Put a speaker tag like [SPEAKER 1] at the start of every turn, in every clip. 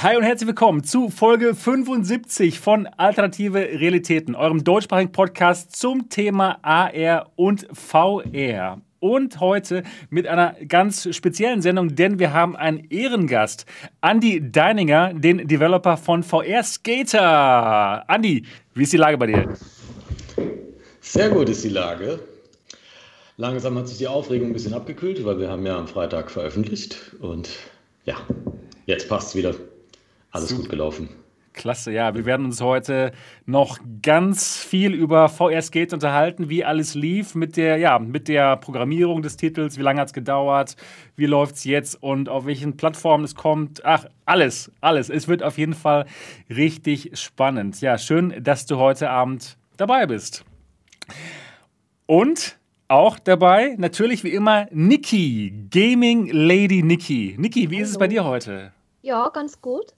[SPEAKER 1] Hi und herzlich willkommen zu Folge 75 von Alternative Realitäten, eurem deutschsprachigen Podcast zum Thema AR und VR. Und heute mit einer ganz speziellen Sendung, denn wir haben einen Ehrengast, Andy Deininger, den Developer von VR Skater. Andy, wie ist die Lage bei dir?
[SPEAKER 2] Sehr gut ist die Lage. Langsam hat sich die Aufregung ein bisschen abgekühlt, weil wir haben ja am Freitag veröffentlicht und ja, jetzt passt es wieder. Alles Super. gut gelaufen.
[SPEAKER 1] Klasse, ja. Wir werden uns heute noch ganz viel über VR Skate unterhalten, wie alles lief mit der, ja, mit der Programmierung des Titels, wie lange hat es gedauert, wie läuft es jetzt und auf welchen Plattformen es kommt. Ach, alles, alles. Es wird auf jeden Fall richtig spannend. Ja, schön, dass du heute Abend dabei bist. Und auch dabei, natürlich wie immer, Niki, Gaming Lady Niki. Niki, wie Hallo. ist es bei dir heute?
[SPEAKER 3] Ja, ganz gut.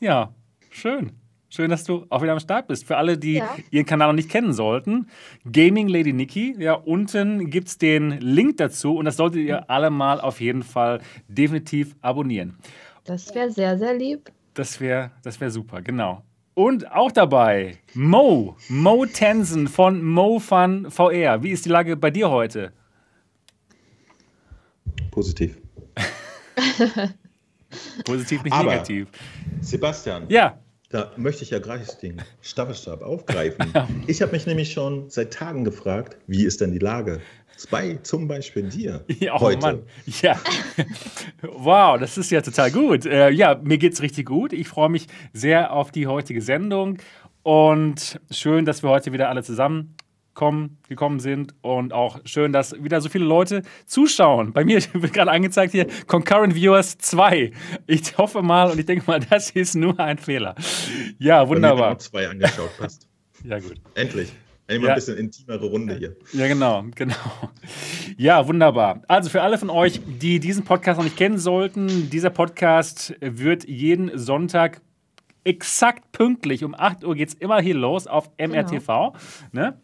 [SPEAKER 1] Ja, schön. Schön, dass du auch wieder am Start bist. Für alle, die ja. ihren Kanal noch nicht kennen sollten, Gaming Lady Nikki, ja, unten gibt es den Link dazu und das solltet ihr alle mal auf jeden Fall definitiv abonnieren.
[SPEAKER 3] Das wäre sehr, sehr lieb.
[SPEAKER 1] Das wäre das wär super, genau. Und auch dabei Mo, Mo Tensen von Mo Fun VR. Wie ist die Lage bei dir heute?
[SPEAKER 4] Positiv.
[SPEAKER 1] Positiv, nicht Aber, negativ.
[SPEAKER 4] Sebastian.
[SPEAKER 1] Ja.
[SPEAKER 4] Da möchte ich ja gleich den Staffelstab aufgreifen. ich habe mich nämlich schon seit Tagen gefragt, wie ist denn die Lage? Bei zum Beispiel dir
[SPEAKER 1] ja, oh heute. Mann. Ja. wow, das ist ja total gut. Äh, ja, mir geht es richtig gut. Ich freue mich sehr auf die heutige Sendung und schön, dass wir heute wieder alle zusammen kommen, gekommen sind und auch schön, dass wieder so viele Leute zuschauen. Bei mir wird gerade angezeigt hier Concurrent Viewers 2. Ich hoffe mal und ich denke mal, das ist nur ein Fehler. Ja, wunderbar. Bei mir
[SPEAKER 4] zwei angeschaut hast.
[SPEAKER 1] ja, gut.
[SPEAKER 4] Endlich. Endlich mal ja. ein bisschen intimere Runde hier.
[SPEAKER 1] Ja, genau, genau. Ja, wunderbar. Also für alle von euch, die diesen Podcast noch nicht kennen sollten, dieser Podcast wird jeden Sonntag exakt pünktlich um 8 Uhr geht es immer hier los auf MRTV. Genau. Ne?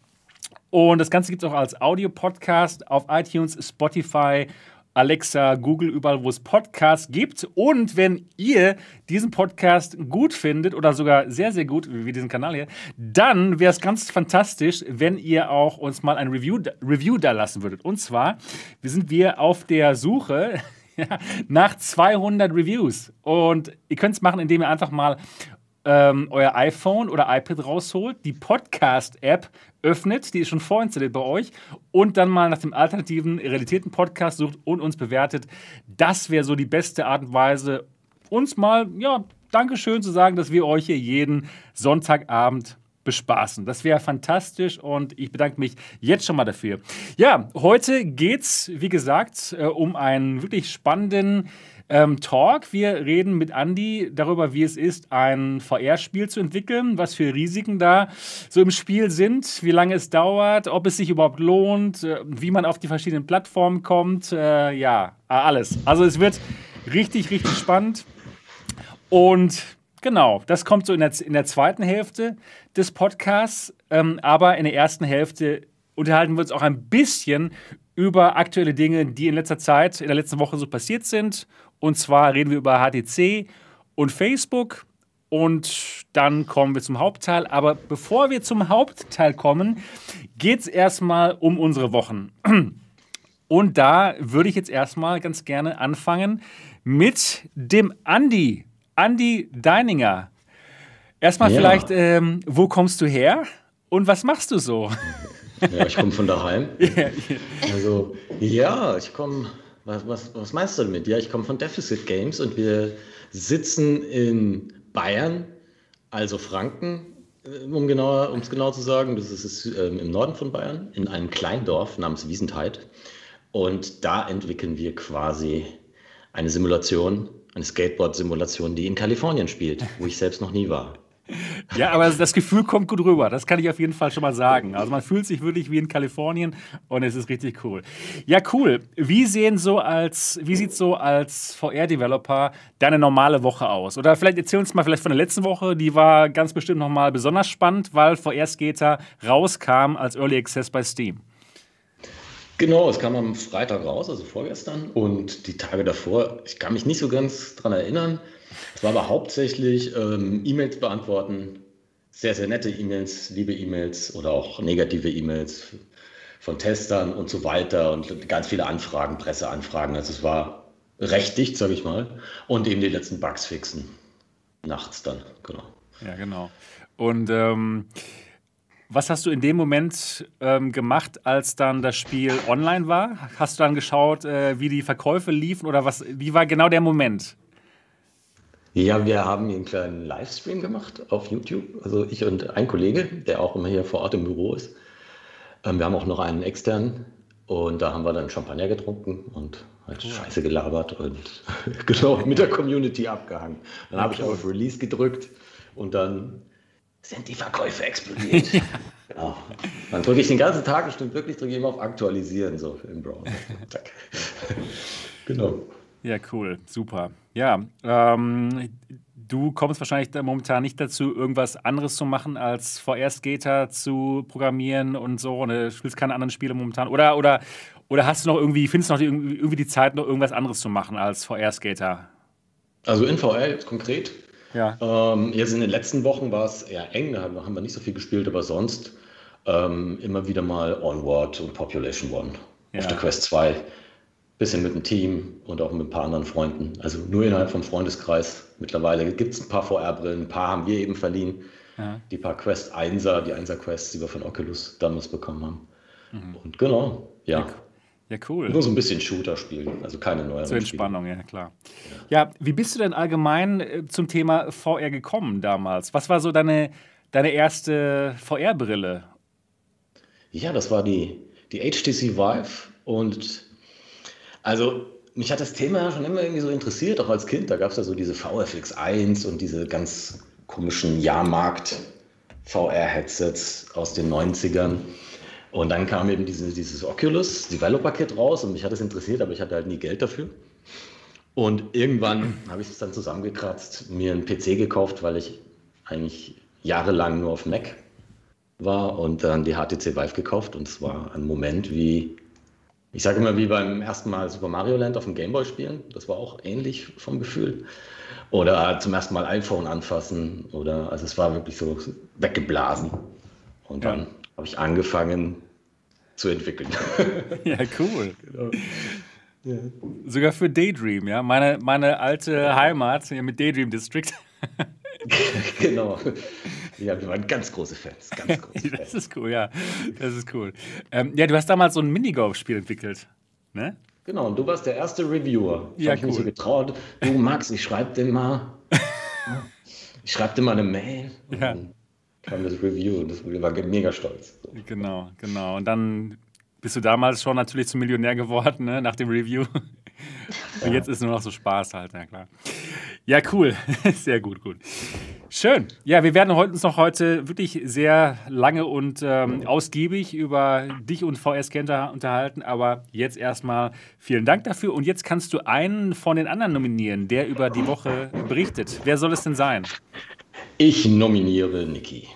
[SPEAKER 1] Und das Ganze gibt es auch als Audio-Podcast auf iTunes, Spotify, Alexa, Google, überall, wo es Podcasts gibt. Und wenn ihr diesen Podcast gut findet oder sogar sehr, sehr gut, wie diesen Kanal hier, dann wäre es ganz fantastisch, wenn ihr auch uns mal ein Review, Review da lassen würdet. Und zwar wir sind wir auf der Suche nach 200 Reviews. Und ihr könnt es machen, indem ihr einfach mal ähm, euer iPhone oder iPad rausholt, die Podcast-App öffnet, die ist schon vorinstalliert bei euch, und dann mal nach dem alternativen Realitäten-Podcast sucht und uns bewertet. Das wäre so die beste Art und Weise, uns mal, ja, Dankeschön zu sagen, dass wir euch hier jeden Sonntagabend bespaßen. Das wäre fantastisch und ich bedanke mich jetzt schon mal dafür. Ja, heute geht es, wie gesagt, äh, um einen wirklich spannenden ähm, Talk. Wir reden mit Andy darüber, wie es ist, ein VR-Spiel zu entwickeln, was für Risiken da so im Spiel sind, wie lange es dauert, ob es sich überhaupt lohnt, äh, wie man auf die verschiedenen Plattformen kommt. Äh, ja, alles. Also es wird richtig, richtig spannend. Und genau, das kommt so in der, in der zweiten Hälfte des Podcasts. Ähm, aber in der ersten Hälfte unterhalten wir uns auch ein bisschen über aktuelle Dinge, die in letzter Zeit, in der letzten Woche so passiert sind und zwar reden wir über HTC und Facebook. Und dann kommen wir zum Hauptteil. Aber bevor wir zum Hauptteil kommen, geht es erstmal um unsere Wochen. Und da würde ich jetzt erstmal ganz gerne anfangen mit dem Andi. Andi Deininger. Erstmal ja. vielleicht, ähm, wo kommst du her und was machst du so?
[SPEAKER 2] Ja, ich komme von daheim. Also, ja, ich komme was, was, was meinst du damit? Ja, ich komme von Deficit Games und wir sitzen in Bayern, also Franken, äh, um genauer, um es genau zu sagen. Das ist ähm, im Norden von Bayern, in einem kleinen Dorf namens Wiesentheit. Und da entwickeln wir quasi eine Simulation, eine Skateboard-Simulation, die in Kalifornien spielt, wo ich selbst noch nie war.
[SPEAKER 1] Ja, aber das Gefühl kommt gut rüber. Das kann ich auf jeden Fall schon mal sagen. Also man fühlt sich wirklich wie in Kalifornien und es ist richtig cool. Ja, cool. Wie sehen so als, wie sieht so als VR-Developer deine normale Woche aus? Oder vielleicht erzähl uns mal vielleicht von der letzten Woche. Die war ganz bestimmt nochmal besonders spannend, weil VR Skater rauskam als Early Access bei Steam.
[SPEAKER 2] Genau, es kam am Freitag raus, also vorgestern. Und die Tage davor, ich kann mich nicht so ganz dran erinnern. Es war aber hauptsächlich ähm, E-Mails beantworten, sehr, sehr nette E-Mails, liebe E-Mails oder auch negative E-Mails von Testern und so weiter und ganz viele Anfragen, Presseanfragen. Also es war recht dicht, sage ich mal. Und eben die letzten Bugs fixen. Nachts dann, genau.
[SPEAKER 1] Ja, genau. Und ähm, was hast du in dem Moment ähm, gemacht, als dann das Spiel online war? Hast du dann geschaut, äh, wie die Verkäufe liefen oder was? Wie war genau der Moment?
[SPEAKER 2] Ja, wir haben einen kleinen Livestream gemacht auf YouTube. Also ich und ein Kollege, der auch immer hier vor Ort im Büro ist. Ähm, wir haben auch noch einen externen und da haben wir dann Champagner getrunken und halt cool. Scheiße gelabert und genau mit der Community abgehangen. Dann habe ich auf Release gedrückt und dann sind die Verkäufe explodiert. ja. Dann drücke ich den ganzen Tag, stimmt wirklich, drücke ich immer auf Aktualisieren so im Browser. genau.
[SPEAKER 1] Ja, cool, super. Ja, ähm, du kommst wahrscheinlich momentan nicht dazu, irgendwas anderes zu machen, als VR-Skater zu programmieren und so. Und du spielst keine anderen Spiele momentan. Oder, oder, oder hast du noch irgendwie, findest du noch die, irgendwie die Zeit, noch irgendwas anderes zu machen als VR-Skater?
[SPEAKER 2] Also in VR jetzt konkret?
[SPEAKER 1] Ja.
[SPEAKER 2] Ähm, jetzt in den letzten Wochen war es eher eng, da haben wir nicht so viel gespielt, aber sonst ähm, immer wieder mal Onward und Population One ja. auf der Quest 2 bisschen mit dem Team und auch mit ein paar anderen Freunden. Also nur innerhalb vom Freundeskreis. Mittlerweile gibt es ein paar VR-Brillen, ein paar haben wir eben verliehen. Ja. Die paar Quest 1er, die 1er Quests, die wir von Oculus damals bekommen haben. Mhm. Und genau, ja.
[SPEAKER 1] Ja, cool.
[SPEAKER 2] Nur so ein bisschen Shooter spielen, also keine neue.
[SPEAKER 1] Zur Entspannung, ja, klar. Ja. ja, wie bist du denn allgemein äh, zum Thema VR gekommen damals? Was war so deine, deine erste VR-Brille?
[SPEAKER 2] Ja, das war die, die HTC Vive und also mich hat das Thema schon immer irgendwie so interessiert, auch als Kind. Da gab es ja so diese VFX 1 und diese ganz komischen Jahrmarkt VR-Headsets aus den 90ern. Und dann kam eben diese, dieses Oculus Developer Kit raus und mich hat das interessiert, aber ich hatte halt nie Geld dafür. Und irgendwann habe ich es dann zusammengekratzt, mir einen PC gekauft, weil ich eigentlich jahrelang nur auf Mac war und dann die HTC Vive gekauft. Und es war ein Moment wie ich sage immer, wie beim ersten Mal Super Mario Land auf dem Gameboy spielen. Das war auch ähnlich vom Gefühl. Oder zum ersten Mal iPhone anfassen. Oder also es war wirklich so weggeblasen. Und dann ja. habe ich angefangen zu entwickeln.
[SPEAKER 1] Ja, cool. Genau. Ja. Sogar für Daydream, ja. Meine, meine alte Heimat mit Daydream District.
[SPEAKER 2] genau. Ja, wir waren ganz große Fans. Ganz große
[SPEAKER 1] Fans. das ist cool, ja. Das ist cool. Ähm, ja, du hast damals so ein Minigolf-Spiel entwickelt. Ne?
[SPEAKER 2] Genau, und du warst der erste Reviewer.
[SPEAKER 1] Ja, hab ich cool. mich so
[SPEAKER 2] getraut. Du, Max, ich schreibe dir mal. ich schreibe dir mal eine Mail. Und ja. dann kam das Review und das war mega stolz. So.
[SPEAKER 1] Genau, genau. Und dann bist du damals schon natürlich zum Millionär geworden, ne? nach dem Review. Und jetzt ist nur noch so Spaß halt, ja klar. Ja, cool. Sehr gut, gut. Schön. Ja, wir werden uns noch heute wirklich sehr lange und ähm, ausgiebig über dich und VS Kenter unterhalten. Aber jetzt erstmal vielen Dank dafür. Und jetzt kannst du einen von den anderen nominieren, der über die Woche berichtet. Wer soll es denn sein?
[SPEAKER 2] Ich nominiere Niki.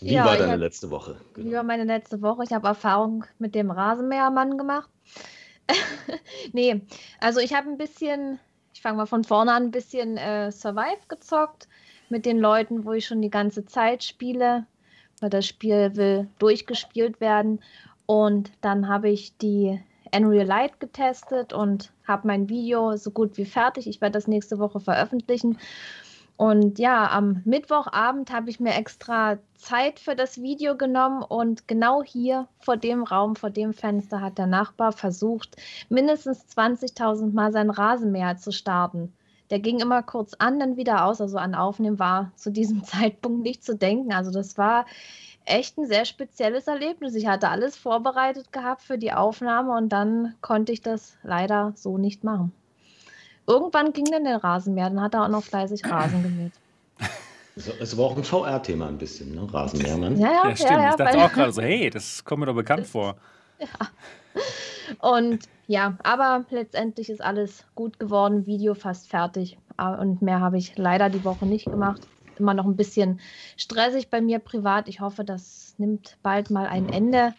[SPEAKER 2] Wie
[SPEAKER 3] ja,
[SPEAKER 2] war deine letzte Woche?
[SPEAKER 3] Genau. Wie war meine letzte Woche? Ich habe Erfahrung mit dem Rasenmähermann gemacht. nee, also ich habe ein bisschen, ich fange mal von vorne an, ein bisschen äh, Survive gezockt mit den Leuten, wo ich schon die ganze Zeit spiele, weil das Spiel will durchgespielt werden. Und dann habe ich die Unreal Light getestet und habe mein Video so gut wie fertig. Ich werde das nächste Woche veröffentlichen. Und ja, am Mittwochabend habe ich mir extra Zeit für das Video genommen und genau hier vor dem Raum, vor dem Fenster hat der Nachbar versucht, mindestens 20.000 Mal sein Rasenmäher zu starten. Der ging immer kurz an, dann wieder aus. Also an Aufnehmen war zu diesem Zeitpunkt nicht zu denken. Also das war echt ein sehr spezielles Erlebnis. Ich hatte alles vorbereitet gehabt für die Aufnahme und dann konnte ich das leider so nicht machen. Irgendwann ging dann der Rasenmäher, dann hat er auch noch fleißig Rasen gemäht.
[SPEAKER 2] Es war auch ein VR-Thema ein bisschen, ne? Rasenmähermann.
[SPEAKER 1] Ja, ja, ja, stimmt. Ja, ich dachte auch gerade so, hey, das kommt mir doch bekannt vor.
[SPEAKER 3] Ja. Und ja, aber letztendlich ist alles gut geworden, Video fast fertig. Ah, und mehr habe ich leider die Woche nicht gemacht. Immer noch ein bisschen stressig bei mir privat. Ich hoffe, das nimmt bald mal ein Ende.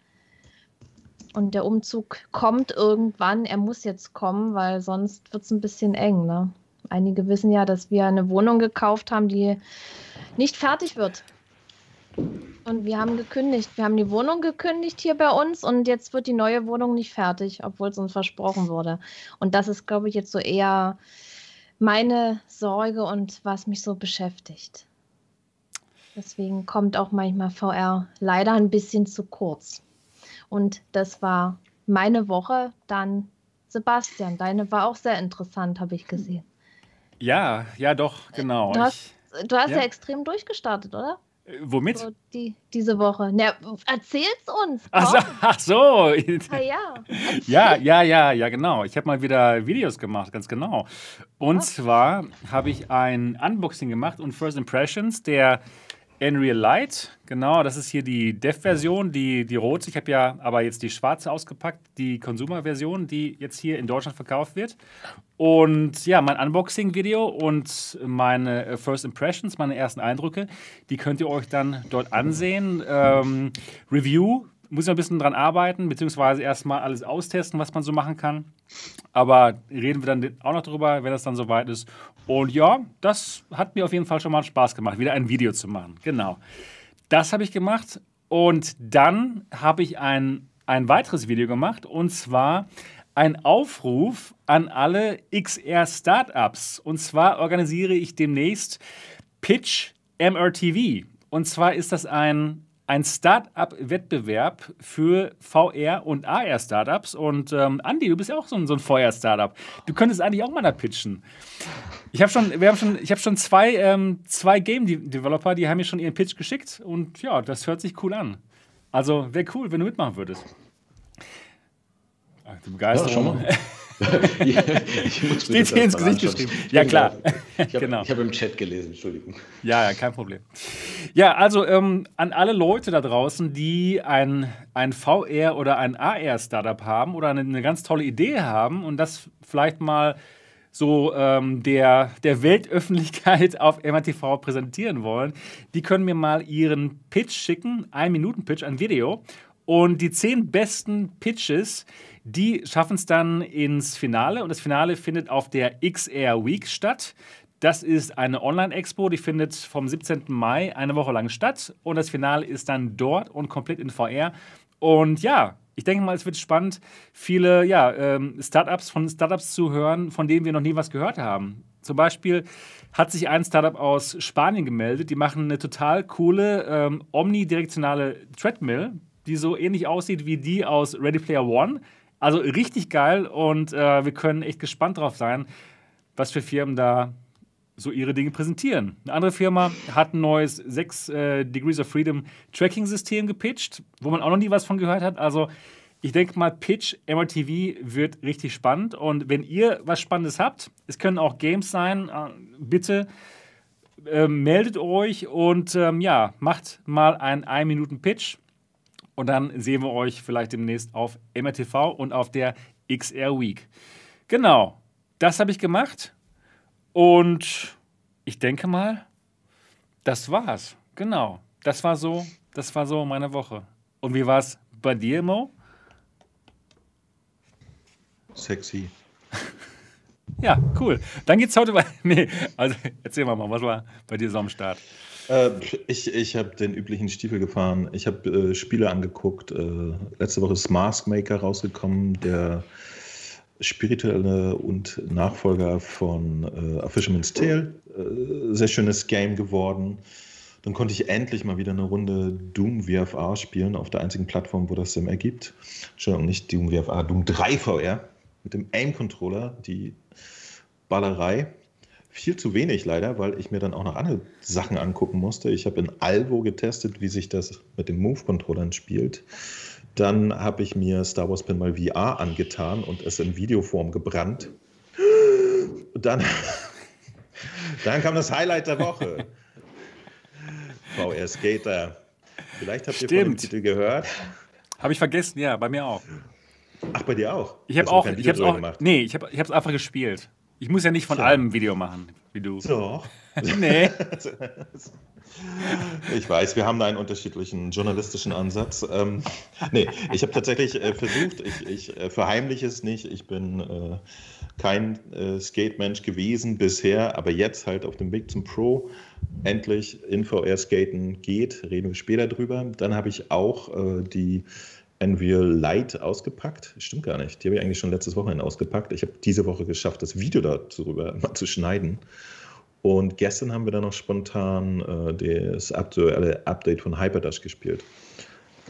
[SPEAKER 3] Und der Umzug kommt irgendwann. Er muss jetzt kommen, weil sonst wird es ein bisschen eng. Ne? Einige wissen ja, dass wir eine Wohnung gekauft haben, die nicht fertig wird. Und wir haben gekündigt. Wir haben die Wohnung gekündigt hier bei uns und jetzt wird die neue Wohnung nicht fertig, obwohl es uns versprochen wurde. Und das ist, glaube ich, jetzt so eher meine Sorge und was mich so beschäftigt. Deswegen kommt auch manchmal VR leider ein bisschen zu kurz. Und das war meine Woche. Dann Sebastian, deine war auch sehr interessant, habe ich gesehen.
[SPEAKER 1] Ja, ja, doch, genau.
[SPEAKER 3] Du hast, du hast ja. ja extrem durchgestartet, oder?
[SPEAKER 1] Äh, womit? So
[SPEAKER 3] die, diese Woche. Na, erzähl's uns.
[SPEAKER 1] Ach so. Ach so.
[SPEAKER 3] Ah, ja.
[SPEAKER 1] ja, ja, ja, ja, genau. Ich habe mal wieder Videos gemacht, ganz genau. Und oh. zwar habe ich ein Unboxing gemacht und First Impressions der Unreal Light, genau, das ist hier die Dev-Version, die, die rote. Ich habe ja aber jetzt die schwarze ausgepackt, die Consumer-Version, die jetzt hier in Deutschland verkauft wird. Und ja, mein Unboxing-Video und meine First Impressions, meine ersten Eindrücke, die könnt ihr euch dann dort ansehen. Ähm, Review muss ich noch ein bisschen dran arbeiten, beziehungsweise erstmal alles austesten, was man so machen kann. Aber reden wir dann auch noch drüber, wenn das dann soweit ist. Und ja, das hat mir auf jeden Fall schon mal Spaß gemacht, wieder ein Video zu machen. Genau. Das habe ich gemacht. Und dann habe ich ein, ein weiteres Video gemacht. Und zwar ein Aufruf an alle XR-Startups. Und zwar organisiere ich demnächst Pitch MRTV. Und zwar ist das ein ein Start-up-Wettbewerb für VR- und AR-Startups. Und ähm, Andi, du bist ja auch so ein, so ein VR-Startup. Du könntest eigentlich auch mal da pitchen. Ich habe schon, wir haben schon, ich habe schon zwei, ähm, zwei Game-Developer, die haben mir schon ihren Pitch geschickt. Und ja, das hört sich cool an. Also wäre cool, wenn du mitmachen würdest.
[SPEAKER 2] Ach, du Begeisterung. Ja,
[SPEAKER 1] ich muss Steht hier ins Gesicht geschrieben. Ja, klar.
[SPEAKER 2] Ich habe genau. hab im Chat gelesen, Entschuldigung.
[SPEAKER 1] Ja, ja, kein Problem. Ja, also ähm, an alle Leute da draußen, die ein, ein VR- oder ein AR-Startup haben oder eine, eine, ganz tolle Idee haben und das vielleicht mal so ähm, der, der Weltöffentlichkeit auf MRTV präsentieren wollen, die können mir mal ihren Pitch schicken, ein Minuten Pitch, ein Video. Und die zehn besten Pitches, die schaffen es dann ins Finale und das Finale findet auf der XR Week statt. Das ist eine Online-Expo, die findet vom 17. Mai eine Woche lang statt und das Finale ist dann dort und komplett in VR. Und ja, ich denke mal, es wird spannend, viele ja, ähm, Startups von Startups zu hören, von denen wir noch nie was gehört haben. Zum Beispiel hat sich ein Startup aus Spanien gemeldet, die machen eine total coole ähm, omnidirektionale Treadmill, die so ähnlich aussieht wie die aus Ready Player One. Also richtig geil und äh, wir können echt gespannt drauf sein, was für Firmen da so ihre Dinge präsentieren. Eine andere Firma hat ein neues 6 äh, Degrees of Freedom Tracking-System gepitcht, wo man auch noch nie was von gehört hat. Also ich denke mal, Pitch MRTV wird richtig spannend. Und wenn ihr was Spannendes habt, es können auch Games sein, äh, bitte äh, meldet euch und ähm, ja, macht mal einen 1-Minuten-Pitch. Und dann sehen wir euch vielleicht demnächst auf MRTV und auf der XR Week. Genau, das habe ich gemacht. Und ich denke mal, das war's. Genau. Das war so, das war so meine Woche. Und wie war es bei dir, Mo?
[SPEAKER 4] Sexy.
[SPEAKER 1] Ja, cool. Dann geht's heute weiter. Nee, also erzähl mal, was war bei dir so am Start?
[SPEAKER 4] Äh, ich ich habe den üblichen Stiefel gefahren. Ich habe äh, Spiele angeguckt. Äh, letzte Woche ist Mask Maker rausgekommen, der spirituelle und Nachfolger von äh, A Fisherman's Tale. Äh, sehr schönes Game geworden. Dann konnte ich endlich mal wieder eine Runde Doom VFR spielen auf der einzigen Plattform, wo das Sinn ergibt. Entschuldigung, nicht Doom VFR, Doom 3 VR mit dem Aim-Controller, die Ballerei. Viel zu wenig leider, weil ich mir dann auch noch andere Sachen angucken musste. Ich habe in Alvo getestet, wie sich das mit dem Move-Controllern spielt. Dann habe ich mir Star Wars Pen mal VR angetan und es in Videoform gebrannt. Dann, dann kam das Highlight der Woche. VR Skater. Vielleicht habt ihr Stimmt. von dem Titel gehört.
[SPEAKER 1] Habe ich vergessen, ja, bei mir auch.
[SPEAKER 4] Ach, bei dir auch?
[SPEAKER 1] Ich habe auch, ich auch, gemacht. nee, ich habe, ich habe es einfach gespielt. Ich muss ja nicht von
[SPEAKER 4] Ja.
[SPEAKER 1] allem ein Video machen, wie du.
[SPEAKER 4] Doch.
[SPEAKER 1] Nee.
[SPEAKER 4] Ich weiß, wir haben da einen unterschiedlichen journalistischen Ansatz. Ähm, nee, ich habe tatsächlich äh, versucht, ich, ich äh, verheimliche es nicht, ich bin äh, kein äh, Skate-Mensch gewesen bisher, aber jetzt halt auf dem Weg zum Pro endlich in VR skaten geht, reden wir später drüber. Dann habe ich auch äh, die Unreal Light ausgepackt. Stimmt gar nicht, die habe ich eigentlich schon letztes Wochenende ausgepackt. Ich habe diese Woche geschafft, das Video darüber mal zu schneiden. Und gestern haben wir dann noch spontan äh, das aktuelle Update von Hyperdash gespielt.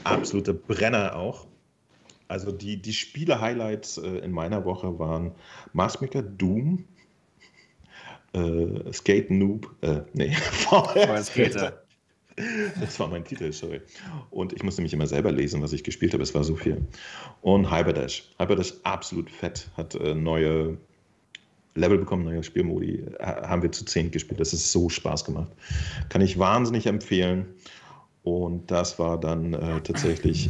[SPEAKER 4] Absoluter Brenner auch. Also die, die Spiele-Highlights äh, in meiner Woche waren Marsmaker Doom, äh, Skate Noob, äh, nee, VR
[SPEAKER 1] Skater.
[SPEAKER 4] Das war mein Titel, sorry. Und ich musste mich immer selber lesen, was ich gespielt habe. Es war so viel. Und Hyperdash. Hyperdash absolut fett. Hat äh, neue Level bekommen, neue Spielmodi. Ha haben wir zu 10 gespielt. Das ist so Spaß gemacht. Kann ich wahnsinnig empfehlen. Und das war dann äh, tatsächlich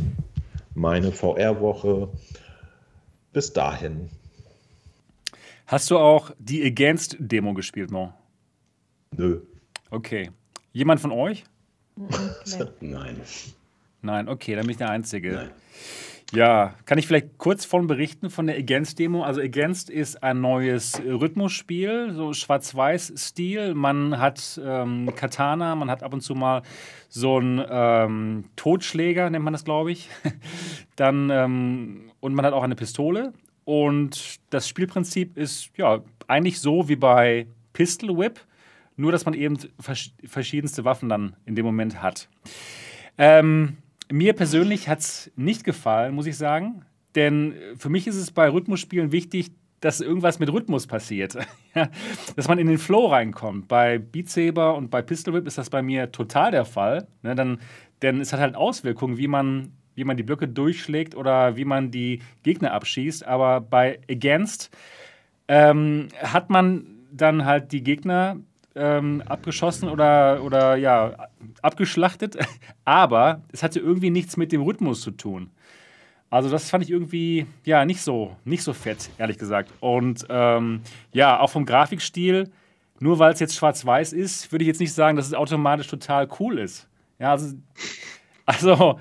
[SPEAKER 4] meine VR-Woche bis dahin.
[SPEAKER 1] Hast du auch die Against-Demo gespielt, Mo?
[SPEAKER 4] Nö.
[SPEAKER 1] Okay. Jemand von euch?
[SPEAKER 2] Nein.
[SPEAKER 1] Nein, okay, dann bin ich der Einzige.
[SPEAKER 2] Nein.
[SPEAKER 1] Ja, kann ich vielleicht kurz von berichten von der Against-Demo? Also Against ist ein neues Rhythmusspiel, so Schwarz-Weiß-Stil. Man hat ähm, Katana, man hat ab und zu mal so einen ähm, Totschläger, nennt man das, glaube ich. Dann, ähm, und man hat auch eine Pistole. Und das Spielprinzip ist ja eigentlich so wie bei Pistol Whip, nur dass man eben vers verschiedenste Waffen dann in dem Moment hat. Ähm, mir persönlich hat es nicht gefallen, muss ich sagen. Denn für mich ist es bei Rhythmusspielen wichtig, dass irgendwas mit Rhythmus passiert. Dass man in den Flow reinkommt. Bei Beat Saber und bei Pistol Whip ist das bei mir total der Fall. Ne, dann, denn es hat halt Auswirkungen, wie man, wie man die Blöcke durchschlägt oder wie man die Gegner abschießt. Aber bei Against ähm, hat man dann halt die Gegner ähm, abgeschossen oder, oder ja, abgeschlachtet, aber es hatte irgendwie nichts mit dem Rhythmus zu tun. Also das fand ich irgendwie ja nicht so, nicht so fett, ehrlich gesagt. Und ähm, ja, auch vom Grafikstil, nur weil es jetzt schwarz-weiß ist, würde ich jetzt nicht sagen, dass es automatisch total cool ist. Ja, also, also,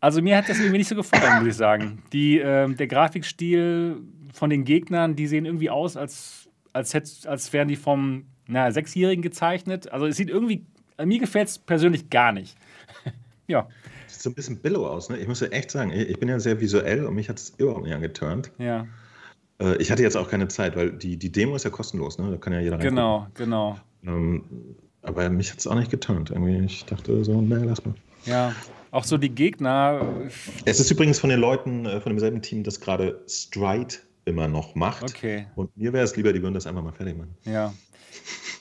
[SPEAKER 1] also mir hat das irgendwie nicht so gefallen, muss ich sagen. Die, ähm, der Grafikstil von den Gegnern, die sehen irgendwie aus, als, als, hätt, als wären die vom na, Sechsjährigen gezeichnet. Also es sieht irgendwie, mir gefällt es persönlich gar nicht. ja,
[SPEAKER 4] Sieht so ein bisschen billow aus, ne? Ich muss ja echt sagen, ich bin ja sehr visuell und mich hat es überhaupt nicht angeturnt.
[SPEAKER 1] ja,
[SPEAKER 4] Äh, Ich hatte jetzt auch keine Zeit, weil die, die Demo ist ja kostenlos, ne? Da kann ja jeder reingucken.
[SPEAKER 1] genau, genau.
[SPEAKER 4] Ähm, aber mich hat es auch nicht geturnt. Irgendwie, ich dachte so, ne, lass mal.
[SPEAKER 1] Ja, auch so die Gegner,
[SPEAKER 4] Es ist übrigens von den Leuten, äh, von demselben Team, das gerade Stride immer noch macht.
[SPEAKER 1] okay,
[SPEAKER 4] Und mir wäre es lieber, die würden das einfach mal fertig machen.
[SPEAKER 1] ja.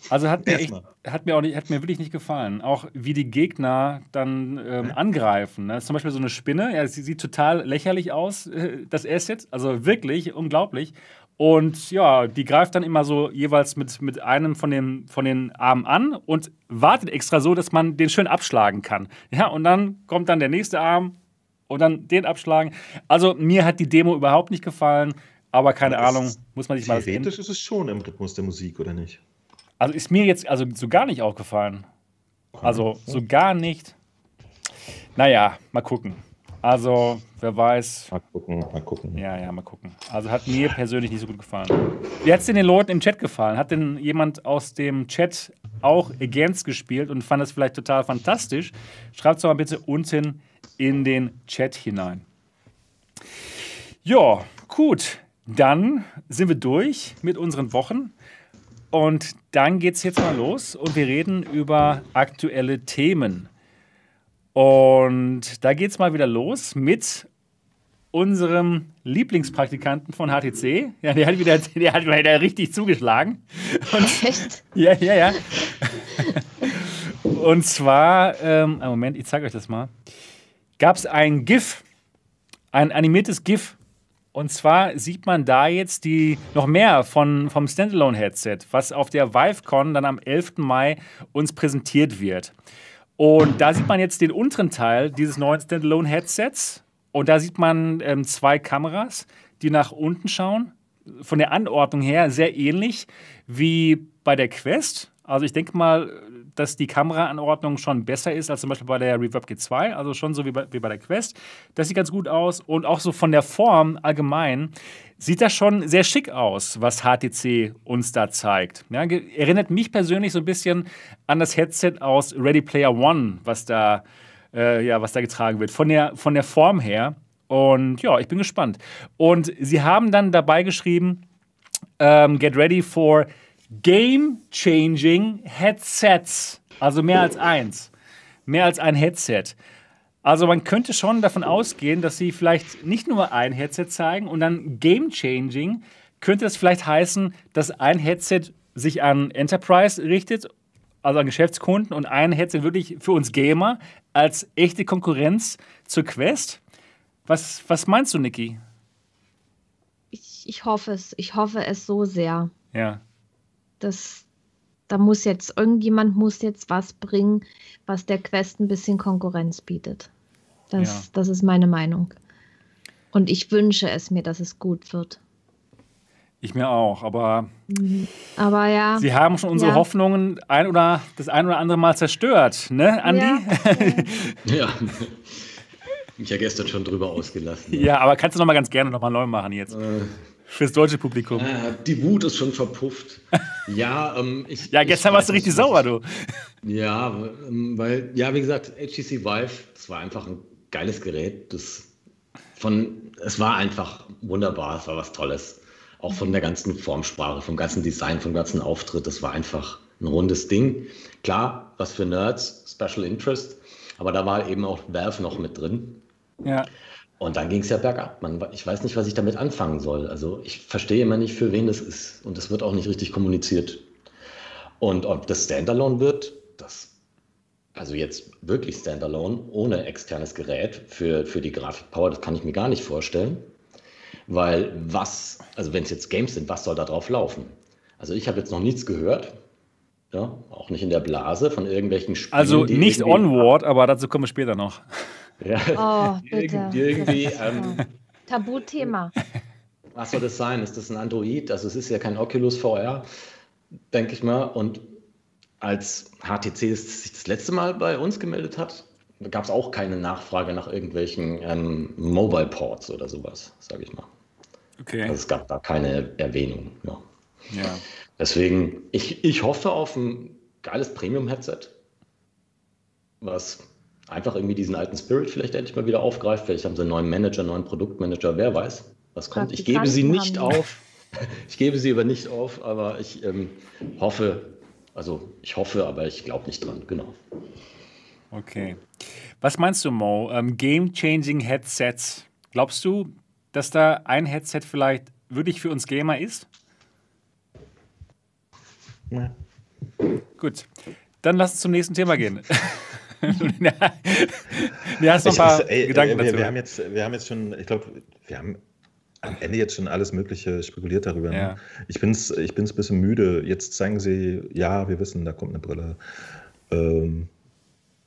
[SPEAKER 1] Also hat mir, echt, hat, mir auch nicht, hat mir wirklich nicht gefallen. Auch wie die Gegner dann ähm, angreifen. Ne? Zum Beispiel so eine Spinne, ja, sie sieht total lächerlich aus, äh, das Asset. Also wirklich unglaublich. Und ja, die greift dann immer so jeweils mit, mit einem von den, von den Armen an und wartet extra so, dass man den schön abschlagen kann. Ja, und dann kommt dann der nächste Arm und dann den abschlagen. Also mir hat die Demo überhaupt nicht gefallen, aber keine Ahnung, muss man sich mal das
[SPEAKER 4] Theoretisch ist es schon im Rhythmus der Musik, oder nicht?
[SPEAKER 1] Also ist mir jetzt also so gar nicht aufgefallen. Also so gar nicht. Naja, mal gucken. Also, wer weiß.
[SPEAKER 4] Mal gucken, mal gucken.
[SPEAKER 1] Ja, ja, mal gucken. Also hat mir persönlich nicht so gut gefallen. Wie hat es denn den Leuten im Chat gefallen? Hat denn jemand aus dem Chat auch Against gespielt und fand es vielleicht total fantastisch? Schreibt es doch mal bitte unten in den Chat hinein. Ja, gut. Dann sind wir durch mit unseren Wochen. Und dann geht es jetzt mal los und wir reden über aktuelle Themen. Und da geht es mal wieder los mit unserem Lieblingspraktikanten von HTC. Ja, der hat wieder, der hat wieder richtig zugeschlagen. Und,
[SPEAKER 3] Echt?
[SPEAKER 1] ja, ja, ja. Und zwar, ähm, Moment, ich zeige euch das mal. Gab es ein GIF, ein animiertes GIF. Und zwar sieht man da jetzt die noch mehr von, vom Standalone-Headset, was auf der ViveCon dann am 11. Mai uns präsentiert wird. Und da sieht man jetzt den unteren Teil dieses neuen Standalone-Headsets. Und da sieht man ähm, zwei Kameras, die nach unten schauen. von der Anordnung her sehr ähnlich wie bei der Quest. Also ich denke mal, dass die Kameraanordnung schon besser ist als zum Beispiel bei der Reverb G2, also schon so wie bei, wie bei der Quest. Das sieht ganz gut aus und auch so von der Form allgemein sieht das schon sehr schick aus, was HTC uns da zeigt. Ja, erinnert mich persönlich so ein bisschen an das Headset aus Ready Player One, was da, äh, ja, was da getragen wird. Von der, von der Form her. Und ja, ich bin gespannt. Und sie haben dann dabei geschrieben, ähm, get ready for game-changing Headsets. Also mehr als eins. Mehr als ein Headset. Also man könnte schon davon ausgehen, dass sie vielleicht nicht nur ein Headset zeigen und dann game-changing könnte das vielleicht heißen, dass ein Headset sich an Enterprise richtet, also an Geschäftskunden und ein Headset wirklich für uns Gamer als echte Konkurrenz zur Quest. Was, was meinst du, Niki?
[SPEAKER 3] Ich, ich hoffe es. Ich hoffe es so sehr.
[SPEAKER 1] Ja.
[SPEAKER 3] Das, da muss jetzt, irgendjemand muss jetzt was bringen, was der Quest ein bisschen Konkurrenz bietet. Das, ja. das ist meine Meinung. Und ich wünsche es mir, dass es gut wird.
[SPEAKER 1] Ich mir auch, aber,
[SPEAKER 3] mhm. aber ja.
[SPEAKER 1] Sie haben schon unsere ja. Hoffnungen ein oder das ein oder andere Mal zerstört, ne, Andi?
[SPEAKER 2] Ja. ja. Mich ja gestern schon drüber ausgelassen.
[SPEAKER 1] Ne? Ja, aber kannst du noch mal ganz gerne noch mal neu machen jetzt. Äh, Fürs deutsche Publikum.
[SPEAKER 2] Äh, die Wut ist schon verpufft. ja, ähm, ich.
[SPEAKER 1] Ja, gestern
[SPEAKER 2] ich
[SPEAKER 1] warst du richtig sauer, du.
[SPEAKER 2] Ja, ähm, weil, ja, wie gesagt, HTC Vive, das war einfach ein geiles Gerät. Das von, es war einfach wunderbar, es war was Tolles. Auch von der ganzen Formsprache, vom ganzen Design, vom ganzen Auftritt. Das war einfach ein rundes Ding. Klar, was für Nerds, Special Interest, aber da war eben auch Valve noch mit drin.
[SPEAKER 1] Ja.
[SPEAKER 2] Und dann ging es ja bergab. Man, ich weiß nicht, was ich damit anfangen soll. Also ich verstehe immer nicht, für wen das ist. Und das wird auch nicht richtig kommuniziert. Und ob das Standalone wird, das also jetzt wirklich standalone, ohne externes Gerät für, für die Grafikpower, das kann ich mir gar nicht vorstellen. Weil was, also wenn es jetzt Games sind, was soll da drauf laufen? Also ich habe jetzt noch nichts gehört, ja, auch nicht in der Blase von irgendwelchen
[SPEAKER 1] Spielen. Also nicht Onward, aber dazu kommen wir später noch.
[SPEAKER 3] Ja, oh, bitte. irgendwie. Ähm, Tabuthema.
[SPEAKER 2] Was soll das sein? Ist das ein Android? Also es ist ja kein Oculus VR, denke ich mal. Und als HTC sich das letzte Mal bei uns gemeldet hat, gab es auch keine Nachfrage nach irgendwelchen ähm, Mobile Ports oder sowas, sage ich mal.
[SPEAKER 1] Okay.
[SPEAKER 2] Also es gab da keine Erwähnung.
[SPEAKER 1] Ja. ja.
[SPEAKER 2] Deswegen, ich, ich hoffe auf ein geiles Premium-Headset, was einfach irgendwie diesen alten Spirit vielleicht endlich mal wieder aufgreift. Vielleicht haben sie einen neuen Manager, einen neuen Produktmanager, wer weiß, was kommt. Ich gebe sie nicht auf. Ich gebe sie aber nicht auf, aber ich ähm, hoffe, also ich hoffe, aber ich glaube nicht dran, genau.
[SPEAKER 1] Okay. Was meinst du, Mo? Ähm, Game-changing Headsets. Glaubst du, dass da ein Headset vielleicht wirklich für uns Gamer ist?
[SPEAKER 4] Ja.
[SPEAKER 1] Gut. Dann lass uns zum nächsten Thema gehen. ja, hast noch ein paar ey, Gedanken
[SPEAKER 4] wir,
[SPEAKER 1] dazu.
[SPEAKER 4] Wir haben, jetzt, wir haben jetzt schon, ich glaube, wir haben am Ende jetzt schon alles Mögliche spekuliert darüber. Ne?
[SPEAKER 1] Ja.
[SPEAKER 4] Ich bin es ich bin's ein bisschen müde. Jetzt zeigen sie, ja, wir wissen, da kommt eine Brille. Ähm,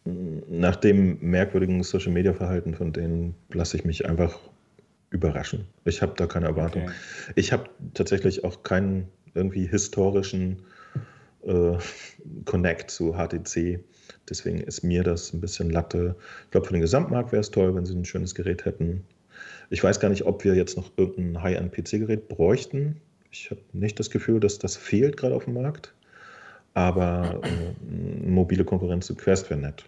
[SPEAKER 4] nach dem merkwürdigen Social Media Verhalten von denen lasse ich mich einfach überraschen. Ich habe da keine Erwartung. Okay. Ich habe tatsächlich auch keinen irgendwie historischen äh, Connect zu HTC. Deswegen ist mir das ein bisschen Latte. Ich glaube, für den Gesamtmarkt wäre es toll, wenn sie ein schönes Gerät hätten. Ich weiß gar nicht, ob wir jetzt noch irgendein High-End-PC-Gerät bräuchten. Ich habe nicht das Gefühl, dass das fehlt gerade auf dem Markt. Aber äh, mobile Konkurrenz zu Quest wäre nett.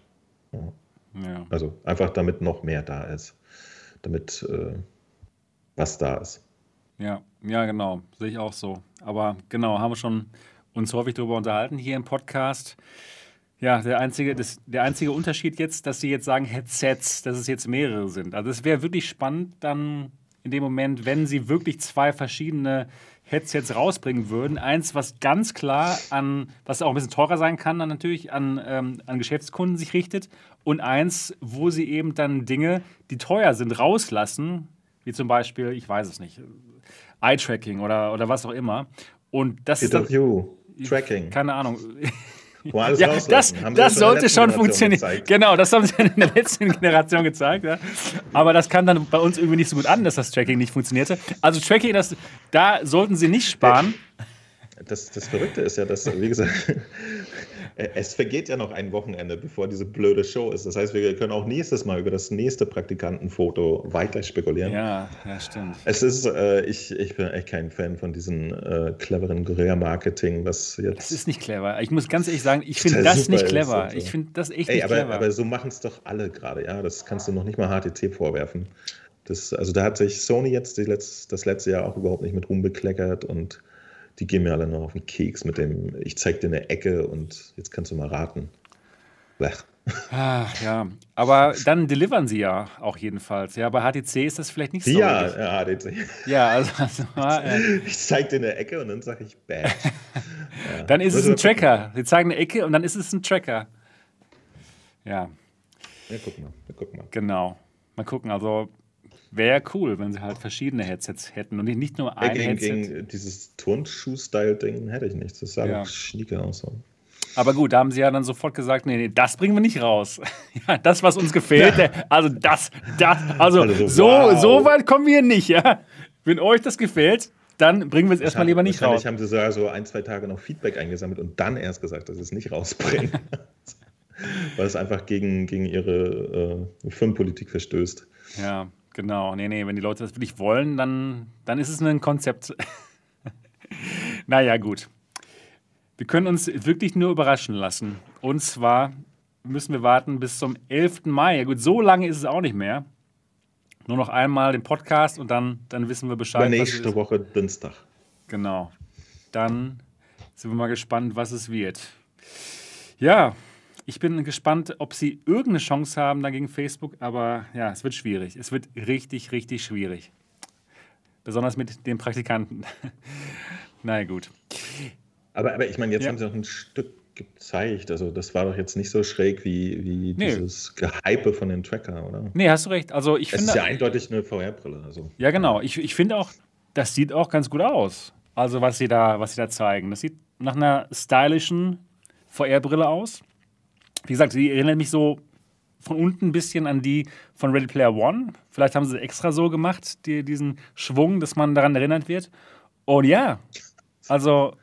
[SPEAKER 4] Ja. Ja. Also einfach damit noch mehr da ist. Damit äh, was da ist.
[SPEAKER 1] Ja, ja, genau. Sehe ich auch so. Aber genau, haben wir schon uns häufig darüber unterhalten hier im Podcast. Ja, der einzige, das, der einzige Unterschied jetzt, dass sie jetzt sagen Headsets, dass es jetzt mehrere sind. Also es wäre wirklich spannend dann in dem Moment, wenn sie wirklich zwei verschiedene Headsets rausbringen würden. Eins, was ganz klar an, was auch ein bisschen teurer sein kann, dann natürlich an, ähm, an Geschäftskunden sich richtet. Und eins, wo sie eben dann Dinge, die teuer sind, rauslassen, wie zum Beispiel, ich weiß es nicht, Eye-Tracking oder, oder was auch immer. Und das
[SPEAKER 4] ist. Dann, Tracking.
[SPEAKER 1] Keine Ahnung. alles ja, das, das sollte schon funktionieren. Gezeigt. Genau, das haben sie in der letzten Generation gezeigt. Ja. Aber das kam dann bei uns irgendwie nicht so gut an, dass das Tracking nicht funktionierte. Also Tracking, das, da sollten sie nicht sparen.
[SPEAKER 4] Das, das Verrückte ist ja, dass, wie gesagt, es vergeht ja noch ein Wochenende, bevor diese blöde Show ist. Das heißt, wir können auch nächstes Mal über das nächste Praktikantenfoto weiter spekulieren.
[SPEAKER 1] Ja, ja, stimmt.
[SPEAKER 4] Es ist, äh, ich, ich bin echt kein Fan von diesem äh, cleveren Guerilla-Marketing, was jetzt.
[SPEAKER 1] Es ist nicht clever. Ich muss ganz ehrlich sagen, ich finde das nicht clever. Ich finde das echt Ey, nicht
[SPEAKER 4] aber,
[SPEAKER 1] clever.
[SPEAKER 4] Aber so machen es doch alle gerade, ja. Das kannst du noch nicht mal HTC vorwerfen. Das, also da hat sich Sony jetzt Letz-, das letzte Jahr auch überhaupt nicht mit rumbekleckert und die gehen mir alle noch auf den Keks mit dem, ich zeig dir eine Ecke und jetzt kannst du mal raten.
[SPEAKER 1] Blech. Ach, ja, aber dann delivern sie ja auch jedenfalls. Ja, bei HTC ist das vielleicht nicht so.
[SPEAKER 4] Ja, ja HTC.
[SPEAKER 1] Ja, also. also
[SPEAKER 4] äh, ich zeig dir eine Ecke und dann sage ich Bad.
[SPEAKER 1] ja. Dann ist es ein Tracker. Sie zeigen eine Ecke und dann ist es ein Tracker. Ja.
[SPEAKER 4] Ja, guck mal. Ja, guck mal.
[SPEAKER 1] Genau. Mal gucken. Also Wäre cool, wenn sie halt verschiedene Headsets hätten und nicht nur ein
[SPEAKER 4] gegen,
[SPEAKER 1] Headset.
[SPEAKER 4] Gegen dieses Turnschuh-Style-Ding hätte ich nichts. Das sah ja. schnieke aus.
[SPEAKER 1] Aber gut, da haben sie ja dann sofort gesagt, nee, nee, das bringen wir nicht raus. ja, das, was uns gefehlt, ja. also das, das, also, also so, wow. so weit kommen wir nicht, ja. Wenn euch das gefällt, dann bringen wir es erstmal lieber nicht raus.
[SPEAKER 4] haben sie sogar so ein, zwei Tage noch Feedback eingesammelt und dann erst gesagt, dass sie es nicht rausbringen. Weil es einfach gegen, gegen ihre äh, Firmenpolitik verstößt.
[SPEAKER 1] Ja. Genau, nee, nee, wenn die Leute das wirklich wollen, dann, dann ist es ein Konzept. naja, gut. Wir können uns wirklich nur überraschen lassen. Und zwar müssen wir warten bis zum 11. Mai. Ja gut, so lange ist es auch nicht mehr. Nur noch einmal den Podcast und dann, dann wissen wir Bescheid.
[SPEAKER 4] nächste Woche Dienstag.
[SPEAKER 1] Genau. Dann sind wir mal gespannt, was es wird. Ja, ich bin gespannt, ob sie irgendeine Chance haben dagegen Facebook, aber ja, es wird schwierig. Es wird richtig, richtig schwierig. Besonders mit den Praktikanten. naja, gut.
[SPEAKER 4] Aber, aber ich meine, jetzt ja. haben sie noch ein Stück gezeigt. Also, das war doch jetzt nicht so schräg wie, wie nee. dieses Gehype von den Tracker, oder?
[SPEAKER 1] Nee, hast du recht. Also, ich
[SPEAKER 4] es
[SPEAKER 1] finde.
[SPEAKER 4] ist ja eindeutig eine VR-Brille. Also.
[SPEAKER 1] Ja, genau. Ich, ich finde auch, das sieht auch ganz gut aus. Also, was sie da, was sie da zeigen. Das sieht nach einer stylischen VR-Brille aus wie gesagt, die erinnert mich so von unten ein bisschen an die von Ready Player One. Vielleicht haben sie extra so gemacht, die, diesen Schwung, dass man daran erinnert wird. Und ja, also.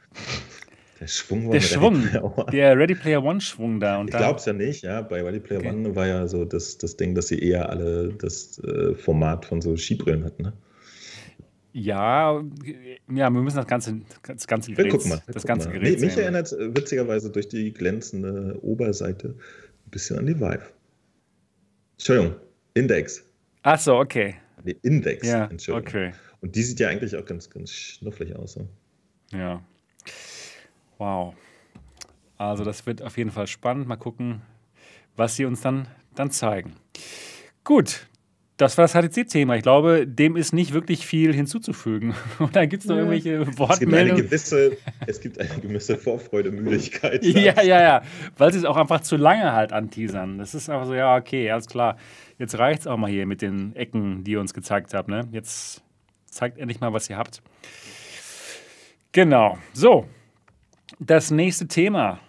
[SPEAKER 4] Der Schwung,
[SPEAKER 1] der, Schwung Ready der Ready Player One Schwung da. Und
[SPEAKER 4] ich glaube es ja nicht, ja. Bei Ready Player okay. One war ja so das, das Ding, dass sie eher alle das äh, Format von so Skibrillen hatten, ne?
[SPEAKER 1] Ja, ja, wir müssen das ganze, das ganze
[SPEAKER 4] Gerät, guck mal,
[SPEAKER 1] das
[SPEAKER 4] ganze Gerät Mich erinnert es witzigerweise durch die glänzende Oberseite ein bisschen an die Vive. Entschuldigung, Index.
[SPEAKER 1] Ach so, okay.
[SPEAKER 4] Die Index,
[SPEAKER 1] ja, Entschuldigung. Okay.
[SPEAKER 4] Und die sieht ja eigentlich auch ganz, ganz schnufflig aus. So.
[SPEAKER 1] Ja. Wow. Also das wird auf jeden Fall spannend. Mal gucken, was sie uns dann, dann zeigen. Gut, das war das HTC-Thema. Ich glaube, dem ist nicht wirklich viel hinzuzufügen. Oder gibt es noch irgendwelche Wortmeldungen?
[SPEAKER 4] Es gibt eine gewisse, es gibt eine gewisse Vorfreude-Müdigkeit.
[SPEAKER 1] ja, ja, ja. Weil sie es auch einfach zu lange halt anteasern. Das ist einfach so, ja, okay, alles klar. Jetzt reicht es auch mal hier mit den Ecken, die ihr uns gezeigt habt. Ne? Jetzt zeigt endlich mal, was ihr habt. Genau. So, das nächste Thema.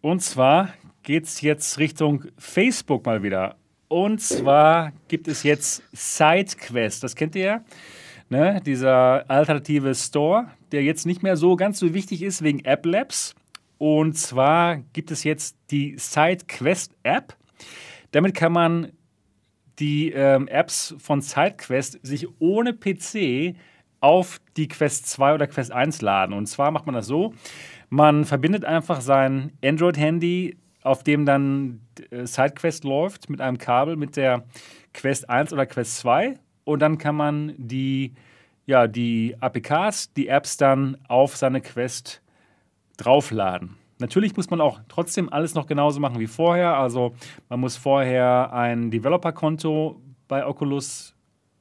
[SPEAKER 1] Und zwar geht es jetzt Richtung Facebook mal wieder. Und zwar gibt es jetzt SideQuest, das kennt ihr ja. Ne? Dieser alternative Store, der jetzt nicht mehr so ganz so wichtig ist wegen App Labs. Und zwar gibt es jetzt die SideQuest App. Damit kann man die ähm, Apps von SideQuest sich ohne PC auf die Quest 2 oder Quest 1 laden. Und zwar macht man das so, man verbindet einfach sein Android-Handy auf dem dann äh, SideQuest läuft mit einem Kabel mit der Quest 1 oder Quest 2 und dann kann man die, ja, die APKs, die Apps dann auf seine Quest draufladen. Natürlich muss man auch trotzdem alles noch genauso machen wie vorher. Also man muss vorher ein Developer-Konto bei Oculus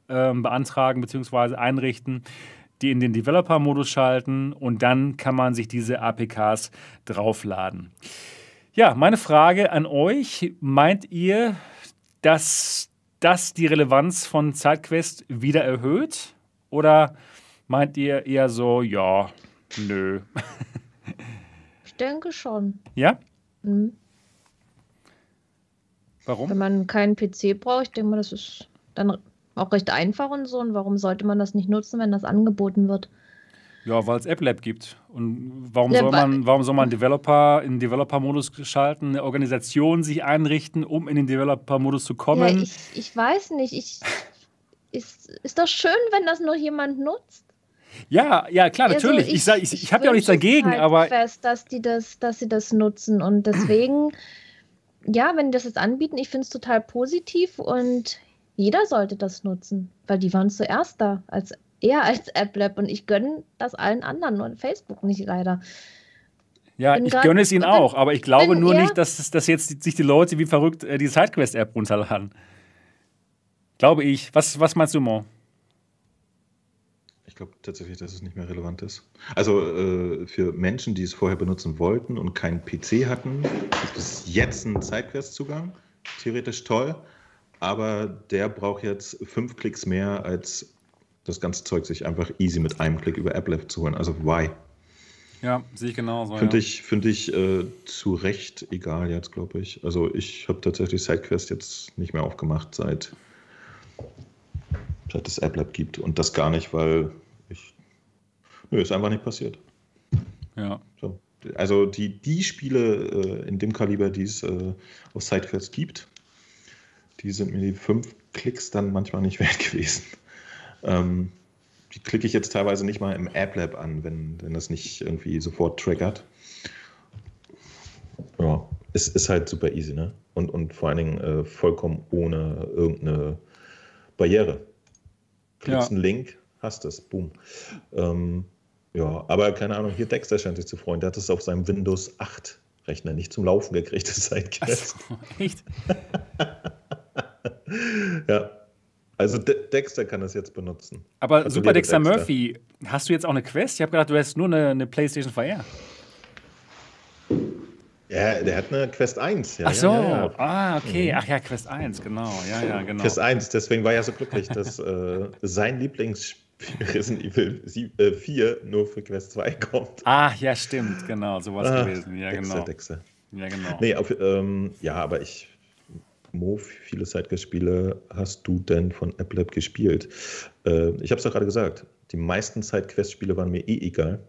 [SPEAKER 1] ähm, beantragen bzw. einrichten, die in den Developer-Modus schalten und dann kann man sich diese APKs draufladen. Ja, meine Frage an euch: Meint ihr, dass das die Relevanz von ZeitQuest wieder erhöht? Oder meint ihr eher so, ja, nö?
[SPEAKER 3] Ich denke schon.
[SPEAKER 1] Ja?
[SPEAKER 3] Mhm.
[SPEAKER 1] Warum?
[SPEAKER 3] Wenn man keinen PC braucht, ich denke mal, das ist dann auch recht einfach und so. Und warum sollte man das nicht nutzen, wenn das angeboten wird?
[SPEAKER 1] Ja, weil es App Lab gibt. Und warum
[SPEAKER 3] Ja,
[SPEAKER 1] soll man, warum soll man Developer in den Developer-Modus schalten, eine Organisation sich einrichten, um in den Developer-Modus zu
[SPEAKER 3] Ja,
[SPEAKER 1] kommen?
[SPEAKER 3] ich, ich weiß nicht. Ich, ist, ist doch schön, wenn das nur jemand nutzt.
[SPEAKER 1] Ja, ja, klar,
[SPEAKER 3] Also
[SPEAKER 1] natürlich. ich sag, ich, ich habe ja auch nichts dagegen,
[SPEAKER 3] halt
[SPEAKER 1] aber
[SPEAKER 3] fest, dass die das, dass sie das nutzen und deswegen, ja, wenn die das jetzt anbieten, ich finde es total positiv und jeder sollte das nutzen, weil die waren zuerst da, als eher als App Lab und ich gönne das allen anderen und Facebook nicht leider.
[SPEAKER 1] ja,
[SPEAKER 3] bin
[SPEAKER 1] ich gönne es ihnen
[SPEAKER 3] bin-
[SPEAKER 1] auch. Aber ich glaube nur nicht, dass, dass jetzt sich die Leute wie verrückt äh, die Sidequest-App runterladen. Glaube ich. Was, was meinst du, Mo?
[SPEAKER 4] Ich glaube tatsächlich, dass es nicht mehr relevant ist. Also äh, für Menschen, die es vorher benutzen wollten und keinen PC hatten, gibt es jetzt einen Sidequest-Zugang. Theoretisch toll, aber der braucht jetzt fünf Klicks mehr, als das ganze Zeug sich einfach easy mit einem Klick über AppLab zu holen. Also why?
[SPEAKER 1] Ja, sehe ich genauso.
[SPEAKER 4] Finde
[SPEAKER 1] ja.
[SPEAKER 4] ich, find ich äh, zu Recht egal jetzt, glaube ich. Also ich habe tatsächlich SideQuest jetzt nicht mehr aufgemacht, seit, seit es AppLab gibt. Und das gar nicht, weil ich. Nö, ist einfach nicht passiert.
[SPEAKER 1] Ja.
[SPEAKER 4] So. Also die, die Spiele äh, in dem Kaliber, die es äh, auf SideQuest gibt, die sind mir die fünf Klicks dann manchmal nicht wert gewesen. Ähm, die klicke ich jetzt teilweise nicht mal im AppLab an, wenn, wenn das nicht irgendwie sofort triggert. Ja, es ist halt super easy, ne? Und, und vor allen Dingen äh, vollkommen ohne irgendeine Barriere. Klickst
[SPEAKER 1] Ja.
[SPEAKER 4] einen Link, hast es, boom. Ähm, ja, aber keine Ahnung, hier Dexter scheint sich zu freuen. Der hat es auf seinem Windows 8 Rechner nicht zum Laufen gekriegt, das Sidequest.
[SPEAKER 1] Achso, echt?
[SPEAKER 4] Ja. Also De Dexter kann das jetzt benutzen.
[SPEAKER 1] Aber
[SPEAKER 4] Also
[SPEAKER 1] Super Dexter
[SPEAKER 4] Dexter.
[SPEAKER 1] Murphy, hast du jetzt auch eine Quest? Ich habe gedacht, du hättest nur eine, eine PlayStation VR.
[SPEAKER 4] Ja, der hat eine Quest 1. Ja,
[SPEAKER 1] Ach so,
[SPEAKER 4] Ja, ja,
[SPEAKER 1] ah, okay. Ach ja, Quest 1, genau. Ja, ja, genau.
[SPEAKER 4] Quest 1, deswegen war er so glücklich, dass äh, sein Lieblingsspiel Resident Evil sie- äh, 4 nur für Quest 2 kommt.
[SPEAKER 1] Ah, ja, stimmt, genau, sowas
[SPEAKER 4] Ah,
[SPEAKER 1] gewesen. Ja,
[SPEAKER 4] Dexter,
[SPEAKER 1] genau.
[SPEAKER 4] Dexter.
[SPEAKER 1] Ja, genau.
[SPEAKER 4] Nee, auf, ähm, ja, aber ich. Mo, viele Sidequest-Spiele hast du denn von AppLab gespielt? Äh, ich habe es doch gerade gesagt, die meisten Sidequest-Spiele waren mir eh egal.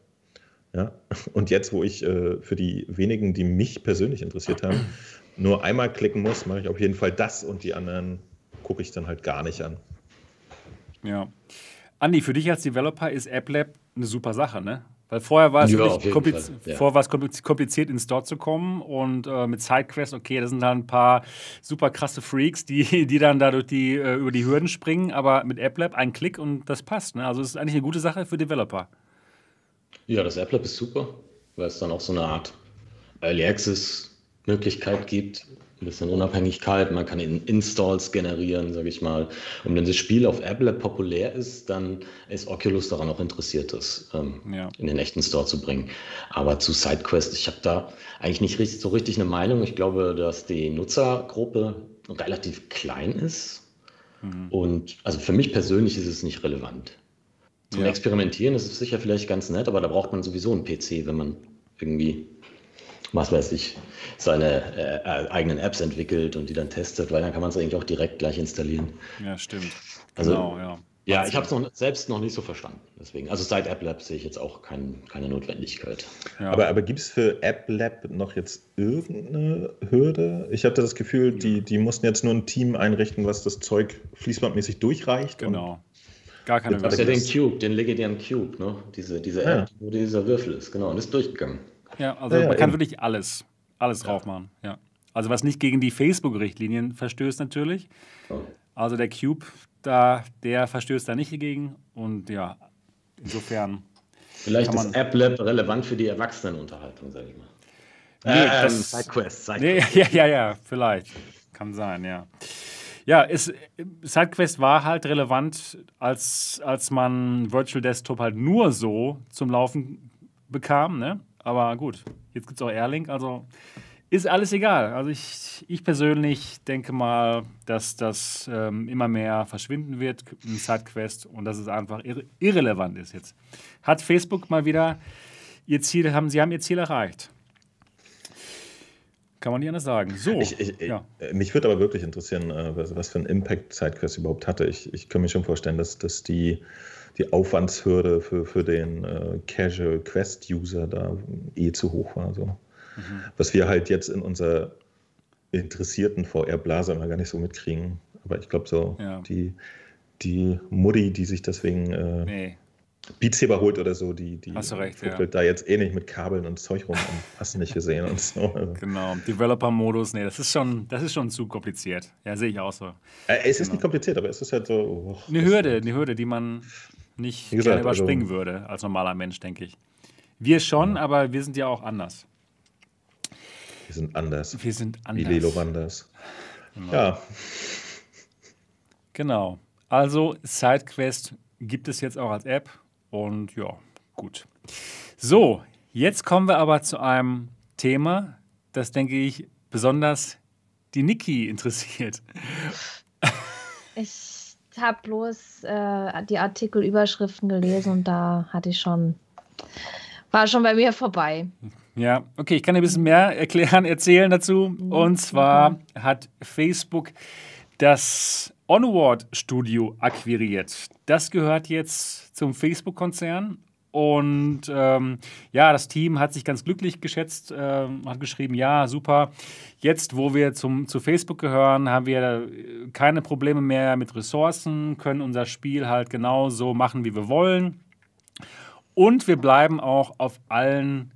[SPEAKER 4] Ja? Und jetzt, wo ich äh, für die wenigen, die mich persönlich interessiert haben, nur einmal klicken muss, mache ich auf jeden Fall das und die anderen gucke ich dann halt gar nicht an.
[SPEAKER 1] Ja. Andi, für dich als Developer ist AppLab eine super Sache, ne? Weil vorher war es
[SPEAKER 2] Ja,
[SPEAKER 1] kompliz
[SPEAKER 2] ja.
[SPEAKER 1] vorher war es kompliz- kompliziert, in den Store zu kommen und äh, mit SideQuest, okay, das sind dann ein paar super krasse Freaks, die, die dann dadurch die, äh, über die Hürden springen, aber mit AppLab ein Klick und das passt. Ne? Also es ist eigentlich eine gute Sache für Developer.
[SPEAKER 2] Ja, das AppLab ist super, weil es dann auch so eine Art Early Access Möglichkeit gibt, ein bisschen Unabhängigkeit, man kann in Installs generieren, sage ich mal. Und wenn das Spiel auf AppLab populär ist, dann ist Oculus daran auch interessiert, das ähm,
[SPEAKER 1] Ja.
[SPEAKER 2] in den echten Store zu bringen. Aber zu SideQuest, ich habe da eigentlich nicht richtig, so richtig eine Meinung. Ich glaube, dass die Nutzergruppe relativ klein ist. Und also für mich persönlich ist es nicht relevant. Zum
[SPEAKER 1] Ja.
[SPEAKER 2] Experimentieren ist es sicher vielleicht ganz nett, aber da braucht man sowieso einen PC, wenn man irgendwie, was weiß ich, seine äh, äh, eigenen Apps entwickelt und die dann testet, weil dann kann man es eigentlich auch direkt gleich installieren.
[SPEAKER 1] Ja, stimmt.
[SPEAKER 2] Also-
[SPEAKER 1] genau, ja.
[SPEAKER 2] Ja, ich habe es noch selbst noch nicht so verstanden. Deswegen, also seit AppLab sehe ich jetzt auch kein, keine Notwendigkeit.
[SPEAKER 1] ja.
[SPEAKER 4] Aber, aber gibt es für AppLab noch jetzt irgendeine Hürde? Ich hatte das Gefühl, die, die mussten jetzt nur ein Team einrichten, was das Zeug fließbandmäßig durchreicht. und-
[SPEAKER 1] genau. Gar keine
[SPEAKER 2] Du hast ja
[SPEAKER 1] Hürde.
[SPEAKER 2] den Cube, den legendären Cube, ne? Diese, diese
[SPEAKER 4] Ja.
[SPEAKER 2] App, wo dieser Würfel ist, genau, und ist durchgegangen.
[SPEAKER 1] Ja, also
[SPEAKER 4] Ja, ja,
[SPEAKER 1] man kann
[SPEAKER 4] eben.
[SPEAKER 1] wirklich alles, alles drauf machen. Ja. Also was nicht gegen die Facebook-Richtlinien verstößt natürlich.
[SPEAKER 2] Ja.
[SPEAKER 1] Also der Cube, da, der verstößt da nicht gegen. Und ja, insofern.
[SPEAKER 2] Vielleicht ist AppLab relevant für die Erwachsenenunterhaltung, sage ich mal.
[SPEAKER 1] Nee,
[SPEAKER 2] Ähm,
[SPEAKER 1] das-
[SPEAKER 2] SideQuest,
[SPEAKER 1] Nee,
[SPEAKER 2] SideQuest.
[SPEAKER 1] ja, ja, ja, vielleicht. Kann sein, ja. Ja, es, SideQuest war halt relevant, als, als man Virtual Desktop halt nur so zum Laufen bekam, ne? Aber gut, jetzt gibt es auch Airlink, also ist alles egal. Also ich, ich persönlich denke mal, dass das ähm, immer mehr verschwinden wird in SideQuest und dass es einfach irre irrelevant ist jetzt. Hat Facebook mal wieder ihr Ziel, haben, sie haben ihr Ziel erreicht. kann man nicht anders sagen. So,
[SPEAKER 4] ich, ich, ja. Mich würde aber wirklich interessieren, äh, was, was für einen Impact SideQuest überhaupt hatte. Ich, ich kann mir schon vorstellen, dass, dass die, die Aufwandshürde für, für den äh, Casual Quest-User da eh zu hoch war. So. Mhm. Was wir halt jetzt in unserer interessierten VR-Blase immer gar nicht so mitkriegen. Aber ich glaube so, ja. die, die Mutti, die sich deswegen äh, nee. Beat holt oder so, die, die
[SPEAKER 1] hast recht,
[SPEAKER 4] ja. da jetzt eh nicht mit Kabeln und Zeug rum und hast nicht gesehen und so.
[SPEAKER 1] Genau, Developer-Modus, nee, das ist, schon, das ist schon zu kompliziert. Ja, sehe ich auch so.
[SPEAKER 4] Äh, es ist genau. nicht kompliziert, aber es ist halt so.
[SPEAKER 1] Oh, eine Hürde, eine Hürde, die man nicht gesagt, gerne überspringen also, würde als normaler Mensch, denke ich. Wir schon, ja. aber wir sind ja auch anders.
[SPEAKER 4] Wir sind anders.
[SPEAKER 1] Wir sind anders.
[SPEAKER 4] Wie Lelo Wanders. Genau. Ja.
[SPEAKER 1] Genau. Also SideQuest gibt es jetzt auch als App und ja, gut. So, jetzt kommen wir aber zu einem Thema, das denke ich besonders die Niki interessiert.
[SPEAKER 3] Ich habe bloß äh, die Artikelüberschriften gelesen und da hatte ich schon, war schon bei mir vorbei.
[SPEAKER 1] Ja, okay, ich kann ein bisschen mehr erklären, erzählen dazu. Mhm. Und zwar hat Facebook das Onward Studio akquiriert. Das gehört jetzt zum Facebook-Konzern. Und ähm, ja, das Team hat sich ganz glücklich geschätzt, äh, hat geschrieben, ja, super. Jetzt, wo wir zum, zu Facebook gehören, haben wir keine Probleme mehr mit Ressourcen, können unser Spiel halt genauso machen, wie wir wollen. Und wir bleiben auch auf allen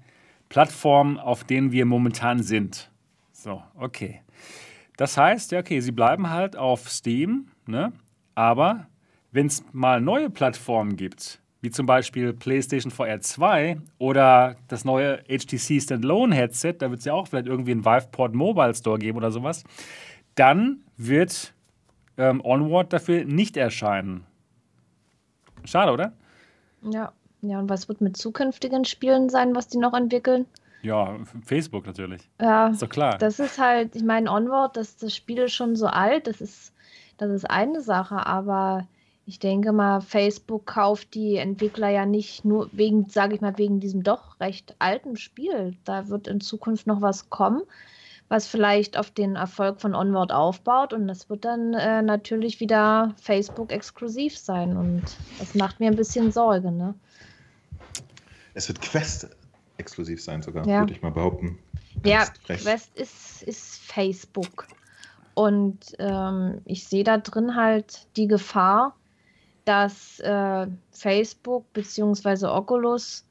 [SPEAKER 1] Plattformen, auf denen wir momentan sind. So, okay. Das heißt, ja, okay, sie bleiben halt auf Steam, ne? aber wenn es mal neue Plattformen gibt, wie zum Beispiel PlayStation VR 2 oder das neue HTC Standalone Headset, da wird es ja auch vielleicht irgendwie einen Viveport Mobile Store geben oder sowas, dann wird ähm, Onward dafür nicht erscheinen. Schade, oder?
[SPEAKER 3] Ja, ja, und was wird mit zukünftigen Spielen sein, was die noch entwickeln?
[SPEAKER 1] Ja, Facebook natürlich.
[SPEAKER 3] Ja, ist doch klar. Das ist halt, ich meine, Onward, das, das Spiel ist schon so alt, das ist, das ist eine Sache, aber ich denke mal, Facebook kauft die Entwickler ja nicht nur wegen, sage ich mal, wegen diesem doch recht alten Spiel. Da wird in Zukunft noch was kommen, was vielleicht auf den Erfolg von Onward aufbaut und das wird dann äh, natürlich wieder Facebook exklusiv sein und das macht mir ein bisschen Sorge, ne?
[SPEAKER 4] Es wird Quest exklusiv sein sogar, ja. würde ich mal behaupten.
[SPEAKER 3] ja, frech. Quest ist, ist Facebook. Und ähm, ich sehe da drin halt die Gefahr, dass äh, Facebook bzw. Oculus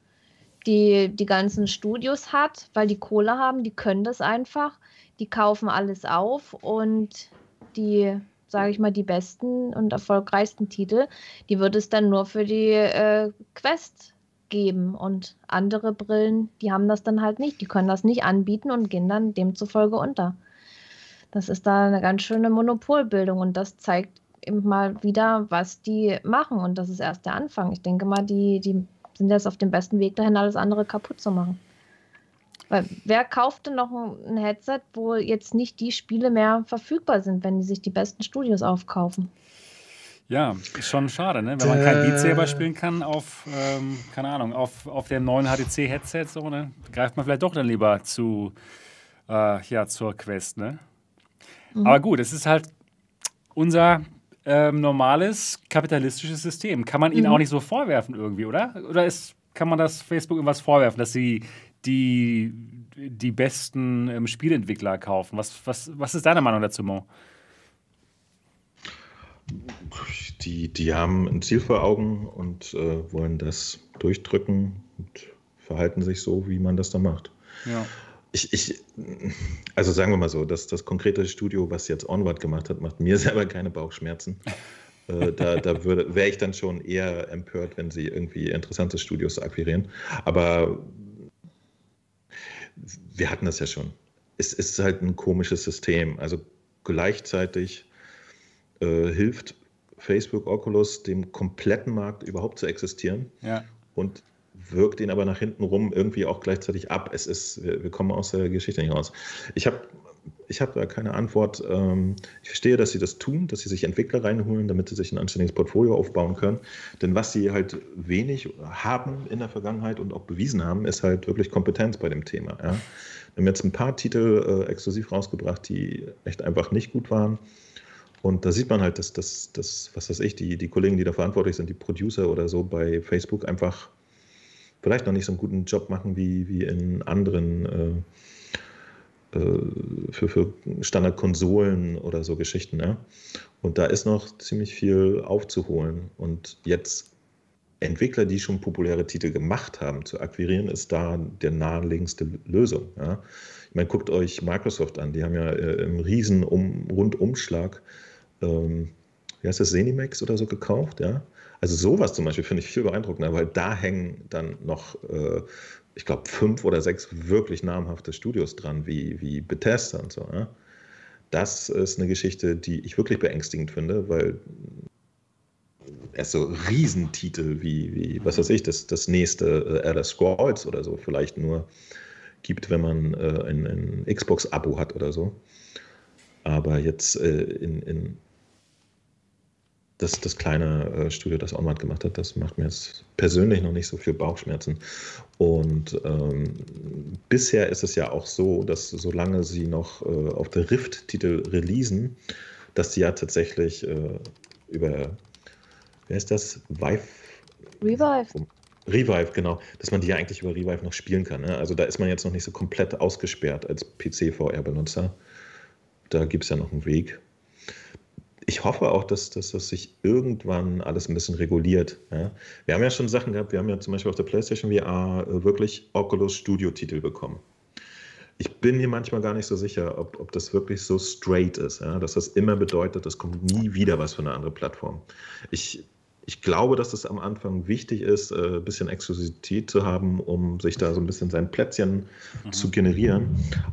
[SPEAKER 3] die, die ganzen Studios hat, weil die Kohle haben, die können das einfach. Die kaufen alles auf und die, sage ich mal, die besten und erfolgreichsten Titel, die wird es dann nur für die äh, Quest geben. Und andere Brillen, die haben das dann halt nicht. Die können das nicht anbieten und gehen dann demzufolge unter. Das ist da eine ganz schöne Monopolbildung und das zeigt eben mal wieder, was die machen. Und das ist erst der Anfang. Ich denke mal, die, die sind jetzt auf dem besten Weg dahin, alles andere kaputt zu machen. Weil wer kauft denn noch ein Headset, wo jetzt nicht die Spiele mehr verfügbar sind, wenn die sich die besten Studios aufkaufen?
[SPEAKER 1] Ja, ist schon schade, ne? wenn man kein Beat Saber spielen kann auf, ähm, keine Ahnung, auf, auf dem neuen HTC-Headset, so, ne? greift man vielleicht doch dann lieber zu, äh, ja, zur Quest. Ne? Mhm. Aber gut, es ist halt unser ähm, normales kapitalistisches System. Kann man ihnen mhm. auch nicht so vorwerfen irgendwie, oder? Oder ist, kann man das Facebook irgendwas vorwerfen, dass sie die, die besten ähm, Spielentwickler kaufen? Was, was, was ist deine Meinung dazu, Mo?
[SPEAKER 4] Die, die haben ein Ziel vor Augen und äh, wollen das durchdrücken und verhalten sich so, wie man das da macht.
[SPEAKER 1] Ja.
[SPEAKER 4] Ich, ich, also sagen wir mal so, dass das konkrete Studio, was jetzt Onward gemacht hat, macht mir selber keine Bauchschmerzen. äh, da da wäre ich dann schon eher empört, wenn sie irgendwie interessante Studios akquirieren. Aber wir hatten das ja schon. Es ist halt ein komisches System. Also gleichzeitig äh, hilft Facebook Oculus dem kompletten Markt überhaupt zu existieren
[SPEAKER 1] ja.
[SPEAKER 4] und wirkt ihn aber nach hinten rum irgendwie auch gleichzeitig ab. Es ist, wir, wir kommen aus der Geschichte nicht raus. Ich habe ich habe da keine Antwort. Ähm, ich verstehe, dass sie das tun, dass sie sich Entwickler reinholen, damit sie sich ein anständiges Portfolio aufbauen können. Denn was sie halt wenig haben in der Vergangenheit und auch bewiesen haben, ist halt wirklich Kompetenz bei dem Thema. Ja. Wir haben jetzt ein paar Titel äh, exklusiv rausgebracht, die echt einfach nicht gut waren. Und da sieht man halt, dass das, das was weiß ich, die, die Kollegen, die da verantwortlich sind, die Producer oder so bei Facebook einfach vielleicht noch nicht so einen guten Job machen wie, wie in anderen äh, äh, für, für Standardkonsolen oder so Geschichten. Ja? Und da ist noch ziemlich viel aufzuholen. Und jetzt Entwickler, die schon populäre Titel gemacht haben, zu akquirieren, ist da der naheliegendste Lösung. Ja? Ich meine, guckt euch Microsoft an, die haben ja äh, im riesen um, Rundumschlag, ähm, wie heißt das, Zenimax oder so gekauft, ja. Also sowas zum Beispiel finde ich viel beeindruckender, weil da hängen dann noch, äh, ich glaube, fünf oder sechs wirklich namhafte Studios dran, wie, wie Bethesda und so. Ja? Das ist eine Geschichte, die ich wirklich beängstigend finde, weil erst so Riesentitel wie, wie was weiß ich, das, das nächste äh, Elder Scrolls oder so vielleicht nur gibt, wenn man äh, ein, ein Xbox-Abo hat oder so. Aber jetzt äh, in, in das, das kleine äh, Studio, das Onward gemacht hat, das macht mir jetzt persönlich noch nicht so viel Bauchschmerzen. Und ähm, bisher ist es ja auch so, dass solange sie noch äh, auf der Rift-Titel releasen, dass sie ja tatsächlich äh, über, wer ist das? Vive?
[SPEAKER 3] Revive.
[SPEAKER 4] Revive, genau, dass man die ja eigentlich über Revive noch spielen kann. Ne? Also da ist man jetzt noch nicht so komplett ausgesperrt als PC-VR-Benutzer. Da gibt es ja noch einen Weg ich hoffe auch, dass, dass das sich irgendwann alles ein bisschen reguliert. Ja? Wir haben ja schon Sachen gehabt, wir haben ja zum Beispiel auf der PlayStation VR äh, wirklich Oculus Studio-Titel bekommen. Ich bin mir manchmal gar nicht so sicher, ob, ob das wirklich so straight ist, ja? dass das immer bedeutet, es kommt nie wieder was von einer anderen Plattform. Ich ich glaube, dass es am Anfang wichtig ist, ein äh, bisschen Exklusivität zu haben, um sich da so ein bisschen sein Plätzchen mhm. zu generieren.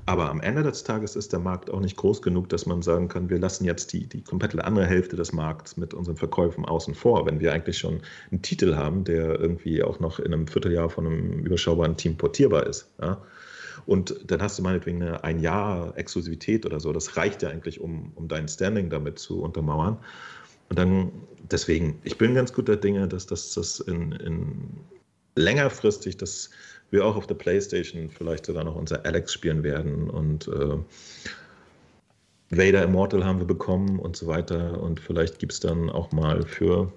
[SPEAKER 4] Aber am Ende des Tages ist der Markt auch nicht groß genug, dass man sagen kann, wir lassen jetzt die, die komplette andere Hälfte des Markts mit unseren Verkäufen außen vor, wenn wir eigentlich schon einen Titel haben, der irgendwie auch noch in einem Vierteljahr von einem überschaubaren Team portierbar ist. Ja? Und dann hast du meinetwegen eine, ein Jahr Exklusivität oder so. Das reicht ja eigentlich, um, um dein Standing damit zu untermauern. Und dann, deswegen, ich bin ganz guter Dinge, dass das, in, in längerfristig, dass wir auch auf der Playstation vielleicht sogar noch unser Alex spielen werden und äh, Vader Immortal haben wir bekommen und so weiter. Und vielleicht gibt es dann auch mal für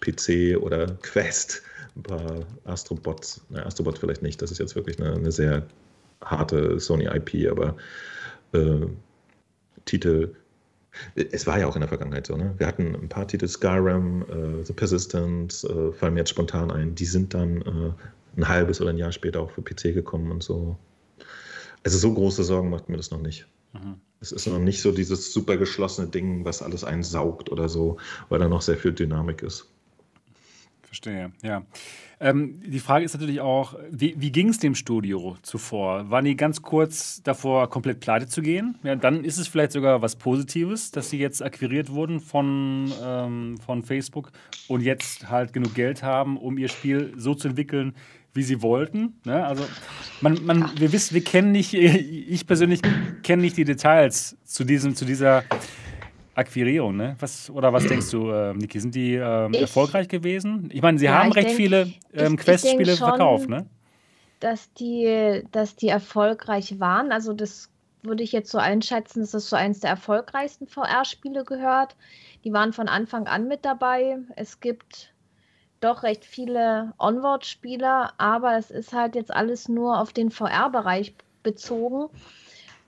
[SPEAKER 4] PC oder Quest ein paar Astrobots. Na, Astrobot vielleicht nicht, das ist jetzt wirklich eine, eine sehr harte Sony IP, aber äh, Titel, es war ja auch in der Vergangenheit so, ne? Wir hatten ein paar Titel, Skyrim, äh, The Persistence, äh, fallen mir jetzt spontan ein, die sind dann äh, ein halbes oder ein Jahr später auch für PC gekommen und so. Also so große Sorgen macht mir das noch nicht. Mhm. Es ist noch nicht so dieses super geschlossene Ding, was alles einsaugt oder so, weil da noch sehr viel Dynamik ist.
[SPEAKER 1] Verstehe, ja. Ähm, die Frage ist natürlich auch, wie, wie ging es dem Studio zuvor? Waren die ganz kurz davor, komplett pleite zu gehen? Ja, dann ist es vielleicht sogar was Positives, dass sie jetzt akquiriert wurden von, ähm, von Facebook und jetzt halt genug Geld haben, um ihr Spiel so zu entwickeln, wie sie wollten. Ne? Also man, man, wir wissen, wir kennen nicht, ich persönlich kenne nicht die Details zu diesem, zu dieser Akquirierung, ne? Was, oder was denkst du, äh, Niki? Sind die ähm, erfolgreich gewesen? Ich meine, sie ja, haben recht denk, viele ähm, Quest-Spiele verkauft, ne?
[SPEAKER 3] Dass die, dass die erfolgreich waren. Also das würde ich jetzt so einschätzen, dass das so eines der erfolgreichsten VR-Spiele gehört. Die waren von Anfang an mit dabei. Es gibt doch recht viele Onward-Spieler, aber es ist halt jetzt alles nur auf den VR-Bereich bezogen.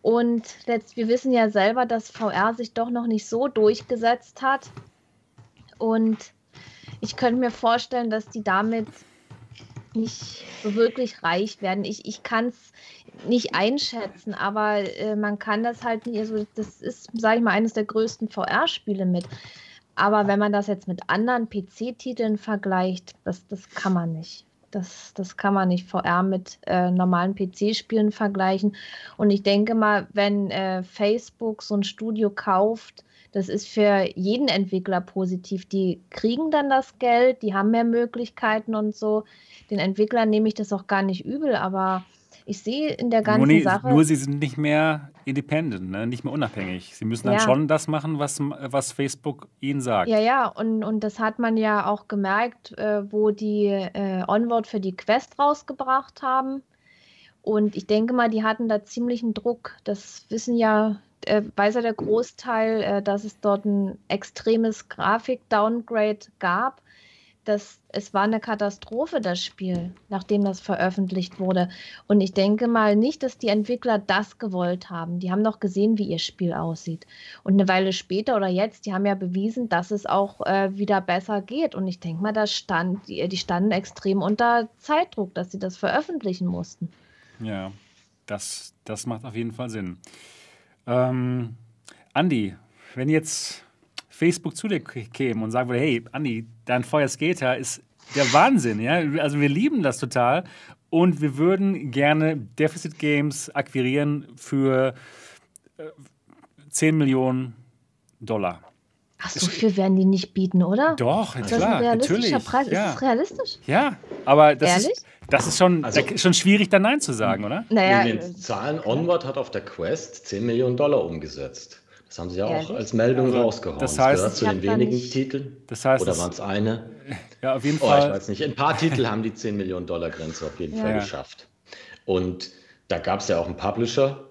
[SPEAKER 3] Und letzt, wir wissen ja selber, dass VR sich doch noch nicht so durchgesetzt hat. Und ich könnte mir vorstellen, dass die damit nicht so wirklich reich werden. Ich, ich kann es nicht einschätzen, aber äh, man kann das halt nicht. Also das ist, sage ich mal, eines der größten VR-Spiele mit. Aber wenn man das jetzt mit anderen PC-Titeln vergleicht, das, das kann man nicht. Das, das kann man nicht VR mit äh, normalen PC-Spielen vergleichen. Und ich denke mal, wenn äh, Facebook so ein Studio kauft, das ist für jeden Entwickler positiv. Die kriegen dann das Geld, die haben mehr Möglichkeiten und so. Den Entwicklern nehme ich das auch gar nicht übel, aber ich sehe in der ganzen
[SPEAKER 1] nur,
[SPEAKER 3] Sache.
[SPEAKER 1] Nur sie sind nicht mehr independent, ne? nicht mehr unabhängig. Sie müssen dann ja. schon das machen, was, was Facebook ihnen sagt.
[SPEAKER 3] Ja, ja, und, und das hat man ja auch gemerkt, äh, wo die äh, Onward für die Quest rausgebracht haben. Und ich denke mal, die hatten da ziemlichen Druck. Das wissen ja, äh, weiß ja der Großteil, äh, dass es dort ein extremes Grafik-Downgrade gab das, es war eine Katastrophe, das Spiel, nachdem das veröffentlicht wurde. Und ich denke mal nicht, dass die Entwickler das gewollt haben. Die haben doch gesehen, wie ihr Spiel aussieht. Und eine Weile später oder jetzt, die haben ja bewiesen, dass es auch äh, wieder besser geht. Und ich denke mal, da stand, die, die standen extrem unter Zeitdruck, dass sie das veröffentlichen mussten.
[SPEAKER 1] Ja, das, das macht auf jeden Fall Sinn. Ähm, Andi, wenn jetzt Facebook zu dir käme und sagen würde, hey, Andi, dein Feuer Skater ist der Wahnsinn, ja. Also wir lieben das total und wir würden gerne Deficit Games akquirieren für äh, 10 Millionen Dollar.
[SPEAKER 3] Ach, so viel werden die nicht bieten, oder?
[SPEAKER 1] Doch,
[SPEAKER 3] ist
[SPEAKER 1] klar,
[SPEAKER 3] das ein
[SPEAKER 1] realistischer
[SPEAKER 3] natürlich. Preis? Ja. Ist das realistisch?
[SPEAKER 1] Ja, aber das
[SPEAKER 3] Ehrlich?
[SPEAKER 1] ist, das ist schon, also, schon schwierig, da Nein zu sagen, oder?
[SPEAKER 2] Naja, in den Zahlen Onward hat auf der Quest 10 Millionen Dollar umgesetzt. Das haben sie ja auch als Meldung also, rausgehauen.
[SPEAKER 1] Das heißt,
[SPEAKER 2] das zu den wenigen Titeln.
[SPEAKER 1] Das heißt,
[SPEAKER 2] Oder waren es eine?
[SPEAKER 1] Ja, auf jeden
[SPEAKER 2] oh,
[SPEAKER 1] Fall.
[SPEAKER 2] Ich weiß nicht. Ein paar Titel haben die 10 Millionen Dollar Grenze auf jeden ja. Fall geschafft. Und da gab es ja auch einen Publisher,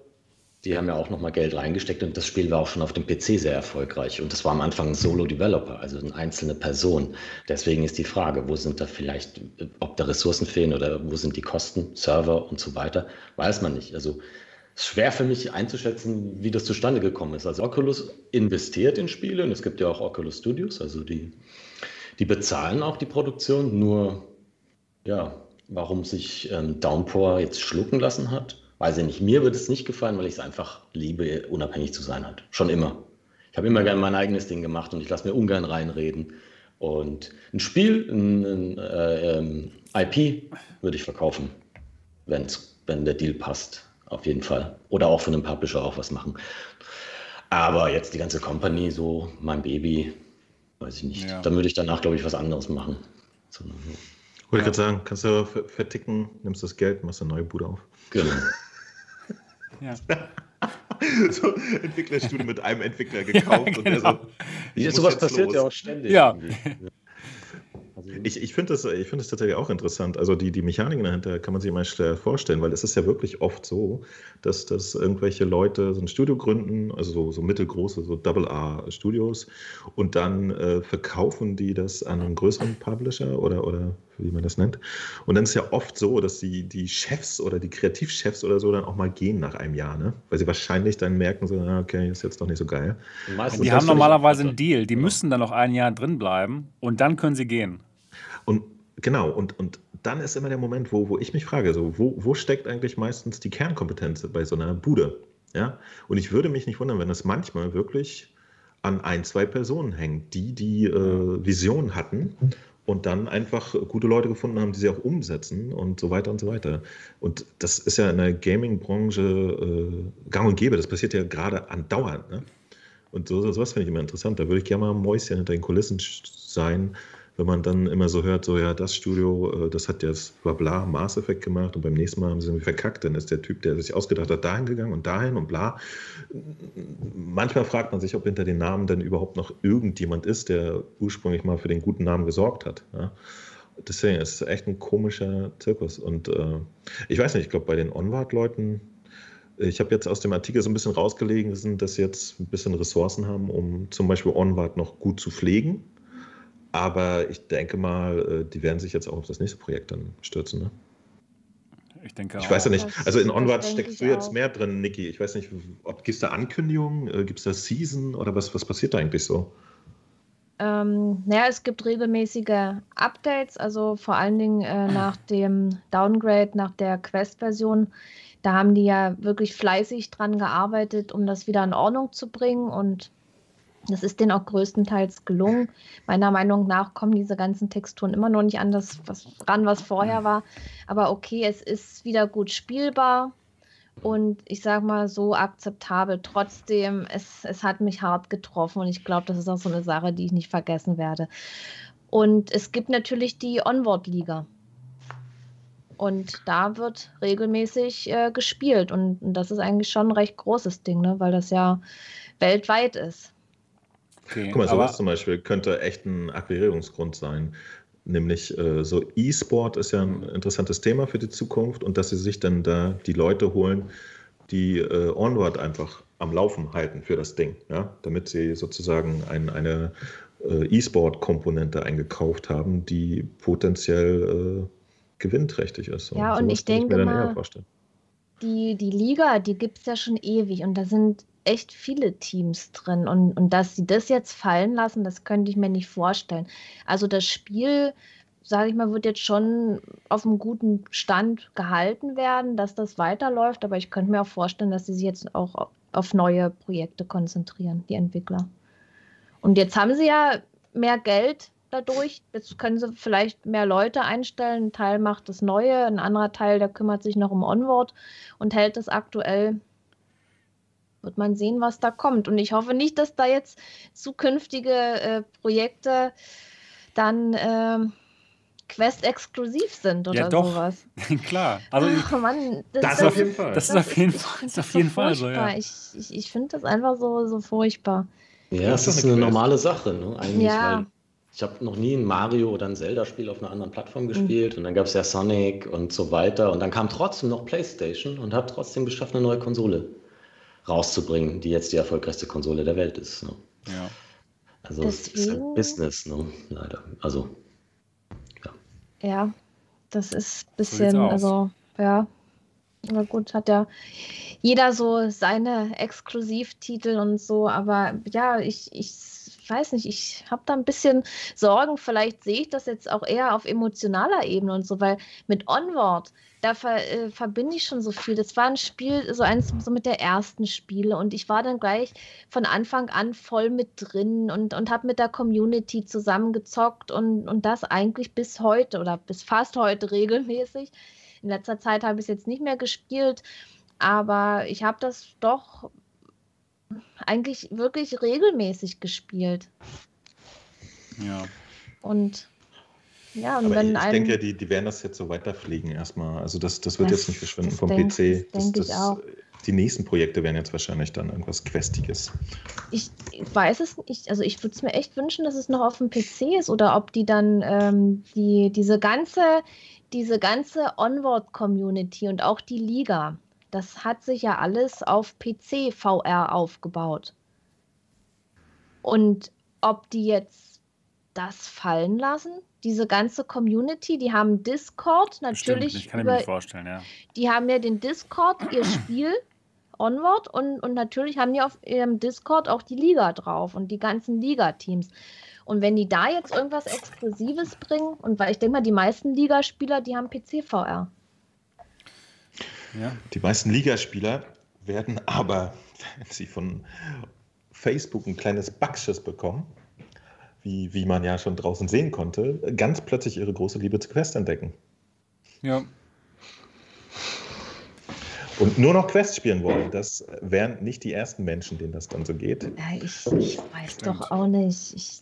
[SPEAKER 2] die haben ja auch nochmal Geld reingesteckt und das Spiel war auch schon auf dem PC sehr erfolgreich. Und das war am Anfang ein Solo-Developer, also eine einzelne Person. Deswegen ist die Frage, wo sind da vielleicht, ob da Ressourcen fehlen oder wo sind die Kosten, Server und so weiter, weiß man nicht. Also schwer für mich einzuschätzen, wie das zustande gekommen ist. Also Oculus investiert in Spiele und es gibt ja auch Oculus Studios, also die, die bezahlen auch die Produktion. Nur, ja, warum sich ähm, Downpour jetzt schlucken lassen hat, weiß ich nicht. Mir wird es nicht gefallen, weil ich es einfach liebe, unabhängig zu sein hat. Schon immer. Ich habe immer gerne mein eigenes Ding gemacht und ich lasse mir ungern reinreden. Und ein Spiel, ein, ein äh, ähm, IP würde ich verkaufen, wenn's, wenn der Deal passt auf jeden Fall. Oder auch von einem Publisher auch was machen. Aber jetzt die ganze Company, so mein Baby, weiß ich nicht. Ja. Dann würde ich danach, glaube ich, was anderes machen. So,
[SPEAKER 4] Wollte ja. ich gerade sagen, kannst du verticken, nimmst das Geld, machst eine neue Bude auf.
[SPEAKER 2] Genau.
[SPEAKER 4] ja. so Entwicklerstudio mit einem Entwickler gekauft. Ja, genau. und
[SPEAKER 2] so, sowas passiert los. ja auch ständig.
[SPEAKER 1] Ja.
[SPEAKER 4] Also ich ich finde das, find das tatsächlich auch interessant. Also die, die Mechaniken dahinter kann man sich immer schwer vorstellen, weil es ist ja wirklich oft so, dass, dass irgendwelche Leute so ein Studio gründen, also so, so mittelgroße, so Double-A-Studios, und dann äh, verkaufen die das an einen größeren Publisher oder, oder wie man das nennt. Und dann ist ja oft so, dass die, die Chefs oder die Kreativchefs oder so dann auch mal gehen nach einem Jahr, ne? Weil sie wahrscheinlich dann merken, so, okay, ist jetzt doch nicht so geil.
[SPEAKER 1] Die haben normalerweise einen Deal, die müssen dann noch ein Jahr drin bleiben und dann können sie gehen.
[SPEAKER 4] Und genau, und, und dann ist immer der Moment, wo, wo ich mich frage, so, wo, wo steckt eigentlich meistens die Kernkompetenz bei so einer Bude? Ja? Und ich würde mich nicht wundern, wenn es manchmal wirklich an ein, zwei Personen hängt, die die äh, Vision hatten und dann einfach gute Leute gefunden haben, die sie auch umsetzen und so weiter und so weiter. Und das ist ja in der Gaming-Branche äh, gang und gäbe. Das passiert ja gerade andauernd. Ne? Und so, sowas finde ich immer interessant. Da würde ich gerne mal Mäuschen hinter den Kulissen sein wenn man dann immer so hört, so ja, das Studio, äh, das hat jetzt bla bla Mass Effect gemacht und beim nächsten Mal haben sie irgendwie verkackt, dann ist der Typ, der sich ausgedacht hat, dahin gegangen und dahin und bla. Manchmal fragt man sich, ob hinter den Namen dann überhaupt noch irgendjemand ist, der ursprünglich mal für den guten Namen gesorgt hat. Ja? Deswegen ist es echt ein komischer Zirkus. Und äh, ich weiß nicht, ich glaube, bei den Onward-Leuten, ich habe jetzt aus dem Artikel so ein bisschen rausgelegen, dass sie jetzt ein bisschen Ressourcen haben, um zum Beispiel Onward noch gut zu pflegen aber ich denke mal, äh, die werden sich jetzt auch auf das nächste Projekt dann stürzen. Ne?
[SPEAKER 1] Ich denke
[SPEAKER 4] Ich
[SPEAKER 1] auch.
[SPEAKER 4] weiß ja nicht. Also in Onward steckst du jetzt auch. mehr drin, Niki. Ich weiß nicht, ob gibt es da Ankündigungen, äh, gibt es da Season oder was, was passiert da eigentlich so?
[SPEAKER 3] Ähm, naja, es gibt regelmäßige Updates, also vor allen Dingen äh, nach dem Downgrade, nach der Quest-Version. Da haben die ja wirklich fleißig dran gearbeitet, um das wieder in Ordnung zu bringen und das ist denen auch größtenteils gelungen. Meiner Meinung nach kommen diese ganzen Texturen immer noch nicht an das was, ran, was vorher war. Aber okay, es ist wieder gut spielbar und ich sage mal so akzeptabel. Trotzdem, es, es hat mich hart getroffen und ich glaube, das ist auch so eine Sache, die ich nicht vergessen werde. Und es gibt natürlich die Onward-Liga. Und da wird regelmäßig äh, gespielt. Und, und, das ist eigentlich schon ein recht großes Ding, ne? weil das ja weltweit ist.
[SPEAKER 4] Okay, Guck mal, sowas zum Beispiel könnte echt ein Akquirierungsgrund sein. Nämlich äh, so E-Sport ist ja ein interessantes Thema für die Zukunft und dass sie sich dann da die Leute holen, die äh, Onward einfach am Laufen halten für das Ding, ja? damit sie sozusagen ein, eine äh, E-Sport-Komponente eingekauft haben, die potenziell äh, gewinnträchtig ist.
[SPEAKER 3] Und ja, und ich denke ich mal, die, die Liga, die gibt es ja schon ewig und da sind echt viele Teams drin. Und, und dass sie das jetzt fallen lassen, das könnte ich mir nicht vorstellen. Also das Spiel, sage ich mal, wird jetzt schon auf einem guten Stand gehalten werden, dass das weiterläuft. Aber ich könnte mir auch vorstellen, dass sie sich jetzt auch auf neue Projekte konzentrieren, die Entwickler. Und jetzt haben sie ja mehr Geld dadurch. Jetzt können sie vielleicht mehr Leute einstellen. Ein Teil macht das Neue, ein anderer Teil, der kümmert sich noch um Onward und hält das aktuell wird man sehen, was da kommt. Und ich hoffe nicht, dass da jetzt zukünftige äh, Projekte dann äh, Quest-exklusiv sind oder ja, doch. sowas.
[SPEAKER 1] Klar. Also
[SPEAKER 3] Ach, Mann,
[SPEAKER 1] das, das, das, auf jeden Fall. Das, ist auf jeden Fall, ist auf jeden so Fall so, ja.
[SPEAKER 3] Ich, ich, ich finde das einfach so, so furchtbar.
[SPEAKER 2] Ja, das ist eine normale Sache, ne? Eigentlich, ja. weil ich habe noch nie ein Mario oder ein Zelda-Spiel auf einer anderen Plattform gespielt mhm. und dann gab es ja Sonic und so weiter und dann kam trotzdem noch PlayStation und hat trotzdem geschafft, eine neue Konsole rauszubringen, die jetzt die erfolgreichste Konsole der Welt ist. Ne?
[SPEAKER 1] Ja.
[SPEAKER 2] Also es ist halt Business, ne? leider. Also,
[SPEAKER 3] ja. Ja, das ist ein bisschen, so also, ja. Aber gut, hat ja jeder so seine Exklusivtitel und so, aber ja, ich, ich weiß nicht, ich habe da ein bisschen Sorgen. Vielleicht sehe ich das jetzt auch eher auf emotionaler Ebene und so, weil mit Onward, da ver, äh, verbinde ich schon so viel. Das war ein Spiel, so eins so mit der ersten Spiele und ich war dann gleich von Anfang an voll mit drin und, und habe mit der Community zusammengezockt und, und das eigentlich bis heute oder bis fast heute regelmäßig. In letzter Zeit habe ich es jetzt nicht mehr gespielt, aber ich habe das doch eigentlich wirklich regelmäßig gespielt.
[SPEAKER 1] Ja.
[SPEAKER 3] Und ja, und
[SPEAKER 4] Aber
[SPEAKER 3] wenn
[SPEAKER 4] ich, ich denke, die, die werden das jetzt so weiterfliegen erstmal. Also das, das wird das, jetzt nicht verschwinden vom
[SPEAKER 3] denk,
[SPEAKER 4] PC.
[SPEAKER 3] Das, das,
[SPEAKER 4] auch. Die nächsten Projekte werden jetzt wahrscheinlich dann irgendwas Questiges.
[SPEAKER 3] Ich weiß es nicht. Also ich würde es mir echt wünschen, dass es noch auf dem PC ist oder ob die dann ähm, die, diese ganze, diese ganze Onward-Community und auch die Liga, das hat sich ja alles auf PC VR aufgebaut. Und ob die jetzt das fallen lassen, diese ganze Community, die haben Discord natürlich.
[SPEAKER 1] Stimmt, ich kann über, mir vorstellen, ja.
[SPEAKER 3] Die haben ja den Discord, ihr Spiel, Onward, und, und natürlich haben die auf ihrem Discord auch die Liga drauf und die ganzen Liga-Teams. Und wenn die da jetzt irgendwas Exklusives bringen, und weil ich denke mal, die meisten Ligaspieler, die haben PC-VR.
[SPEAKER 4] Ja. Die meisten Ligaspieler werden aber, wenn sie von Facebook ein kleines Backschiss bekommen, wie, wie man ja schon draußen sehen konnte, ganz plötzlich ihre große Liebe zu Quest entdecken.
[SPEAKER 1] Ja.
[SPEAKER 4] Und nur noch Quest spielen wollen. Das wären nicht die ersten Menschen, denen das dann so geht.
[SPEAKER 3] Ja, ich, ich weiß Stimmt. doch auch nicht. Ich,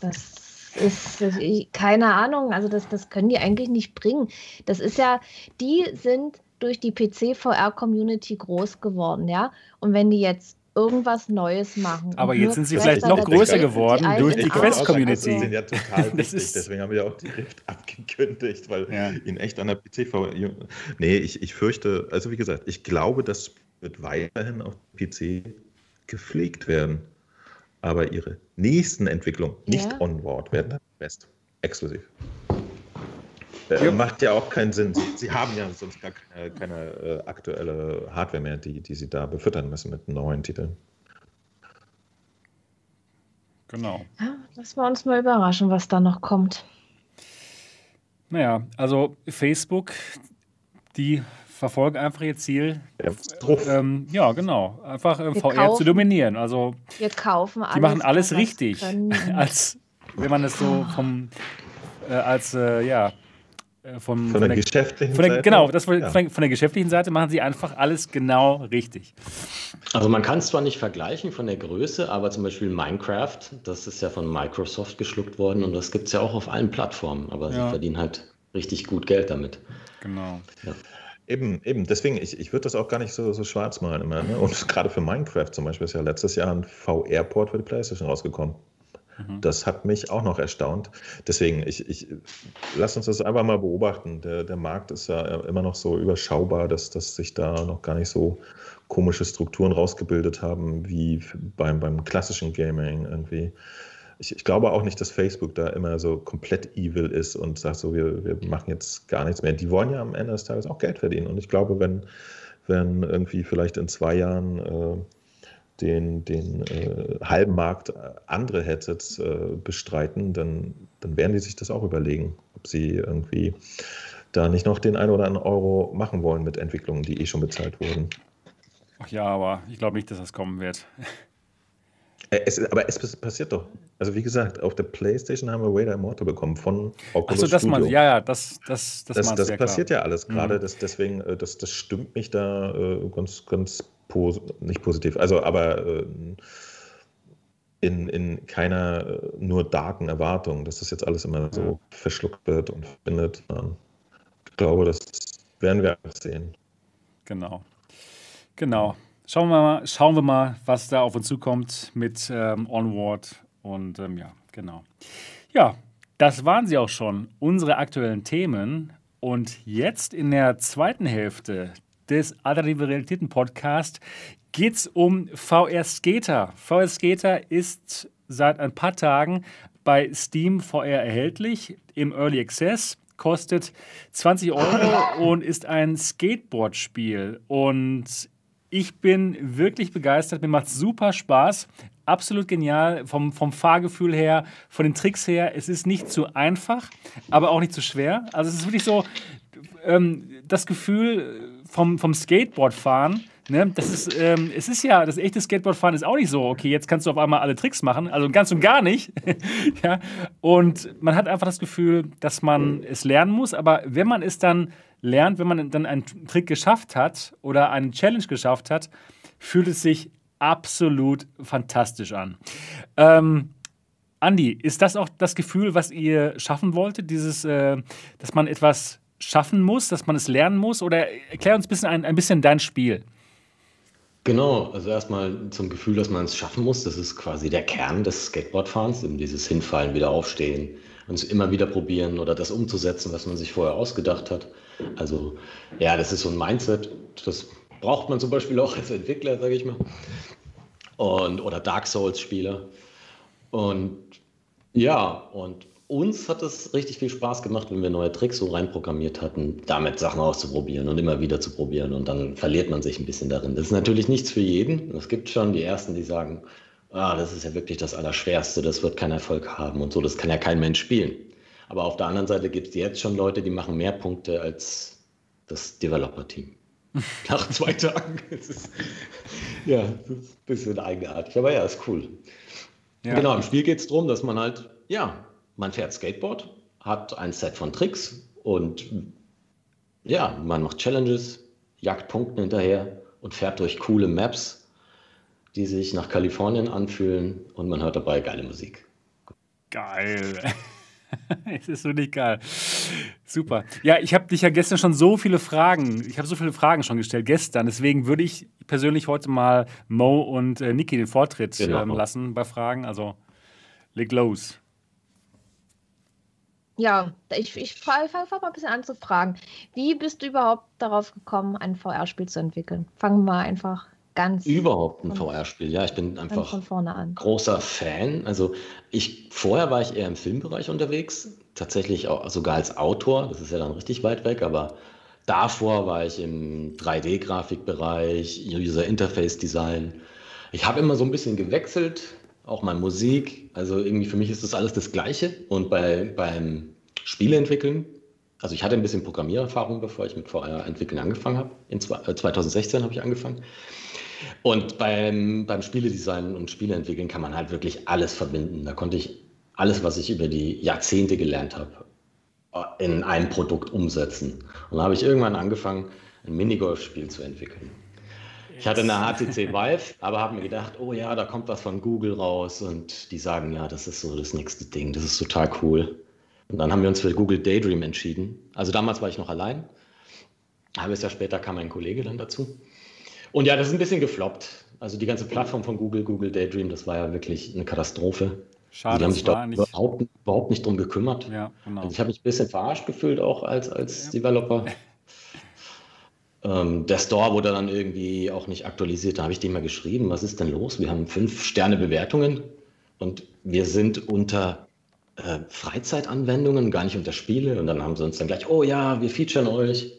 [SPEAKER 3] das ist, ich, keine Ahnung. Also das, das können die eigentlich nicht bringen. Das ist ja, die sind durch die PC-VR-Community groß geworden, ja. Und wenn die jetzt irgendwas Neues machen.
[SPEAKER 1] Aber jetzt sind sie vielleicht noch größer geworden die durch die Quest-Community.
[SPEAKER 4] Die sind ja total wichtig, deswegen haben wir auch die Rift abgekündigt, weil ja. in echt an der PC-VR. Nee, ich, ich fürchte, also wie gesagt, ich glaube, das wird weiterhin auf PC gepflegt werden. Aber ihre nächsten Entwicklungen, nicht ja. Onboard, werden dann Quest exklusiv. Äh, macht ja auch keinen Sinn. Sie, sie, haben ja sonst gar keine, keine äh, aktuelle Hardware mehr, die, die sie da befüttern müssen mit neuen Titeln.
[SPEAKER 1] Genau.
[SPEAKER 3] Ja, lassen wir uns mal überraschen, was da noch kommt.
[SPEAKER 1] Naja, also Facebook, die verfolgen einfach ihr Ziel. Ja, ähm, ja genau. Einfach äh, VR kaufen, zu dominieren. Also,
[SPEAKER 3] wir kaufen alles.
[SPEAKER 1] Die machen alles richtig. Als wenn man es so vom äh, als äh, ja
[SPEAKER 4] äh, von, von, der, der geschäftlichen
[SPEAKER 1] von der, Seite? Genau, das, ja. von, der, geschäftlichen Seite machen sie einfach alles genau richtig.
[SPEAKER 2] Also man kann es zwar nicht vergleichen von der Größe, aber zum Beispiel Minecraft, das ist ja von Microsoft geschluckt worden und das gibt es ja auch auf allen Plattformen, aber ja. sie verdienen halt richtig gut Geld damit.
[SPEAKER 1] Genau.
[SPEAKER 4] Ja. Eben, eben. Deswegen, ich, ich würde das auch gar nicht so, so schwarz malen immer. Ne? Und gerade für Minecraft zum Beispiel ist ja letztes Jahr ein VR-Port für die PlayStation rausgekommen. Mhm. Das hat mich auch noch erstaunt. Deswegen, ich, ich lass uns das einfach mal beobachten. Der, der Markt ist ja immer noch so überschaubar, dass, dass sich da noch gar nicht so komische Strukturen rausgebildet haben wie beim, beim klassischen Gaming irgendwie ich, ich, glaube auch nicht, dass Facebook da immer so komplett evil ist und sagt so, wir, wir machen jetzt gar nichts mehr. Die wollen ja am Ende des Tages auch Geld verdienen. Und ich glaube, wenn, wenn irgendwie vielleicht in zwei Jahren äh, den, den äh, halben Markt andere Headsets äh, bestreiten, dann, dann werden die sich das auch überlegen, ob sie irgendwie da nicht noch den einen oder anderen Euro machen wollen mit Entwicklungen, die eh schon bezahlt wurden.
[SPEAKER 1] Ach ja, aber ich glaube nicht, dass das kommen wird.
[SPEAKER 4] Äh, es, aber es passiert doch. Also wie gesagt, auf der Playstation haben wir Vader Immortal bekommen von
[SPEAKER 1] Oculus Achso, das man, ja, ja, das, das,
[SPEAKER 4] das, das, das passiert klar. ja alles gerade. Mhm. Das, deswegen, äh, das, das stimmt mich da äh, ganz, ganz pos nicht positiv. Also, aber äh, in, in keiner äh, nur darken Erwartung, dass das jetzt alles immer so verschluckt wird und findet. Ich glaube, das werden wir auch sehen.
[SPEAKER 1] Genau. Genau. Schauen wir mal, schauen wir mal was da auf uns zukommt mit ähm, Onward. Und ähm, ja, genau. Ja, das waren sie auch schon, unsere aktuellen Themen. Und jetzt in der zweiten Hälfte des Alternative Realitäten Podcast geht es um VR Skater. VR Skater ist seit ein paar Tagen bei Steam VR erhältlich im Early Access kostet 20 Euro und ist ein Skateboard-Spiel. Und ich bin wirklich begeistert. Mir macht super Spaß. Absolut genial vom, vom Fahrgefühl her, von den Tricks her. Es ist nicht zu einfach, aber auch nicht zu schwer. Also es ist wirklich so ähm, das Gefühl vom, vom Skateboardfahren. Ne, das ist, ähm, es ist ja, das echte Skateboardfahren ist auch nicht so, okay, jetzt kannst du auf einmal alle Tricks machen, also ganz und gar nicht. ja, und man hat einfach das Gefühl, dass man es lernen muss, aber wenn man es dann lernt, wenn man dann einen Trick geschafft hat oder eine Challenge geschafft hat, fühlt es sich absolut fantastisch an. Ähm, Andi, ist das auch das Gefühl, was ihr schaffen wolltet, dieses, äh, dass man etwas schaffen muss, dass man es lernen muss? Oder erklär uns ein bisschen, ein, ein bisschen dein Spiel.
[SPEAKER 2] Genau, also erstmal zum Gefühl, dass man es schaffen muss. Das ist quasi der Kern des Skateboardfahrens, eben dieses Hinfallen, wieder aufstehen und es immer wieder probieren oder das umzusetzen, was man sich vorher ausgedacht hat. Also ja, das ist so ein Mindset, das braucht man zum Beispiel auch als Entwickler, sage ich mal. Und, oder Dark Souls-Spieler. Und ja, und uns hat es richtig viel Spaß gemacht, wenn wir neue Tricks so reinprogrammiert hatten, damit Sachen auszuprobieren und immer wieder zu probieren. Und dann verliert man sich ein bisschen darin. Das ist natürlich nichts für jeden. Es gibt schon die Ersten, die sagen, ah, das ist ja wirklich das Allerschwerste, das wird keinen Erfolg haben und so, das kann ja kein Mensch spielen. Aber auf der anderen Seite gibt es jetzt schon Leute, die machen mehr Punkte als das Developer-Team. Nach zwei Tagen. Ist, ja, das ist ein bisschen eigenartig, aber ja, ist cool. Ja. Genau, im Spiel geht es darum, dass man halt, ja, man fährt Skateboard, hat ein Set von Tricks und ja, man macht Challenges, jagt Punkte hinterher und fährt durch coole Maps, die sich nach Kalifornien anfühlen und man hört dabei geile Musik.
[SPEAKER 1] Geil. es ist wirklich geil. Super. Ja, ich habe dich ja gestern schon so viele Fragen, ich habe so viele Fragen schon gestellt gestern. Deswegen würde ich persönlich heute mal Mo und äh, Niki den Vortritt genau. ähm, lassen bei Fragen. Also leg los.
[SPEAKER 3] Ja, ich, ich fange mal ein bisschen an zu fragen. Wie bist du überhaupt darauf gekommen, ein VR-Spiel zu entwickeln? Fangen wir einfach ganz.
[SPEAKER 2] Überhaupt ein VR-Spiel, ja. Ich bin einfach von vorne an. großer Fan. Also ich vorher war ich eher im Filmbereich unterwegs, tatsächlich auch sogar als Autor. Das ist ja dann richtig weit weg, aber davor war ich im 3D-Grafikbereich, User Interface Design. Ich habe immer so ein bisschen gewechselt, auch mal Musik. Also irgendwie für mich ist das alles das Gleiche. Und bei, beim Spieleentwickeln, also ich hatte ein bisschen Programmiererfahrung, bevor ich mit VR-Entwickeln angefangen habe. In 2016 äh, habe ich angefangen. Und beim, beim Spieledesign und Spieleentwickeln kann man halt wirklich alles verbinden. Da konnte ich alles, was ich über die Jahrzehnte gelernt habe, in ein Produkt umsetzen. Und da habe ich irgendwann angefangen, ein Minigolf-Spiel zu entwickeln. Ich hatte eine HTC Vive, aber habe mir gedacht, oh ja, da kommt was von Google raus und die sagen, ja, das ist so das nächste Ding, das ist total cool. Und dann haben wir uns für Google Daydream entschieden. Also damals war ich noch allein. Ein halbes Jahr später kam ein Kollege dann dazu. Und ja, das ist ein bisschen gefloppt. Also die ganze Plattform von Google, Google Daydream, das war ja wirklich eine Katastrophe. Schade, die haben sich da überhaupt, überhaupt, nicht drum gekümmert. Ja, genau. also ich habe mich ein bisschen verarscht gefühlt, auch als, als ja. Developer. ähm, der Store wurde dann irgendwie auch nicht aktualisiert. Da habe ich dem mal geschrieben, was ist denn los? Wir haben fünf Sterne Bewertungen und wir sind unter äh, Freizeitanwendungen, gar nicht unter Spiele. Und dann haben sie uns dann gleich, oh ja, wir featuren euch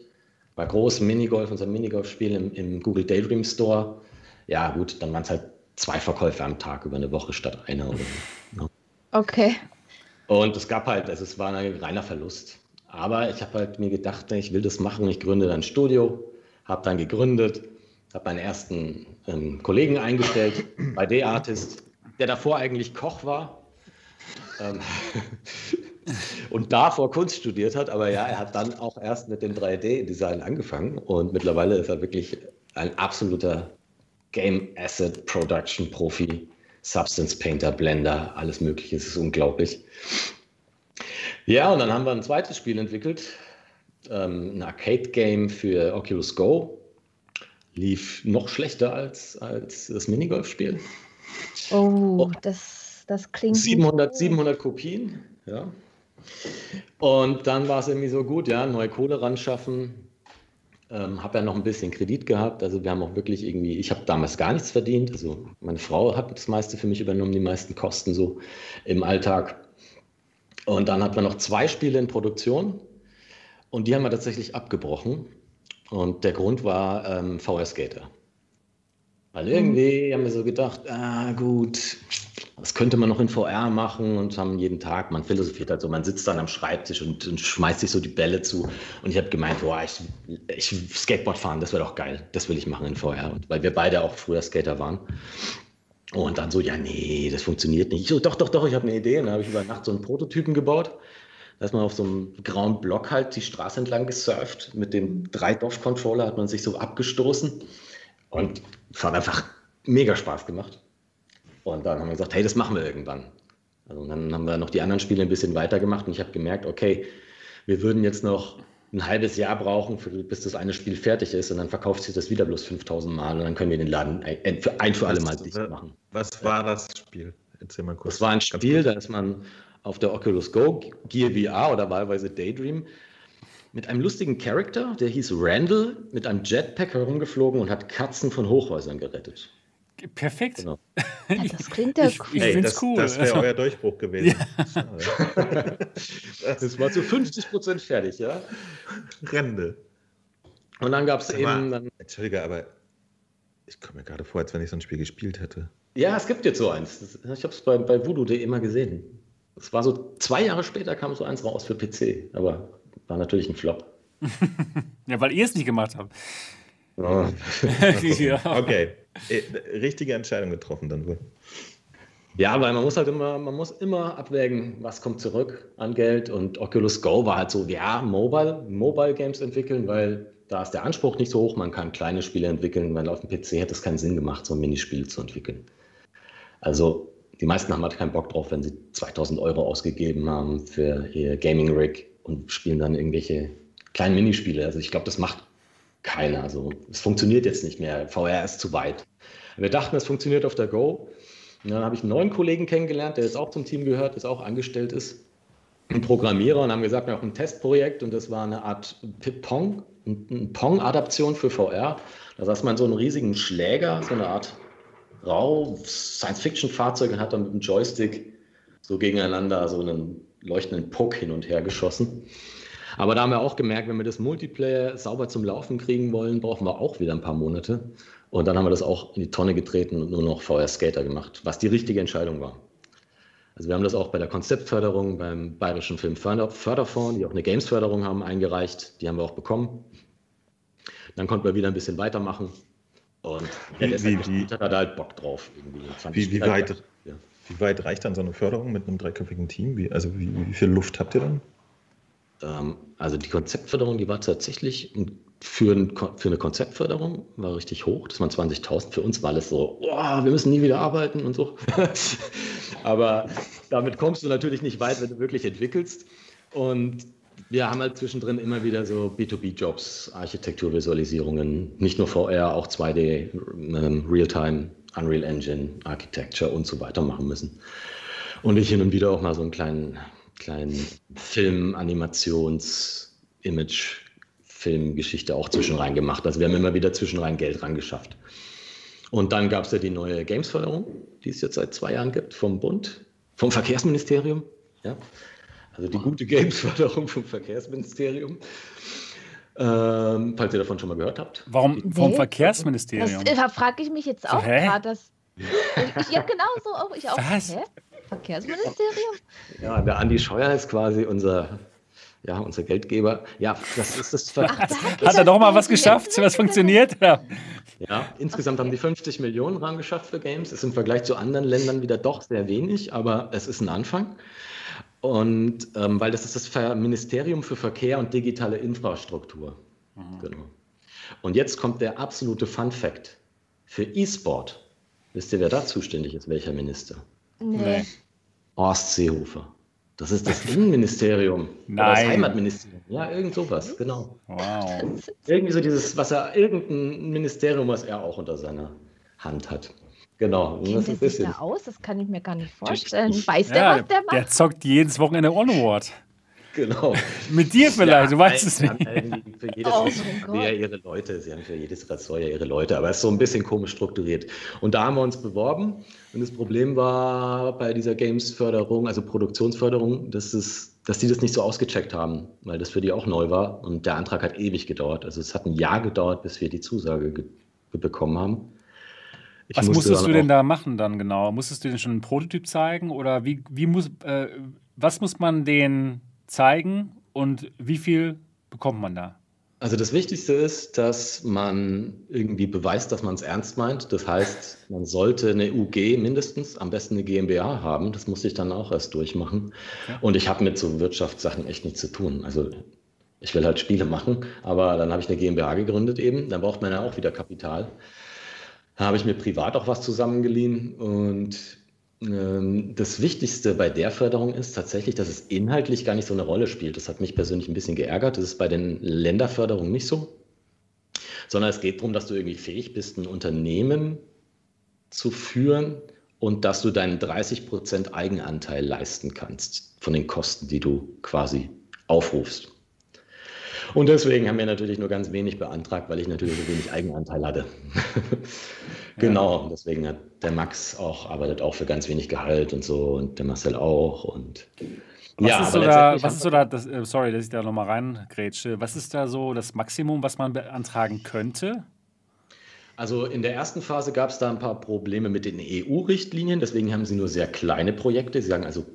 [SPEAKER 2] bei großem Minigolf, unser Minigolf-Spiel im, im, Google Daydream Store. Ja, gut, dann waren es halt zwei Verkäufe am Tag über eine Woche statt einer. Oder
[SPEAKER 3] so. Okay.
[SPEAKER 2] Und es gab halt, also es war ein reiner Verlust. Aber ich habe halt mir gedacht, ich will das machen, ich gründe dann ein Studio, habe dann gegründet, habe meinen ersten ähm, Kollegen eingestellt bei D-Artist, der davor eigentlich Koch war ähm, und davor Kunst studiert hat. Aber ja, er hat dann auch erst mit dem 3D-Design angefangen und mittlerweile ist er wirklich ein absoluter Game Asset Production Profi. Substance Painter, Blender, alles Mögliche. Es ist unglaublich. Ja, und dann haben wir ein zweites Spiel entwickelt, ähm, ein Arcade-Game für Oculus Go. Lief noch schlechter als, als das Minigolf-Spiel.
[SPEAKER 3] Oh, das das klingt.
[SPEAKER 2] 700, 700 Kopien, ja. Und dann war es irgendwie so gut, ja, neue Kohle ran schaffen. Ähm, habe ja noch ein bisschen Kredit gehabt. Also wir haben auch wirklich irgendwie, ich habe damals gar nichts verdient. Also meine Frau hat das meiste für mich übernommen, die meisten Kosten so im Alltag. Und dann hatten wir noch zwei Spiele in Produktion und die haben wir tatsächlich abgebrochen. Und der Grund war ähm, VR Skater. Weil irgendwie mhm. haben wir so gedacht, ah gut, das könnte man noch in VR machen und haben jeden Tag, man philosophiert halt so, man sitzt dann am Schreibtisch und, und schmeißt sich so die Bälle zu. Und ich habe gemeint, boah, ich, ich Skateboard fahren, das wäre doch geil, das will ich machen in VR. Und weil wir beide auch früher Skater waren. Und dann so, ja, nee, das funktioniert nicht. Ich so, doch, doch, doch, ich habe eine Idee. Und dann habe ich über Nacht so einen Prototypen gebaut. Da ist man auf so einem grauen Block halt die Straße entlang gesurft. Mit dem 3DOF-Controller hat man sich so abgestoßen. Und es hat einfach mega Spaß gemacht. Und dann haben wir gesagt, hey, das machen wir irgendwann. Also dann haben wir noch die anderen Spiele ein bisschen weitergemacht und ich habe gemerkt, okay, wir würden jetzt noch ein halbes Jahr brauchen, für, bis das eine Spiel fertig ist und dann verkauft sich das wieder bloß 5000 Mal und dann können wir den Laden ein für, ein für alle Mal dicht machen.
[SPEAKER 4] Was war das Spiel?
[SPEAKER 2] Erzähl mal kurz. Das war ein Spiel, da ist man auf der Oculus Go, Gear VR oder wahlweise Daydream, mit einem lustigen Charakter, der hieß Randall, mit einem Jetpack herumgeflogen und hat Katzen von Hochhäusern gerettet.
[SPEAKER 1] Perfekt. Genau.
[SPEAKER 3] Ja, das klingt ja
[SPEAKER 4] cool. Ich, ich hey, das, cool. Das wäre euer Durchbruch gewesen.
[SPEAKER 2] Ja. das war zu 50 Prozent fertig, ja.
[SPEAKER 4] Rende.
[SPEAKER 2] Und dann gab es eben. Dann,
[SPEAKER 4] Entschuldige, aber ich komme mir gerade vor, als wenn ich so ein Spiel gespielt hätte.
[SPEAKER 2] Ja, es gibt jetzt so eins. Ich habe es bei, bei Voodoo.de immer gesehen. Es war so zwei Jahre später kam so eins raus für PC, aber war natürlich ein Flop.
[SPEAKER 1] ja, weil ihr es nicht gemacht habt.
[SPEAKER 4] Oh. ja. Okay, äh, richtige Entscheidung getroffen dann wohl.
[SPEAKER 2] Ja, weil man muss halt immer, man muss immer abwägen, was kommt zurück an Geld. Und Oculus Go war halt so, ja, Mobile, Mobile Games entwickeln, weil da ist der Anspruch nicht so hoch. Man kann kleine Spiele entwickeln, weil auf dem PC hätte es keinen Sinn gemacht, so Minispiele zu entwickeln. Also die meisten haben halt keinen Bock drauf, wenn sie 2000 Euro ausgegeben haben für ihr Gaming Rig und spielen dann irgendwelche kleinen Minispiele. Also ich glaube, das macht keiner. Also es funktioniert jetzt nicht mehr. VR ist zu weit. Wir dachten, es funktioniert auf der Go. Und dann habe ich einen neuen Kollegen kennengelernt, der jetzt auch zum Team gehört, jetzt auch angestellt ist, ein Programmierer und haben gesagt, wir haben ein Testprojekt und das war eine Art Pong, eine Pong-Adaption für VR. Da saß man so einen riesigen Schläger, so eine Art Rau Science-Fiction-Fahrzeug und hat dann mit dem Joystick so gegeneinander so einen leuchtenden Puck hin und her geschossen. Aber da haben wir auch gemerkt, wenn wir das Multiplayer sauber zum Laufen kriegen wollen, brauchen wir auch wieder ein paar Monate. Und dann haben wir das auch in die Tonne getreten und nur noch VR Skater gemacht, was die richtige Entscheidung war. Also wir haben das auch bei der Konzeptförderung beim Bayerischen Filmförderfonds, die auch eine Gamesförderung haben, eingereicht. Die haben wir auch bekommen. Dann konnten wir wieder ein bisschen weitermachen. Und
[SPEAKER 4] wie, der wie, wie, hat da halt Bock drauf. Wie, wie, weit, ja. wie weit reicht dann so eine Förderung mit einem dreiköpfigen Team? Wie, also wie, wie viel Luft habt ihr dann?
[SPEAKER 2] Ähm, also die Konzeptförderung, die war tatsächlich für, ein, für, eine Konzeptförderung war richtig hoch. Das waren 20.000. Für uns war alles so, oh, wir müssen nie wieder arbeiten und so. Aber damit kommst du natürlich nicht weit, wenn du wirklich entwickelst. Und wir haben halt zwischendrin immer wieder so B2B-Jobs, Architekturvisualisierungen, nicht nur VR, auch 2D, ähm, Realtime, Unreal Engine, Architecture und so weiter machen müssen. Und ich hin und wieder auch mal so einen kleinen, kleinen Film, Animations, Image, Filmgeschichte auch zwischenrein gemacht. Also wir haben immer wieder zwischenrein Geld rangeschafft. Und dann gab es ja die neue Games-Förderung, die es jetzt seit zwei Jahren gibt vom Bund, vom Verkehrsministerium. Ja. Also die gute Games-Förderung vom Verkehrsministerium. Ähm, falls ihr davon schon mal gehört habt.
[SPEAKER 1] Warum vom nee. Verkehrsministerium?
[SPEAKER 3] Das, da frage ich mich jetzt auch so, gerade. ja, genau so auch. Ich auch. Was? Hä? Verkehrsministerium?
[SPEAKER 2] Ja, der Andi Scheuer ist quasi unser, ja, unser Geldgeber. Ja, das ist das. Ach,
[SPEAKER 1] Hat er doch mal was geschafft, was funktioniert?
[SPEAKER 2] Ja, ja insgesamt okay. haben die 50 Millionen Rahmen geschafft für Games. Ist im Vergleich zu anderen Ländern wieder doch sehr wenig, aber es ist ein Anfang. Und ähm, weil das ist das Ministerium für Verkehr und digitale Infrastruktur. Mhm. Genau. Und jetzt kommt der absolute Fun Fact. Für E-Sport, wisst ihr, wer da zuständig ist, welcher Minister?
[SPEAKER 3] Nee.
[SPEAKER 2] Horst Seehofer. Das ist das Innenministerium.
[SPEAKER 1] Nein. Das
[SPEAKER 2] Heimatministerium. Ja, irgend sowas, genau.
[SPEAKER 1] Wow.
[SPEAKER 2] Irgendwie so dieses, was er, irgendein Ministerium, was er auch unter seiner Hand hat. Genau.
[SPEAKER 3] Kennt das, das sich da aus? Das kann ich mir gar nicht vorstellen. Weiß der, ja, was der macht?
[SPEAKER 1] Der zockt jedes Wochenende Onward.
[SPEAKER 2] Genau.
[SPEAKER 1] Mit dir vielleicht, ja, du weißt es nicht.
[SPEAKER 2] Für jedes oh ja ihre Leute, sie haben für jedes Ressort ja ihre Leute, aber es ist so ein bisschen komisch strukturiert. Und da haben wir uns beworben und das Problem war bei dieser Games-Förderung, also Produktionsförderung, dass, es, dass die das nicht so ausgecheckt haben, weil das für die auch neu war und der Antrag hat ewig gedauert. Also es hat ein Jahr gedauert, bis wir die Zusage bekommen haben.
[SPEAKER 1] Ich Was musstest du denn da machen dann genau? Musstest du denn schon einen Prototyp zeigen oder wie, wie muss, äh, was muss man den zeigen und wie viel bekommt man da?
[SPEAKER 2] Also das Wichtigste ist, dass man irgendwie beweist, dass man es ernst meint. Das heißt, man sollte eine UG mindestens, am besten eine GmbH haben. Das muss ich dann auch erst durchmachen. Und ich habe mit so Wirtschaftssachen echt nichts zu tun. Also ich will halt Spiele machen, aber dann habe ich eine GmbH gegründet eben. Dann braucht man ja auch wieder Kapital. Habe ich mir privat auch was zusammengeliehen und ähm, das Wichtigste bei der Förderung ist tatsächlich, dass es inhaltlich gar nicht so eine Rolle spielt. Das hat mich persönlich ein bisschen geärgert. Das ist bei den Länderförderungen nicht so, sondern es geht darum, dass du irgendwie fähig bist, ein Unternehmen zu führen und dass du deinen 30% Eigenanteil leisten kannst von den Kosten, die du quasi aufrufst. Und deswegen haben wir natürlich nur ganz wenig beantragt, weil ich natürlich so wenig Eigenanteil hatte. genau, deswegen hat der Max auch, arbeitet auch für ganz wenig Gehalt und so und der Marcel auch. Und
[SPEAKER 1] was ja, ist so da, was ist so da das, äh, sorry, dass ich da nochmal reingrätsche, was ist da so das Maximum, was man beantragen könnte?
[SPEAKER 2] Also in der ersten Phase gab es da ein paar Probleme mit den EU-Richtlinien, deswegen haben sie nur sehr kleine Projekte. Sie sagen also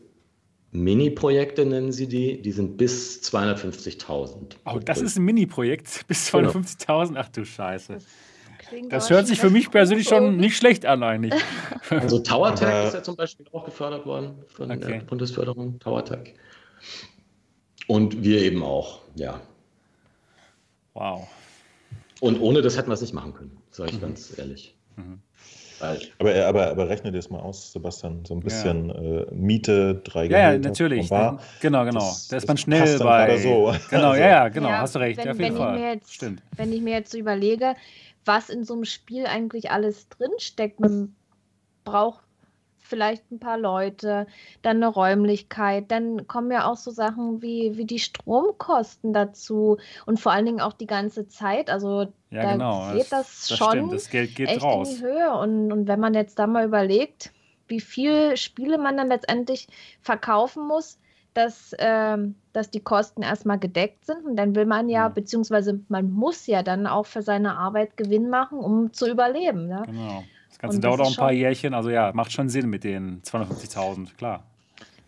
[SPEAKER 2] Mini-Projekte nennen sie die, die sind bis 250.000.
[SPEAKER 1] Oh, das ist ein Mini-Projekt, bis 250.000? Genau. Ach du Scheiße. Das, hört sich für mich persönlich schon nicht schlecht an eigentlich.
[SPEAKER 2] Also TowerTag ist ja zum Beispiel auch gefördert worden von okay. der Bundesförderung, TowerTag. Und wir eben auch, ja.
[SPEAKER 1] Wow.
[SPEAKER 2] Und ohne das hätten wir es nicht machen können, sage ich mhm. ganz ehrlich. Mhm.
[SPEAKER 4] Aber, aber, aber rechne dir das mal aus, Sebastian. So ein bisschen ja. äh, Miete, drei
[SPEAKER 1] Gehälter. Ja, natürlich. Bar. Genau, genau. Das, da ist man schnell bei. So. Genau, ja, ja, genau. Ja, hast du recht. Wenn, auf jeden
[SPEAKER 3] wenn Fall. Ich mir jetzt, Stimmt. Wenn ich mir jetzt überlege, was in so einem Spiel eigentlich alles drinsteckt, man braucht vielleicht ein paar Leute, dann eine Räumlichkeit, dann kommen ja auch so Sachen wie, wie die Stromkosten dazu und vor allen Dingen auch die ganze Zeit. Also ja, da genau. geht das, das schon stimmt.
[SPEAKER 1] Das Geld geht
[SPEAKER 3] echt
[SPEAKER 1] raus.
[SPEAKER 3] in die Höhe. Und, und wenn man jetzt da mal überlegt, wie viele Spiele man dann letztendlich verkaufen muss, dass, äh, dass die Kosten erstmal gedeckt sind. Und dann will man ja, ja, beziehungsweise man muss ja dann auch für seine Arbeit Gewinn machen, um zu überleben. Ja?
[SPEAKER 1] Genau. Das Ganze dauert auch ein paar Jährchen, also ja, macht schon Sinn mit den 250.000, klar.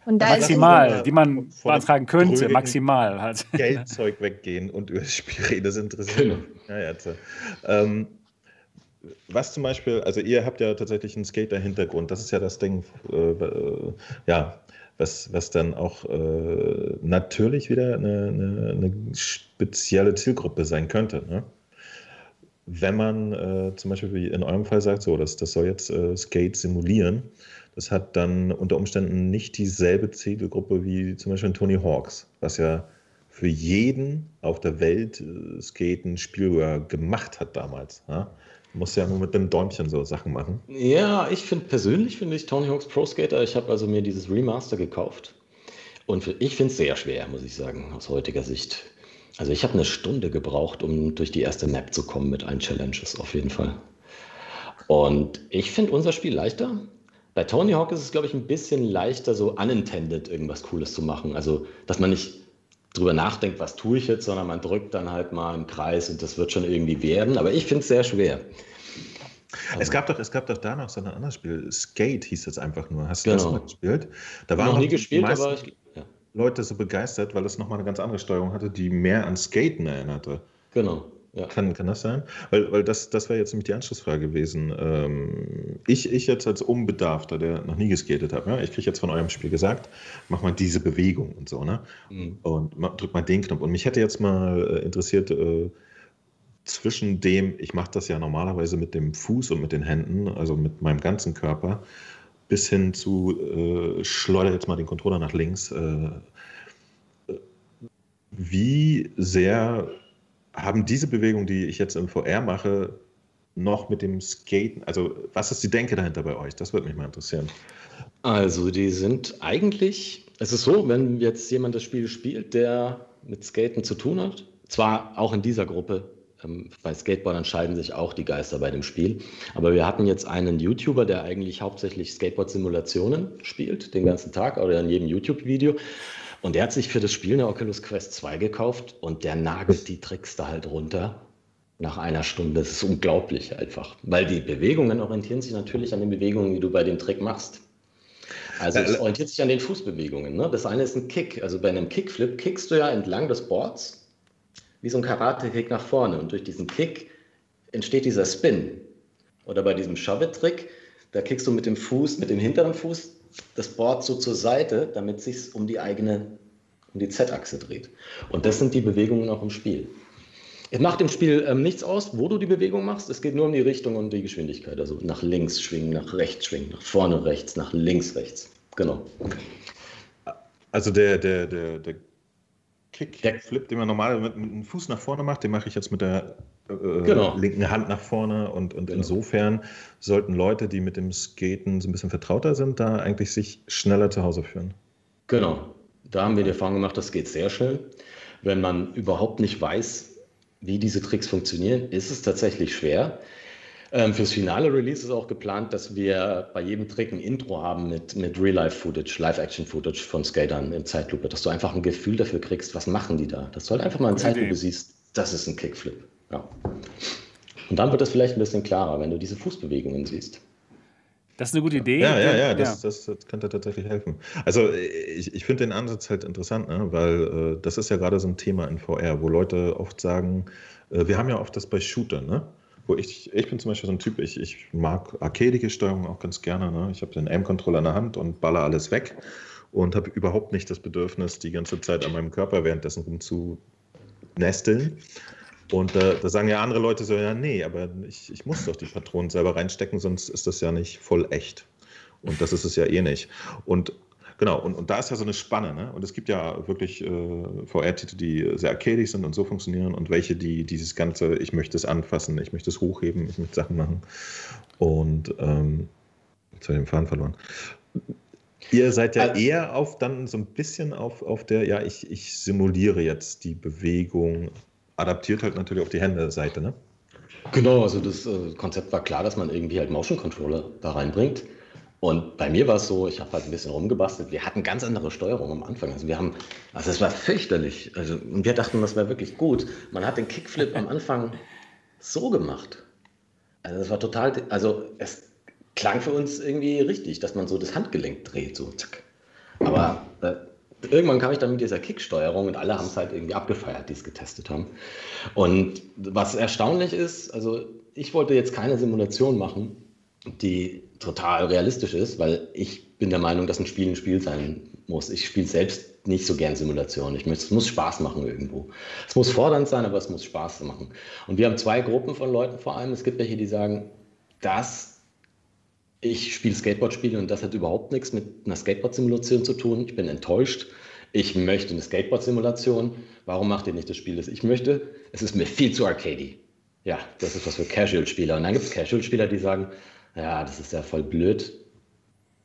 [SPEAKER 1] maximal, die man beantragen könnte, maximal halt.
[SPEAKER 4] Geldzeug weggehen und über das Spiel reden, das interessiert mich. Ja, ja, ähm, was zum Beispiel, also ihr habt ja tatsächlich einen Skater-Hintergrund, das ist ja das Ding, äh, äh, ja, was, was dann auch äh, natürlich wieder eine, eine, eine, spezielle Zielgruppe sein könnte. Ne? wenn man äh, zum Beispiel wie in eurem Fall sagt, so, das, das soll jetzt äh, Skate simulieren, das hat dann unter Umständen nicht dieselbe Zielgruppe wie zum Beispiel Tony Hawks, was ja für jeden auf der Welt äh, Skaten Spielware gemacht hat damals. Ja? Muss ja nur mit dem Däumchen so Sachen machen.
[SPEAKER 2] Ja, ich finde persönlich finde ich Tony Hawk's Pro Skater. Ich habe also mir dieses Remaster gekauft und ich finde es sehr schwer, muss ich sagen, aus heutiger Sicht. Also ich habe eine Stunde gebraucht, um durch die erste Map zu kommen mit allen Challenges, auf jeden Fall. Und ich finde unser Spiel leichter. Bei Tony Hawk ist es, glaube ich, ein bisschen leichter, so unintended irgendwas Cooles zu machen. Also, dass man nicht drüber nachdenkt, was tue ich jetzt, sondern man drückt dann halt mal im Kreis und das wird schon irgendwie werden. Aber ich finde es sehr schwer.
[SPEAKER 4] Es gab, doch, es gab doch da noch so ein anderes Spiel. Skate hieß es einfach nur. Hast du genau. das mal gespielt?
[SPEAKER 2] Da waren noch nie gespielt, aber ich,
[SPEAKER 4] ja. Leute so begeistert, weil es nochmal eine ganz andere Steuerung hatte, die mehr an Skaten erinnerte.
[SPEAKER 2] Genau.
[SPEAKER 4] Ja. Kann, kann das sein? Weil, weil das, das wäre jetzt nämlich die Anschlussfrage gewesen. Ähm, ich, ich jetzt als Unbedarfter, der noch nie geskatet hat, ja, ich kriege jetzt von eurem Spiel gesagt, mach mal diese Bewegung und so, ne? Mhm. Und drück mal den Knopf. Und mich hätte jetzt mal äh, interessiert, äh, zwischen dem, ich mache das ja normalerweise mit dem Fuß und mit den Händen, also mit meinem ganzen Körper, bis hin zu äh, schleudere jetzt mal den Controller nach links. Äh, äh wie sehr haben diese Bewegungen, die ich jetzt im VR mache, noch mit dem Skaten, also was ist die Denke dahinter bei euch? Das würde mich mal interessieren.
[SPEAKER 2] Also die sind eigentlich, es ist so, wenn jetzt jemand das Spiel spielt, der mit Skaten zu tun hat, zwar auch in dieser Gruppe, ähm, bei Skateboardern scheiden sich auch die Geister bei dem Spiel, aber wir hatten jetzt einen YouTuber, der eigentlich hauptsächlich Skateboard-Simulationen spielt, den ganzen Tag oder in jedem YouTube-Video und der hat sich für das Spiel eine Oculus Quest 2 gekauft und der nagelt die Tricks da halt runter nach einer Stunde. Das ist unglaublich einfach. Weil die Bewegungen orientieren sich natürlich an den Bewegungen, die du bei dem Trick machst. Also es orientiert sich an den Fußbewegungen. Ne? Das eine ist ein Kick. Also bei einem Kickflip kickst du ja entlang des Boards wie so ein Karate-Kick nach vorne. Und durch diesen Kick entsteht dieser Spin. Oder bei diesem Shove-Trick, da kickst du mit dem Fuß, mit dem hinteren Fuß das Board so zur Seite, damit es sich um die eigene, um die Z-Achse dreht. Und das sind die Bewegungen auch im Spiel. Es macht im Spiel ähm, nichts aus, wo du die Bewegung machst. Es geht nur um die Richtung und die Geschwindigkeit. Also nach links schwingen, nach rechts schwingen, nach vorne rechts, nach links rechts. Genau.
[SPEAKER 4] Also der, der, der, der Kickflip, den man normal mit, mit dem Fuß nach vorne macht, den mache ich jetzt mit der äh, genau. linken Hand nach vorne. Und, und genau. insofern sollten Leute, die mit dem Skaten so ein bisschen vertrauter sind, da eigentlich sich schneller zu Hause führen.
[SPEAKER 2] Genau. Da haben wir die Erfahrung gemacht, das geht sehr schnell. Wenn man überhaupt nicht weiß, wie diese Tricks funktionieren, ist es tatsächlich schwer. Ähm, fürs finale Release ist auch geplant, dass wir bei jedem Trick ein Intro haben mit, mit Real-Life-Footage, Live-Action-Footage von Skatern in Zeitlupe, dass du einfach ein Gefühl dafür kriegst, was machen die da. Dass du halt einfach mal in Zeitlupe siehst, das ist ein Kickflip. Ja. Und dann wird das vielleicht ein bisschen klarer, wenn du diese Fußbewegungen siehst.
[SPEAKER 1] Das ist eine gute Idee.
[SPEAKER 4] Ja, ja, ja, das, das, das könnte tatsächlich helfen. Also ich, ich finde den Ansatz halt interessant, ne? weil äh, das ist ja gerade so ein Thema in VR, wo Leute oft sagen, äh, wir haben ja oft das bei Shootern, ne? Wo ich, ich bin zum Beispiel so ein Typ, ich, ich mag arcadige Steuerung auch ganz gerne. Ne? Ich habe den Aim-Controller in der Hand und baller alles weg und habe überhaupt nicht das Bedürfnis, die ganze Zeit an meinem Körper währenddessen rumzunesteln. Und äh, da sagen ja andere Leute so, ja, nee, aber ich, ich muss doch die Patronen selber reinstecken, sonst ist das ja nicht voll echt. Und das ist es ja eh nicht. Und Genau, und, und da ist ja so eine Spanne. Ne? Und es gibt ja wirklich äh, VR-Titel, die sehr arcadisch sind und so funktionieren und welche, die dieses ganze, ich möchte es anfassen, ich möchte es hochheben, ich möchte Sachen machen. Und ähm, jetzt habe ich den Faden verloren. Ihr seid ja eher auf dann so ein bisschen auf, auf der, ja, ich, ich simuliere jetzt die Bewegung, adaptiert halt natürlich auf die Hände-Seite, ne?
[SPEAKER 2] Genau, also das äh, Konzept war klar, dass man irgendwie halt Motion Controller da reinbringt. Und bei mir war es so, ich habe halt ein bisschen rumgebastelt. Wir hatten ganz andere Steuerung am Anfang. Also wir haben, also es war fürchterlich. Also, wir dachten, das wäre wirklich gut. Man hat den Kickflip am Anfang so gemacht. Also es war total, also es klang für uns irgendwie richtig, dass man so das Handgelenk dreht, so zack. Aber äh, irgendwann kam ich dann mit dieser Kicksteuerung und alle haben es halt irgendwie abgefeiert, die es getestet haben. Und was erstaunlich ist, also ich wollte jetzt keine Simulation machen, die total realistisch ist, weil ich bin der Meinung, dass ein Spiel ein Spiel sein muss. Ich spiele selbst nicht so gern Simulationen. Ich möchte, es muss Spaß machen irgendwo. Es muss fordernd sein, aber es muss Spaß machen. Und wir haben zwei Gruppen von Leuten vor allem. Es gibt welche, die sagen, dass ich spiele Skateboard-Spiele und das hat überhaupt nichts mit einer Skateboard-Simulation zu tun. Ich bin enttäuscht. Ich möchte eine Skateboard-Simulation. Warum macht ihr nicht das Spiel, das ich möchte? Es ist mir viel zu arcady. Ja, das ist was für Casual-Spieler. Und dann gibt es Casual-Spieler, die sagen, ja, das ist ja voll blöd.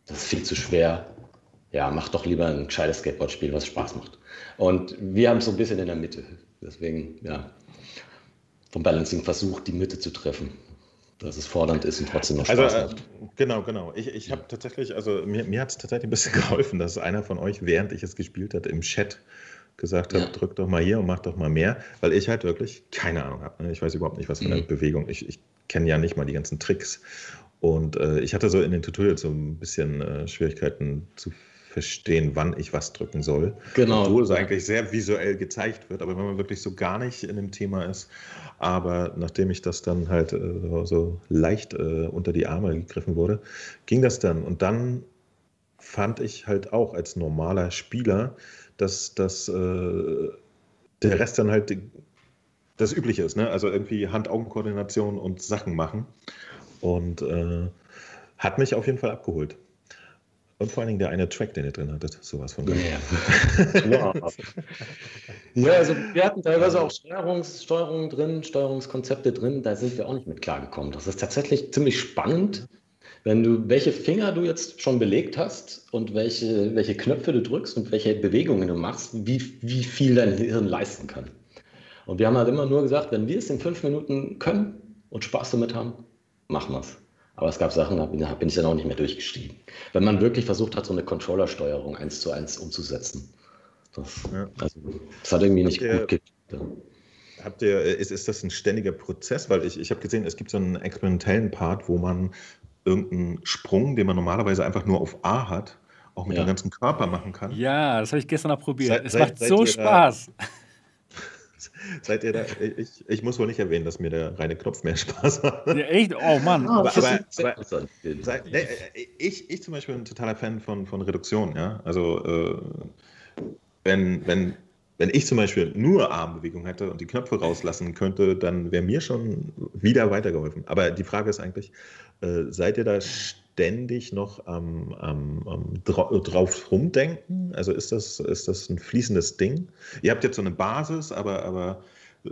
[SPEAKER 2] Das ist viel zu schwer. Ja, mach doch lieber ein gescheites Skateboard-Spiel, was Spaß macht. Und wir haben es so ein bisschen in der Mitte. Deswegen, ja, vom Balancing versucht, die Mitte zu treffen dass es fordernd ist und trotzdem noch also, Spaß also, macht.
[SPEAKER 4] Genau, genau. Ich, ich habe tatsächlich, also mir, mir hat es tatsächlich ein bisschen geholfen, dass einer von euch, während ich es gespielt hat, im Chat gesagt hat, ja. drück doch mal hier und mach doch mal mehr, weil ich halt wirklich keine Ahnung habe. Ne? Ich weiß überhaupt nicht, was für eine mhm. Bewegung. Ich, ich kenne ja nicht mal die ganzen Tricks. Und äh, ich hatte so in den Tutorials so ein bisschen äh, Schwierigkeiten zu verstehen, wann ich was drücken soll. Genau. Obwohl es eigentlich sehr visuell gezeigt wird, aber wenn man wirklich so gar nicht in dem Thema ist. Aber nachdem ich das dann halt äh, so leicht äh, unter die Arme gegriffen wurde, ging das dann. Und dann fand ich halt auch als normaler Spieler, dass, dass äh, der Rest dann halt das Übliche ist. Ne? Also irgendwie Hand-Augen-Koordination und Sachen machen. Und äh, hat mich auf jeden Fall abgeholt. Und vor allen Dingen der eine Track, den ihr drin hattet, sowas von geil.
[SPEAKER 2] Ja. ja, also wir hatten teilweise auch Steuerungs Steuerungen drin, Steuerungskonzepte drin, da sind wir auch nicht mit klargekommen. Das ist tatsächlich ziemlich spannend, wenn du, welche Finger du jetzt schon belegt hast und welche, welche Knöpfe du drückst und welche Bewegungen du machst, wie, wie viel dein Hirn leisten kann. Und wir haben halt immer nur gesagt, wenn wir es in fünf Minuten können und Spaß damit haben, machen wir es. Aber es gab Sachen, da bin, ich dann auch nicht mehr durchgestiegen. Wenn man wirklich versucht hat, so eine Controller-Steuerung eins zu eins umzusetzen. Das, ja. also, das hat irgendwie nicht ihr, gut geklappt.
[SPEAKER 4] Habt ihr, ist, ist das ein ständiger Prozess? Weil ich, ich habe gesehen, es gibt so einen experimentellen Part, wo man irgendeinen Sprung, den man normalerweise einfach nur auf A hat, auch mit ja. dem ganzen Körper machen kann.
[SPEAKER 1] Ja, das habe ich gestern auch probiert. Seid, es seid, macht seid so Spaß. Da,
[SPEAKER 4] Seid ihr da? Ich, ich, muss wohl nicht erwähnen, dass mir der reine Knopf mehr Spaß macht.
[SPEAKER 1] Ja, echt? Oh Mann.
[SPEAKER 4] Aber, aber, aber seid, ne, ich, ich zum Beispiel bin ein totaler Fan von, von Reduktion. Ja? Also, äh, wenn, wenn, wenn ich zum Beispiel nur Armbewegung hätte und die Knöpfe rauslassen könnte, dann wäre mir schon wieder weitergeholfen. Aber die Frage ist eigentlich, äh, seid ihr da ständig noch am, am, am drauf rumdenken? Also ist das, ist das ein fließendes Ding? Ihr habt jetzt so eine Basis, aber, aber äh,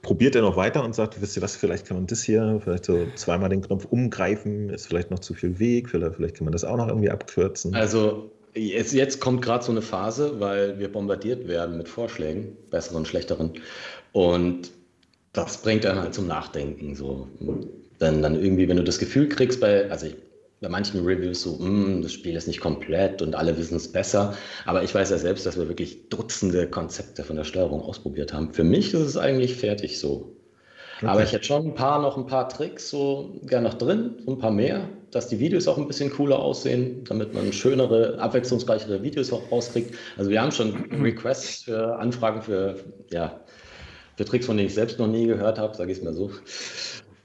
[SPEAKER 4] probiert er noch weiter und sagt, wisst ihr was, vielleicht kann man das hier, vielleicht so zweimal den Knopf umgreifen, ist vielleicht noch zu viel Weg, vielleicht, vielleicht kann man das auch noch irgendwie abkürzen.
[SPEAKER 2] Also jetzt, jetzt kommt gerade so eine Phase, weil wir bombardiert werden mit Vorschlägen, besseren, schlechteren. Und das bringt dann halt zum Nachdenken. So. Dann, dann irgendwie, wenn du das Gefühl kriegst, bei, also ich bei manchen Reviews so, mm, das Spiel ist nicht komplett und alle wissen es besser. Aber ich weiß ja selbst, dass wir wirklich Dutzende Konzepte von der Steuerung ausprobiert haben. Für mich ist es eigentlich fertig so. Okay. Aber ich hätte schon ein paar noch ein paar Tricks so gerne noch drin, so ein paar mehr, dass die Videos auch ein bisschen cooler aussehen, damit man schönere, abwechslungsreichere Videos auch rauskriegt. Also wir haben schon Requests für Anfragen für, ja, für Tricks, von denen ich selbst noch nie gehört habe, sage ich es mal so.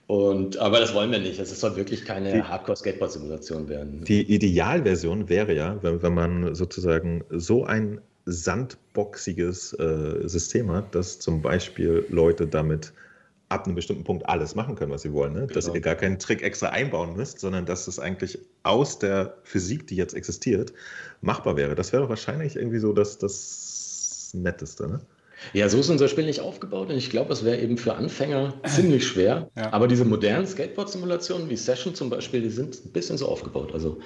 [SPEAKER 2] Und, aber das wollen wir nicht. Es soll wirklich keine Hardcore-Skateboard-Simulation werden.
[SPEAKER 4] Die Idealversion wäre ja, wenn, wenn man sozusagen so ein sandboxiges äh, System hat, dass zum Beispiel Leute damit ab einem bestimmten Punkt alles machen können, was sie wollen. Ne? Genau. Dass ihr gar keinen Trick extra einbauen müsst, sondern dass es eigentlich aus der Physik, die jetzt existiert, machbar wäre. Das wäre wahrscheinlich irgendwie so das, das Netteste. Ne?
[SPEAKER 2] Ja, so ist unser Spiel nicht aufgebaut und ich glaube, es wäre eben für Anfänger ziemlich schwer. Ja. Aber diese modernen Skateboard-Simulationen wie Session zum Beispiel, die sind ein bisschen so aufgebaut. Also,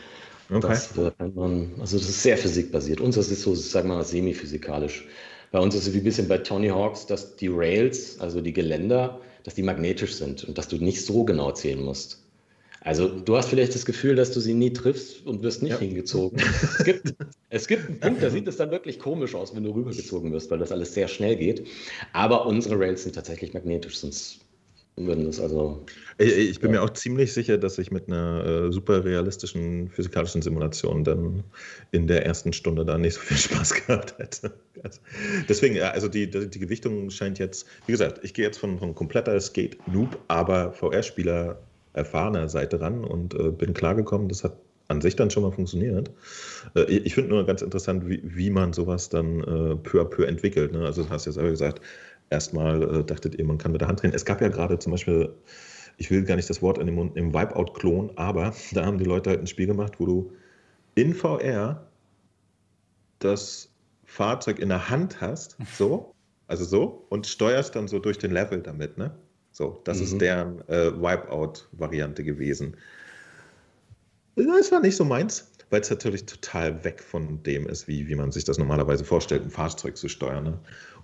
[SPEAKER 2] okay. das, man, also das ist sehr physikbasiert. Uns ist es so, sagen wir mal, semi-physikalisch. Bei uns ist es wie ein bisschen bei Tony Hawks, dass die Rails, also die Geländer, dass die magnetisch sind und dass du nicht so genau zählen musst. Also du hast vielleicht das Gefühl, dass du sie nie triffst und wirst nicht ja. hingezogen. Es gibt, es gibt einen Punkt, da sieht es dann wirklich komisch aus, wenn du rübergezogen wirst, weil das alles sehr schnell geht. Aber unsere Rails sind tatsächlich magnetisch, sonst würden das also.
[SPEAKER 4] Ich, ich bin ja. mir auch ziemlich sicher, dass ich mit einer äh, super realistischen physikalischen Simulation dann in der ersten Stunde da nicht so viel Spaß gehabt hätte. Also, deswegen, also die, die, die Gewichtung scheint jetzt, wie gesagt, ich gehe jetzt von, von kompletter Skate-Noob, aber VR-Spieler erfahrener Seite ran und äh, bin klargekommen. Das hat an sich dann schon mal funktioniert. Äh, ich finde nur ganz interessant, wie, wie man sowas dann äh, peu à peu entwickelt. Ne? Also, du hast ja selber gesagt, erstmal äh, dachtet ihr, man kann mit der Hand drehen. Es gab ja gerade zum Beispiel, ich will gar nicht das Wort in dem im Wipeout-Klon, aber da haben die Leute halt ein Spiel gemacht, wo du in VR das Fahrzeug in der Hand hast, so, also so, und steuerst dann so durch den Level damit, ne? So, das mhm. ist deren äh, Wipeout-Variante gewesen. Das war nicht so meins, weil es natürlich total weg von dem ist, wie, wie man sich das normalerweise vorstellt, ein Fahrzeug zu steuern. Ne?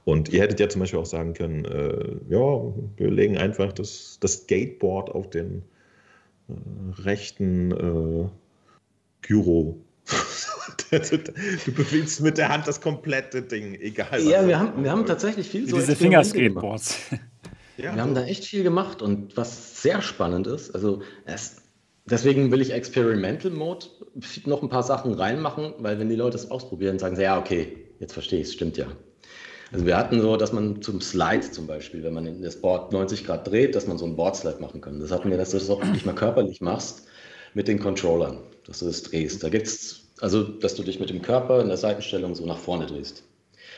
[SPEAKER 4] Und ihr hättet ja zum Beispiel auch sagen können, äh, ja, wir legen einfach das, das Skateboard auf den äh, rechten äh, Gyro. du bewegst mit der Hand das komplette Ding, egal.
[SPEAKER 2] Ja, wir haben, wir haben tatsächlich viel
[SPEAKER 1] so. Diese Fingerskateboards.
[SPEAKER 2] Ja, wir haben da echt viel gemacht und was sehr spannend ist, also es, deswegen will ich Experimental Mode noch ein paar Sachen reinmachen, weil wenn die Leute es ausprobieren, sagen sie, ja, okay, jetzt verstehe ich es, stimmt ja. Also wir hatten so, dass man zum Slide zum Beispiel, wenn man das Board 90 Grad dreht, dass man so einen Boardslide machen kann. Das hatten wir, dass du das auch nicht mal körperlich machst mit den Controllern, dass du das drehst. Da gibt es, also dass du dich mit dem Körper in der Seitenstellung so nach vorne drehst.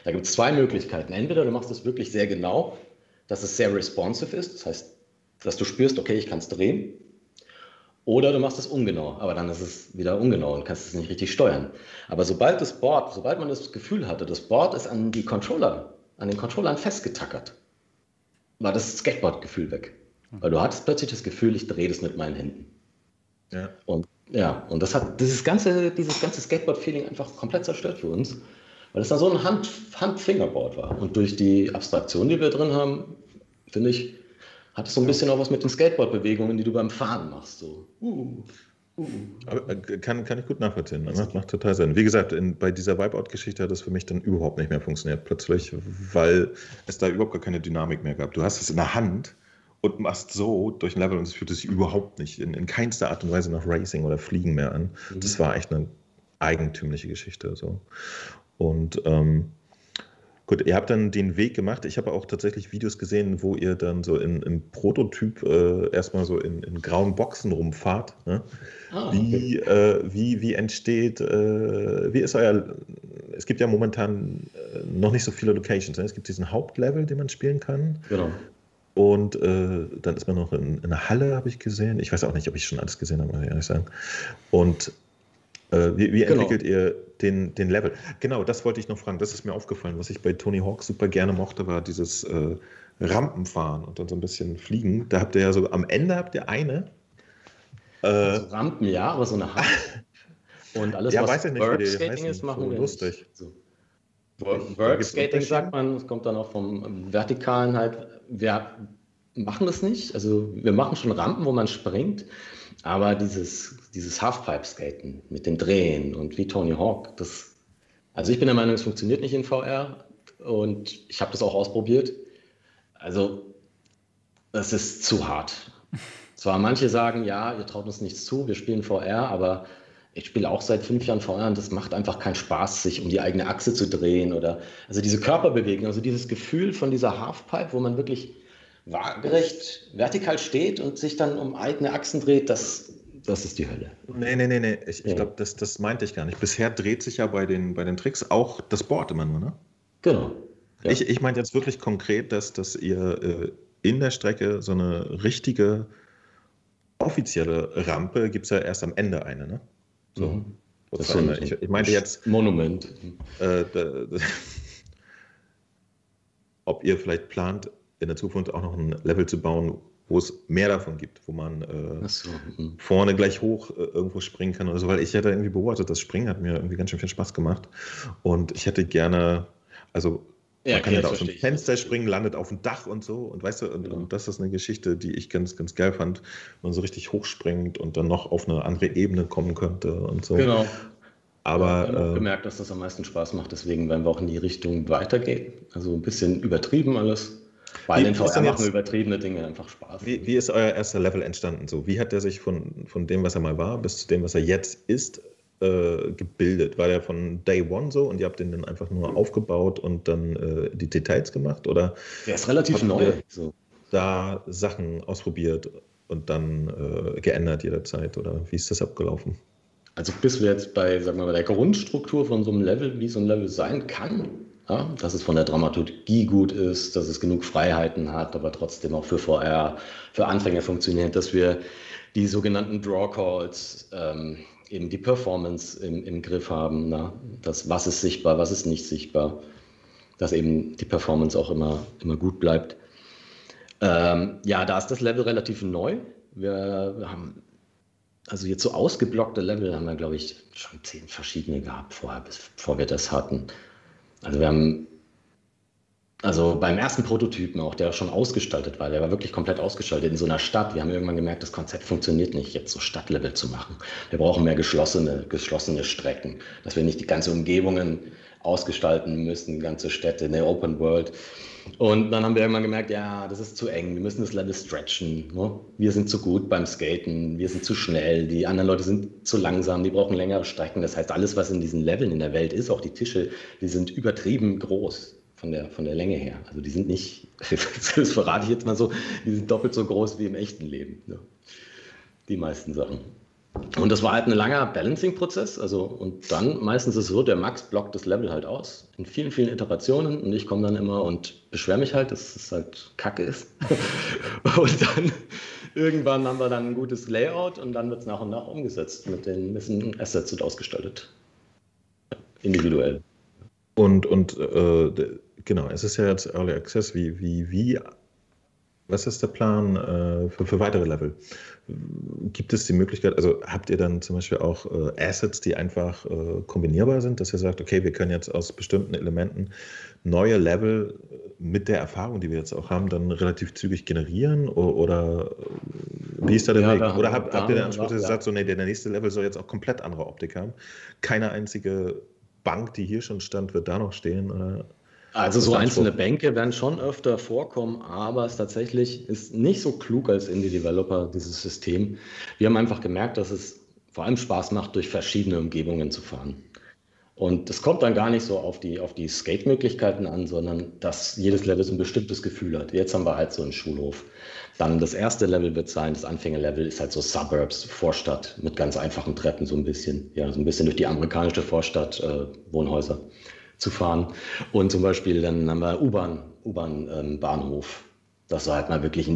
[SPEAKER 2] Da gibt es zwei Möglichkeiten. Entweder du machst es wirklich sehr genau, dass es sehr responsive ist, das heißt, dass du spürst, okay, ich kann es drehen. Oder du machst es ungenau, aber dann ist es wieder ungenau und kannst es nicht richtig steuern. Aber sobald das Board, sobald man das Gefühl hatte, das Board ist an die Controller, an den Controllern festgetackert, war das Skateboard-Gefühl weg. Weil du hattest plötzlich das Gefühl, ich drehe das mit meinen Händen. Ja. Und ja, und das hat dieses ganze, dieses ganze Skateboard-Feeling einfach komplett zerstört für uns, weil es dann so ein Hand, Hand-Fingerboard war. Und durch die Abstraktion, die wir drin haben, finde ich, hat es so ein bisschen auch was mit den Skateboard-Bewegungen, die du beim Fahren machst. So. Uh,
[SPEAKER 4] uh. Aber, äh, kann, kann ich gut nachvollziehen. Das macht, macht total Sinn. Wie gesagt, in, bei dieser Wipeout-Geschichte hat das für mich dann überhaupt nicht mehr funktioniert, plötzlich, weil es da überhaupt gar keine Dynamik mehr gab. Du hast es in der Hand und machst so durch ein Level und es fühlt sich überhaupt nicht in, in keinster Art und Weise nach Racing oder Fliegen mehr an. Mhm. Das war echt eine eigentümliche Geschichte. So. Und ähm, Gut, ihr habt dann den Weg gemacht. Ich habe auch tatsächlich Videos gesehen, wo ihr dann so in, im Prototyp äh, erstmal so in, in, grauen Boxen rumfahrt. Ne? Ah, wie, okay. äh, wie, wie entsteht, äh, wie ist euer, es gibt ja momentan äh, noch nicht so viele Locations. Ne? Es gibt diesen Hauptlevel, den man spielen kann. Genau. Und äh, dann ist man noch in, in einer Halle, habe ich gesehen. Ich weiß auch nicht, ob ich schon alles gesehen habe, muss ich ehrlich sagen. Und wie, wie genau. entwickelt ihr den, den Level? Genau, das wollte ich noch fragen. Das ist mir aufgefallen. Was ich bei Tony Hawk super gerne mochte, war dieses äh, Rampenfahren und dann so ein bisschen fliegen. Da habt ihr ja so, am Ende habt ihr eine.
[SPEAKER 2] Äh, also Rampen, ja, aber so eine Hand. Und alles,
[SPEAKER 4] ja, was
[SPEAKER 2] Skating ist, machen so wir
[SPEAKER 4] lustig.
[SPEAKER 2] Nicht. So. Work-Skating sagt man, es kommt dann auch vom Vertikalen halt. Wir machen das nicht. Also wir machen schon Rampen, wo man springt. Aber dieses, dieses Halfpipe-Skaten mit dem Drehen und wie Tony Hawk, das, also ich bin der Meinung, es funktioniert nicht in VR und ich habe das auch ausprobiert. Also, das ist zu hart. Zwar manche sagen, ja, ihr traut uns nichts zu, wir spielen VR, aber ich spiele auch seit fünf Jahren VR und das macht einfach keinen Spaß, sich um die eigene Achse zu drehen oder also diese Körperbewegung, also dieses Gefühl von dieser Halfpipe, wo man wirklich waagerecht vertikal steht und sich dann um eigene Achsen dreht, das, das ist die Hölle.
[SPEAKER 4] Nee, nee, nee, nee. Ich, ja. ich glaube, das, das meinte ich gar nicht. Bisher dreht sich ja bei den, bei den Tricks auch das Board immer nur, ne?
[SPEAKER 2] Genau.
[SPEAKER 4] Ja. Ich, ich meine jetzt wirklich konkret, dass, dass ihr äh, in der Strecke so eine richtige offizielle Rampe gibt es ja erst am Ende eine, ne? So. Mhm. Das so ich, ich meinte jetzt.
[SPEAKER 2] Monument. Äh,
[SPEAKER 4] ob ihr vielleicht plant, in der Zukunft auch noch ein Level zu bauen, wo es mehr davon gibt, wo man äh, so. Mhm. vorne gleich hoch äh, irgendwo springen kann oder so, weil ich hätte irgendwie beobachtet, das Springen hat mir irgendwie ganz schön viel Spaß gemacht und ich hätte gerne, also ja, man kann ja da aus dem Fenster springen, landet auf dem Dach und so und weißt du, und, genau. und, das ist eine Geschichte, die ich ganz, ganz geil fand, wenn man so richtig hochspringt und dann noch auf eine andere Ebene kommen könnte und so.
[SPEAKER 2] Genau.
[SPEAKER 4] Aber
[SPEAKER 2] ich habe äh, gemerkt, dass das am meisten Spaß macht, deswegen werden wir auch in die Richtung weitergehen. Also ein bisschen übertrieben alles. Wie, in VR machen jetzt, übertriebene Dinge einfach Spaß.
[SPEAKER 4] Wie, wie, ist euer erster Level entstanden? So, wie hat der sich von, von dem, was er mal war, bis zu dem, was er jetzt ist, äh, gebildet? War der von Day One so und ihr habt den dann einfach nur aufgebaut und dann äh, die Details gemacht? Oder
[SPEAKER 2] der ist relativ neu. So.
[SPEAKER 4] Da Sachen ausprobiert und dann äh, geändert jederzeit? Oder wie ist das abgelaufen?
[SPEAKER 2] Also bis wir jetzt bei, sagen wir mal, der Grundstruktur von so einem Level, wie so ein Level sein kann, ja, dass es von der Dramaturgie gut ist, dass es genug Freiheiten hat, aber trotzdem auch für VR, für Anfänger funktioniert, dass wir die sogenannten Draw Calls, ähm, eben die Performance im, im Griff haben, na? das, was ist sichtbar, was ist nicht sichtbar, dass eben die Performance auch immer, immer gut bleibt. Ähm, ja, da ist das Level relativ neu. Wir, haben also jetzt so ausgeblockte Level haben wir, glaube ich, schon zehn verschiedene gehabt vorher, bevor wir das hatten. Also wir haben, also beim ersten Prototypen auch, der schon ausgestaltet war, der war wirklich komplett ausgestaltet in so einer Stadt. Wir haben irgendwann gemerkt, das Konzept funktioniert nicht, jetzt so Stadtlevel zu machen. Wir brauchen mehr geschlossene, geschlossene Strecken, dass wir nicht die ganze Umgebungen ausgestalten müssen, ganze Städte, eine Open World. Und dann haben wir irgendwann gemerkt, ja, das ist zu eng, wir müssen das Level stretchen. Ne? Wir sind zu gut beim Skaten, wir sind zu schnell, die anderen Leute sind zu langsam, die brauchen längere Strecken. Das heißt, alles, was in diesen Leveln in der Welt ist, auch die Tische, die sind übertrieben groß von der, von der Länge her. Also die sind nicht, das verrate ich jetzt mal so, die sind doppelt so groß wie im echten Leben. Ne? Die meisten Sachen. Und das war halt ein langer Balancing-Prozess. Also, und dann meistens ist es so, der Max blockt das Level halt aus. In vielen, vielen Iterationen. Und ich komme dann immer und beschwere mich halt, dass es halt kacke ist. und dann irgendwann haben wir dann ein gutes Layout und dann wird es nach und nach umgesetzt. Mit den müssen Assets und ausgestaltet. Individuell.
[SPEAKER 4] Und, und äh, genau, es ist ja jetzt Early Access. Wie, wie, wie was ist der Plan äh, für, für weitere Level? Gibt es die Möglichkeit, also habt ihr dann zum Beispiel auch äh, Assets, die einfach äh, kombinierbar sind, dass ihr sagt, okay, wir können jetzt aus bestimmten Elementen neue Level äh, mit der Erfahrung, die wir jetzt auch haben, dann relativ zügig generieren? Oder, oder äh, wie ist da der ja, Weg? Da, oder habt, habt ihr den Anspruch, dass ihr sagt, so, nee, der nächste Level soll jetzt auch komplett andere Optik haben? Keine einzige Bank, die hier schon stand, wird da noch stehen? Oder?
[SPEAKER 2] Also so einzelne Bänke werden schon öfter vorkommen, aber es tatsächlich ist nicht so klug als Indie-Developer, dieses System. Wir haben einfach gemerkt, dass es vor allem Spaß macht, durch verschiedene Umgebungen zu fahren. Und es kommt dann gar nicht so auf die, auf die Skate-Möglichkeiten an, sondern dass jedes Level so ein bestimmtes Gefühl hat. Jetzt haben wir halt so einen Schulhof. Dann das erste Level wird sein, das Anfängerlevel ist halt so Suburbs, Vorstadt mit ganz einfachen Treppen so ein bisschen. Ja, so ein bisschen durch die amerikanische Vorstadt, äh, Wohnhäuser zu fahren. Und zum Beispiel dann haben wir U-Bahn, U-Bahn-Bahnhof, ähm, dass du halt mal wirklich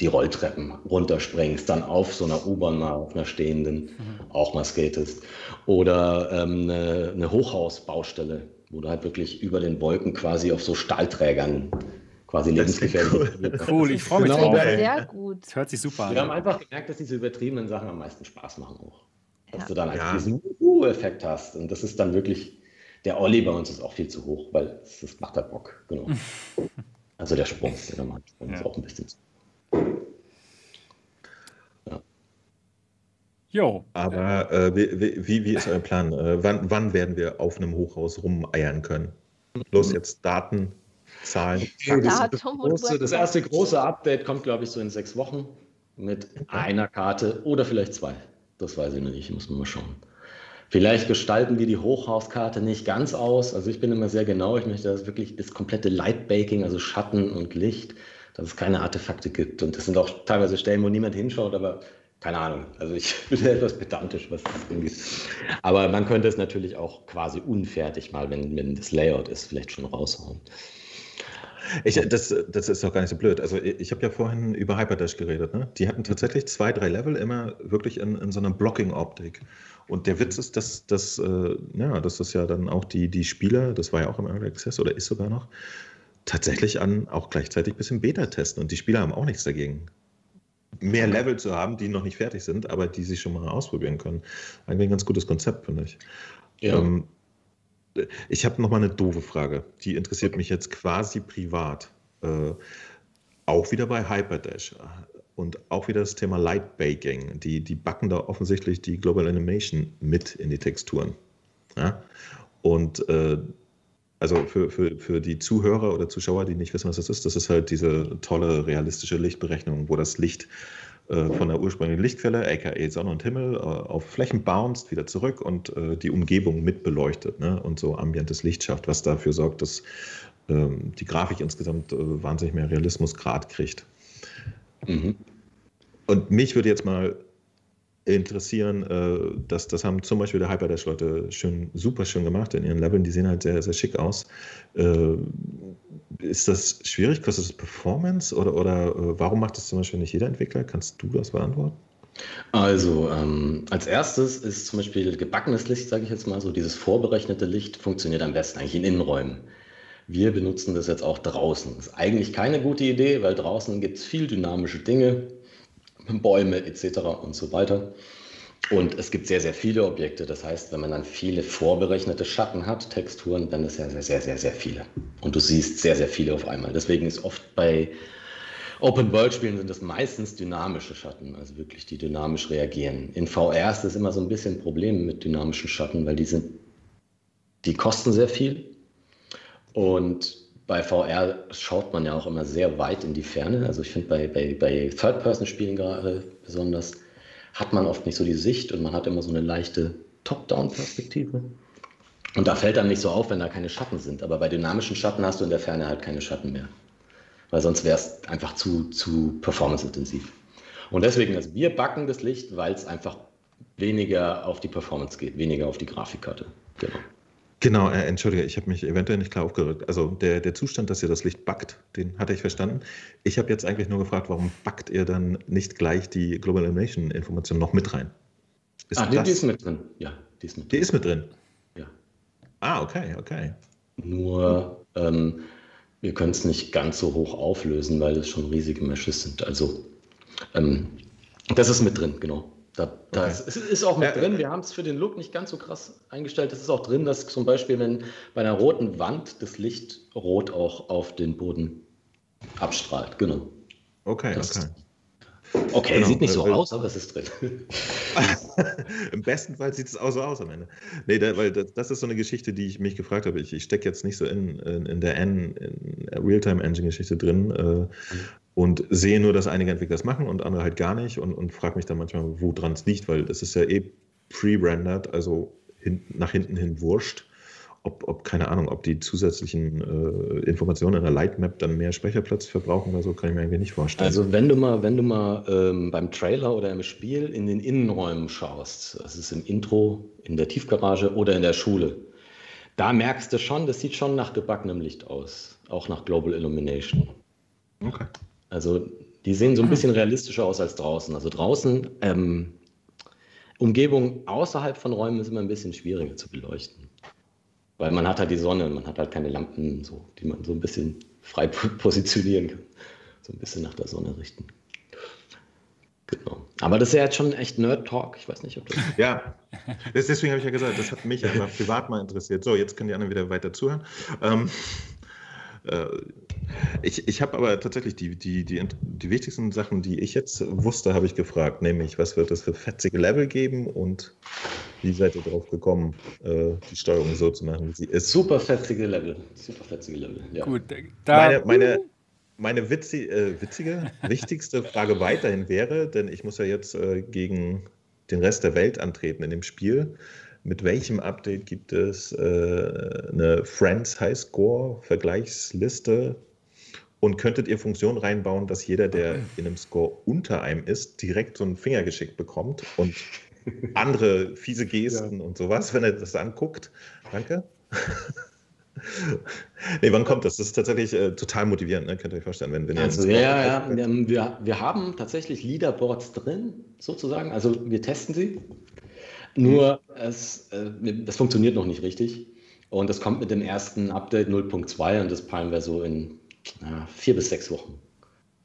[SPEAKER 2] die Rolltreppen runterspringst, dann auf so einer U-Bahn mal auf einer stehenden mhm. auch mal skatest. Oder ähm, eine, eine Hochhausbaustelle, wo du halt wirklich über den Wolken quasi auf so Stahlträgern quasi lebensgefährlich.
[SPEAKER 1] Cool. cool, ich freue mich
[SPEAKER 3] genau, drauf. Sehr gut.
[SPEAKER 1] Das hört sich super an.
[SPEAKER 2] Wir haben einfach gemerkt, dass diese übertriebenen Sachen am meisten Spaß machen auch. Dass ja. du dann einfach ja. diesen Uh-Effekt hast. Und das ist dann wirklich der Olli bei uns ist auch viel zu hoch, weil das macht halt Bock, genau. also der Sprung, der normale Sprung ja. ist auch ein bisschen zu
[SPEAKER 4] ja. Jo. Aber äh, wie, wie, wie, ist euer Plan? Äh, wann, wann werden wir auf einem Hochhaus rumeiern können? Los jetzt Daten, Zahlen.
[SPEAKER 2] Das, das, große, das erste große Update kommt, glaube ich, so in sechs Wochen mit einer Karte oder vielleicht zwei. Das weiß ich noch nicht, muss man mal schauen. Vielleicht gestalten wir die Hochhauskarte nicht ganz aus. Also ich bin immer sehr genau. Ich möchte, dass wirklich das komplette Lightbaking, also Schatten und Licht, dass es keine Artefakte gibt. Und das sind auch teilweise Stellen, wo niemand hinschaut, aber keine Ahnung. Also ich bin etwas pedantisch, was das angeht. Aber man könnte es natürlich auch quasi unfertig mal, wenn, wenn das Layout ist, vielleicht schon raushauen.
[SPEAKER 4] Ich, das, das ist doch gar nicht so blöd. Also ich habe ja vorhin über Hyperdash geredet. Ne? Die hatten tatsächlich zwei, drei Level immer wirklich in, in so einer Blocking-Optik. Und der Witz ist, dass, dass, äh, ja, dass das ja dann auch die, die Spieler, das war ja auch im Early Access oder ist sogar noch, tatsächlich an auch gleichzeitig ein bisschen Beta testen. Und die Spieler haben auch nichts dagegen. Mehr Level zu haben, die noch nicht fertig sind, aber die sich schon mal ausprobieren können. Eigentlich ein ganz gutes Konzept, finde ich. Ja. Ähm, ich habe noch mal eine doofe Frage. Die interessiert mich jetzt quasi privat. Äh, auch wieder bei Hyperdash. Und auch wieder das Thema Light Baking. Die, die backen da offensichtlich die Global Animation mit in die Texturen. Ja? Und äh, also für, für, für die Zuhörer oder Zuschauer, die nicht wissen, was das ist, das ist halt diese tolle realistische Lichtberechnung, wo das Licht äh, von der ursprünglichen Lichtquelle, aka Sonne und Himmel, äh, auf Flächen bounced, wieder zurück und äh, die Umgebung mitbeleuchtet ne? und so ambientes Licht schafft, was dafür sorgt, dass ähm, die Grafik insgesamt äh, wahnsinnig mehr Realismusgrad kriegt. Mhm. Und mich würde jetzt mal interessieren, äh, dass das haben zum Beispiel der Hyperdash-Leute schön, super schön gemacht in ihren Leveln. Die sehen halt sehr, sehr schick aus. Äh, ist das schwierig? Kostet das Performance? Oder, oder äh, warum macht das zum Beispiel nicht jeder Entwickler? Kannst du das beantworten?
[SPEAKER 2] Also, ähm, als erstes ist zum Beispiel gebackenes Licht, sage ich jetzt mal so, dieses vorberechnete Licht funktioniert am besten eigentlich in Innenräumen. Wir benutzen das jetzt auch draußen. Das ist eigentlich keine gute Idee, weil draußen gibt es viel dynamische Dinge, Bäume etc. und so weiter. Und es gibt sehr, sehr viele Objekte. Das heißt, wenn man dann viele vorberechnete Schatten hat, Texturen, dann ist ja sehr, sehr, sehr, sehr viele. Und du siehst sehr, sehr viele auf einmal. Deswegen ist oft bei Open-World-Spielen sind das meistens dynamische Schatten, also wirklich die dynamisch reagieren. In VR ist das immer so ein bisschen ein Problem mit dynamischen Schatten, weil die sind, die kosten sehr viel. Und bei VR schaut man ja auch immer sehr weit in die Ferne. Also ich finde bei, bei, bei Third-Person-Spielen gerade besonders hat man oft nicht so die Sicht und man hat immer so eine leichte Top-Down-Perspektive. Und da fällt dann nicht so auf, wenn da keine Schatten sind. Aber bei dynamischen Schatten hast du in der Ferne halt keine Schatten mehr. Weil sonst wäre es einfach zu, zu performance-intensiv. Und deswegen, also wir backen das Licht, weil es einfach weniger auf die Performance geht, weniger auf die Grafikkarte.
[SPEAKER 4] Genau. Genau, äh, entschuldige, ich habe mich eventuell nicht klar aufgerückt. Also der, der Zustand, dass ihr das Licht backt, den hatte ich verstanden. Ich habe jetzt eigentlich nur gefragt, warum backt ihr dann nicht gleich die Global Illumination Information noch mit rein?
[SPEAKER 2] Ist ah, die, die, ist mit drin. Ja,
[SPEAKER 4] die ist mit drin. Die ist mit drin?
[SPEAKER 2] Ja.
[SPEAKER 4] Ah, okay, okay.
[SPEAKER 2] Nur, ähm, wir können es nicht ganz so hoch auflösen, weil das schon riesige Meshes sind. Also, ähm, das ist mit drin, genau. Da, da okay. ist, auch mit ja, drin. Wir haben es für den Look nicht ganz so krass eingestellt. Es ist auch drin, dass zum Beispiel, wenn bei einer roten Wand das Licht rot auch auf den Boden abstrahlt. Genau.
[SPEAKER 4] Okay, das, okay.
[SPEAKER 2] Okay, genau. sieht nicht so aus, aber es ist drin.
[SPEAKER 4] Im besten Fall sieht es auch so aus am Ende. Nee, da, weil das, das, ist so eine Geschichte, die ich mich gefragt habe. Ich, ich stecke jetzt nicht so in, in, in der Realtime-Engine-Geschichte drin äh, mhm. Und sehe nur, dass einige Entwickler das machen und andere halt gar nicht und, und frage mich dann manchmal, woran es liegt, weil das ist ja eh pre-rendered, also hin, nach hinten hin wurscht ob, ob, keine Ahnung, ob die zusätzlichen äh, Informationen in der Lightmap dann mehr Speicherplatz verbrauchen oder so, kann ich mir eigentlich nicht vorstellen.
[SPEAKER 2] Also wenn du mal, wenn du mal ähm, beim Trailer oder im Spiel in den Innenräumen schaust, das ist im Intro, in der Tiefgarage oder in der Schule, da merkst du schon, das sieht schon nach gebackenem Licht aus, auch nach Global Illumination. Okay. Also die sehen so ein bisschen realistischer aus als draußen. Also draußen, ähm, Umgebung außerhalb von Räumen ist immer ein bisschen schwieriger zu beleuchten. Weil man hat halt die Sonne, man hat halt keine Lampen, so, die man so ein bisschen frei positionieren kann. So ein bisschen nach der Sonne richten. Genau. Aber das ist ja jetzt schon echt Nerd-Talk. Ich weiß nicht, ob das.
[SPEAKER 4] Ja, deswegen habe ich ja gesagt, das hat mich einfach privat mal interessiert. So, jetzt können die anderen wieder weiter zuhören. Ähm, äh, ich ich habe aber tatsächlich die, die, die, die wichtigsten Sachen, die ich jetzt wusste, habe ich gefragt. Nämlich, was wird es für fetzige Level geben und wie seid ihr darauf gekommen, äh, die Steuerung so zu machen, wie sie ist?
[SPEAKER 2] Super fetzige Level. Super fetzige Level. Ja. Gut,
[SPEAKER 4] da, meine, meine, meine witzi, äh, witzige, wichtigste Frage weiterhin wäre, denn ich muss ja jetzt äh, gegen den Rest der Welt antreten in dem Spiel. Mit welchem Update gibt es äh, eine Friends Highscore Vergleichsliste? Und könntet ihr Funktionen reinbauen, dass jeder, der in einem Score unter einem ist, direkt so einen Finger geschickt bekommt und andere fiese Gesten ja. und sowas, wenn er das anguckt? Danke. nee, wann kommt das? Das ist tatsächlich äh, total motivierend, ne? könnt ihr euch vorstellen. Wenn, wenn
[SPEAKER 2] also, ja, ja, wir, wir haben tatsächlich Leaderboards drin, sozusagen. Also wir testen sie. Nur es, äh, das funktioniert noch nicht richtig. Und das kommt mit dem ersten Update 0.2 und das peilen wir so in na, vier bis sechs Wochen.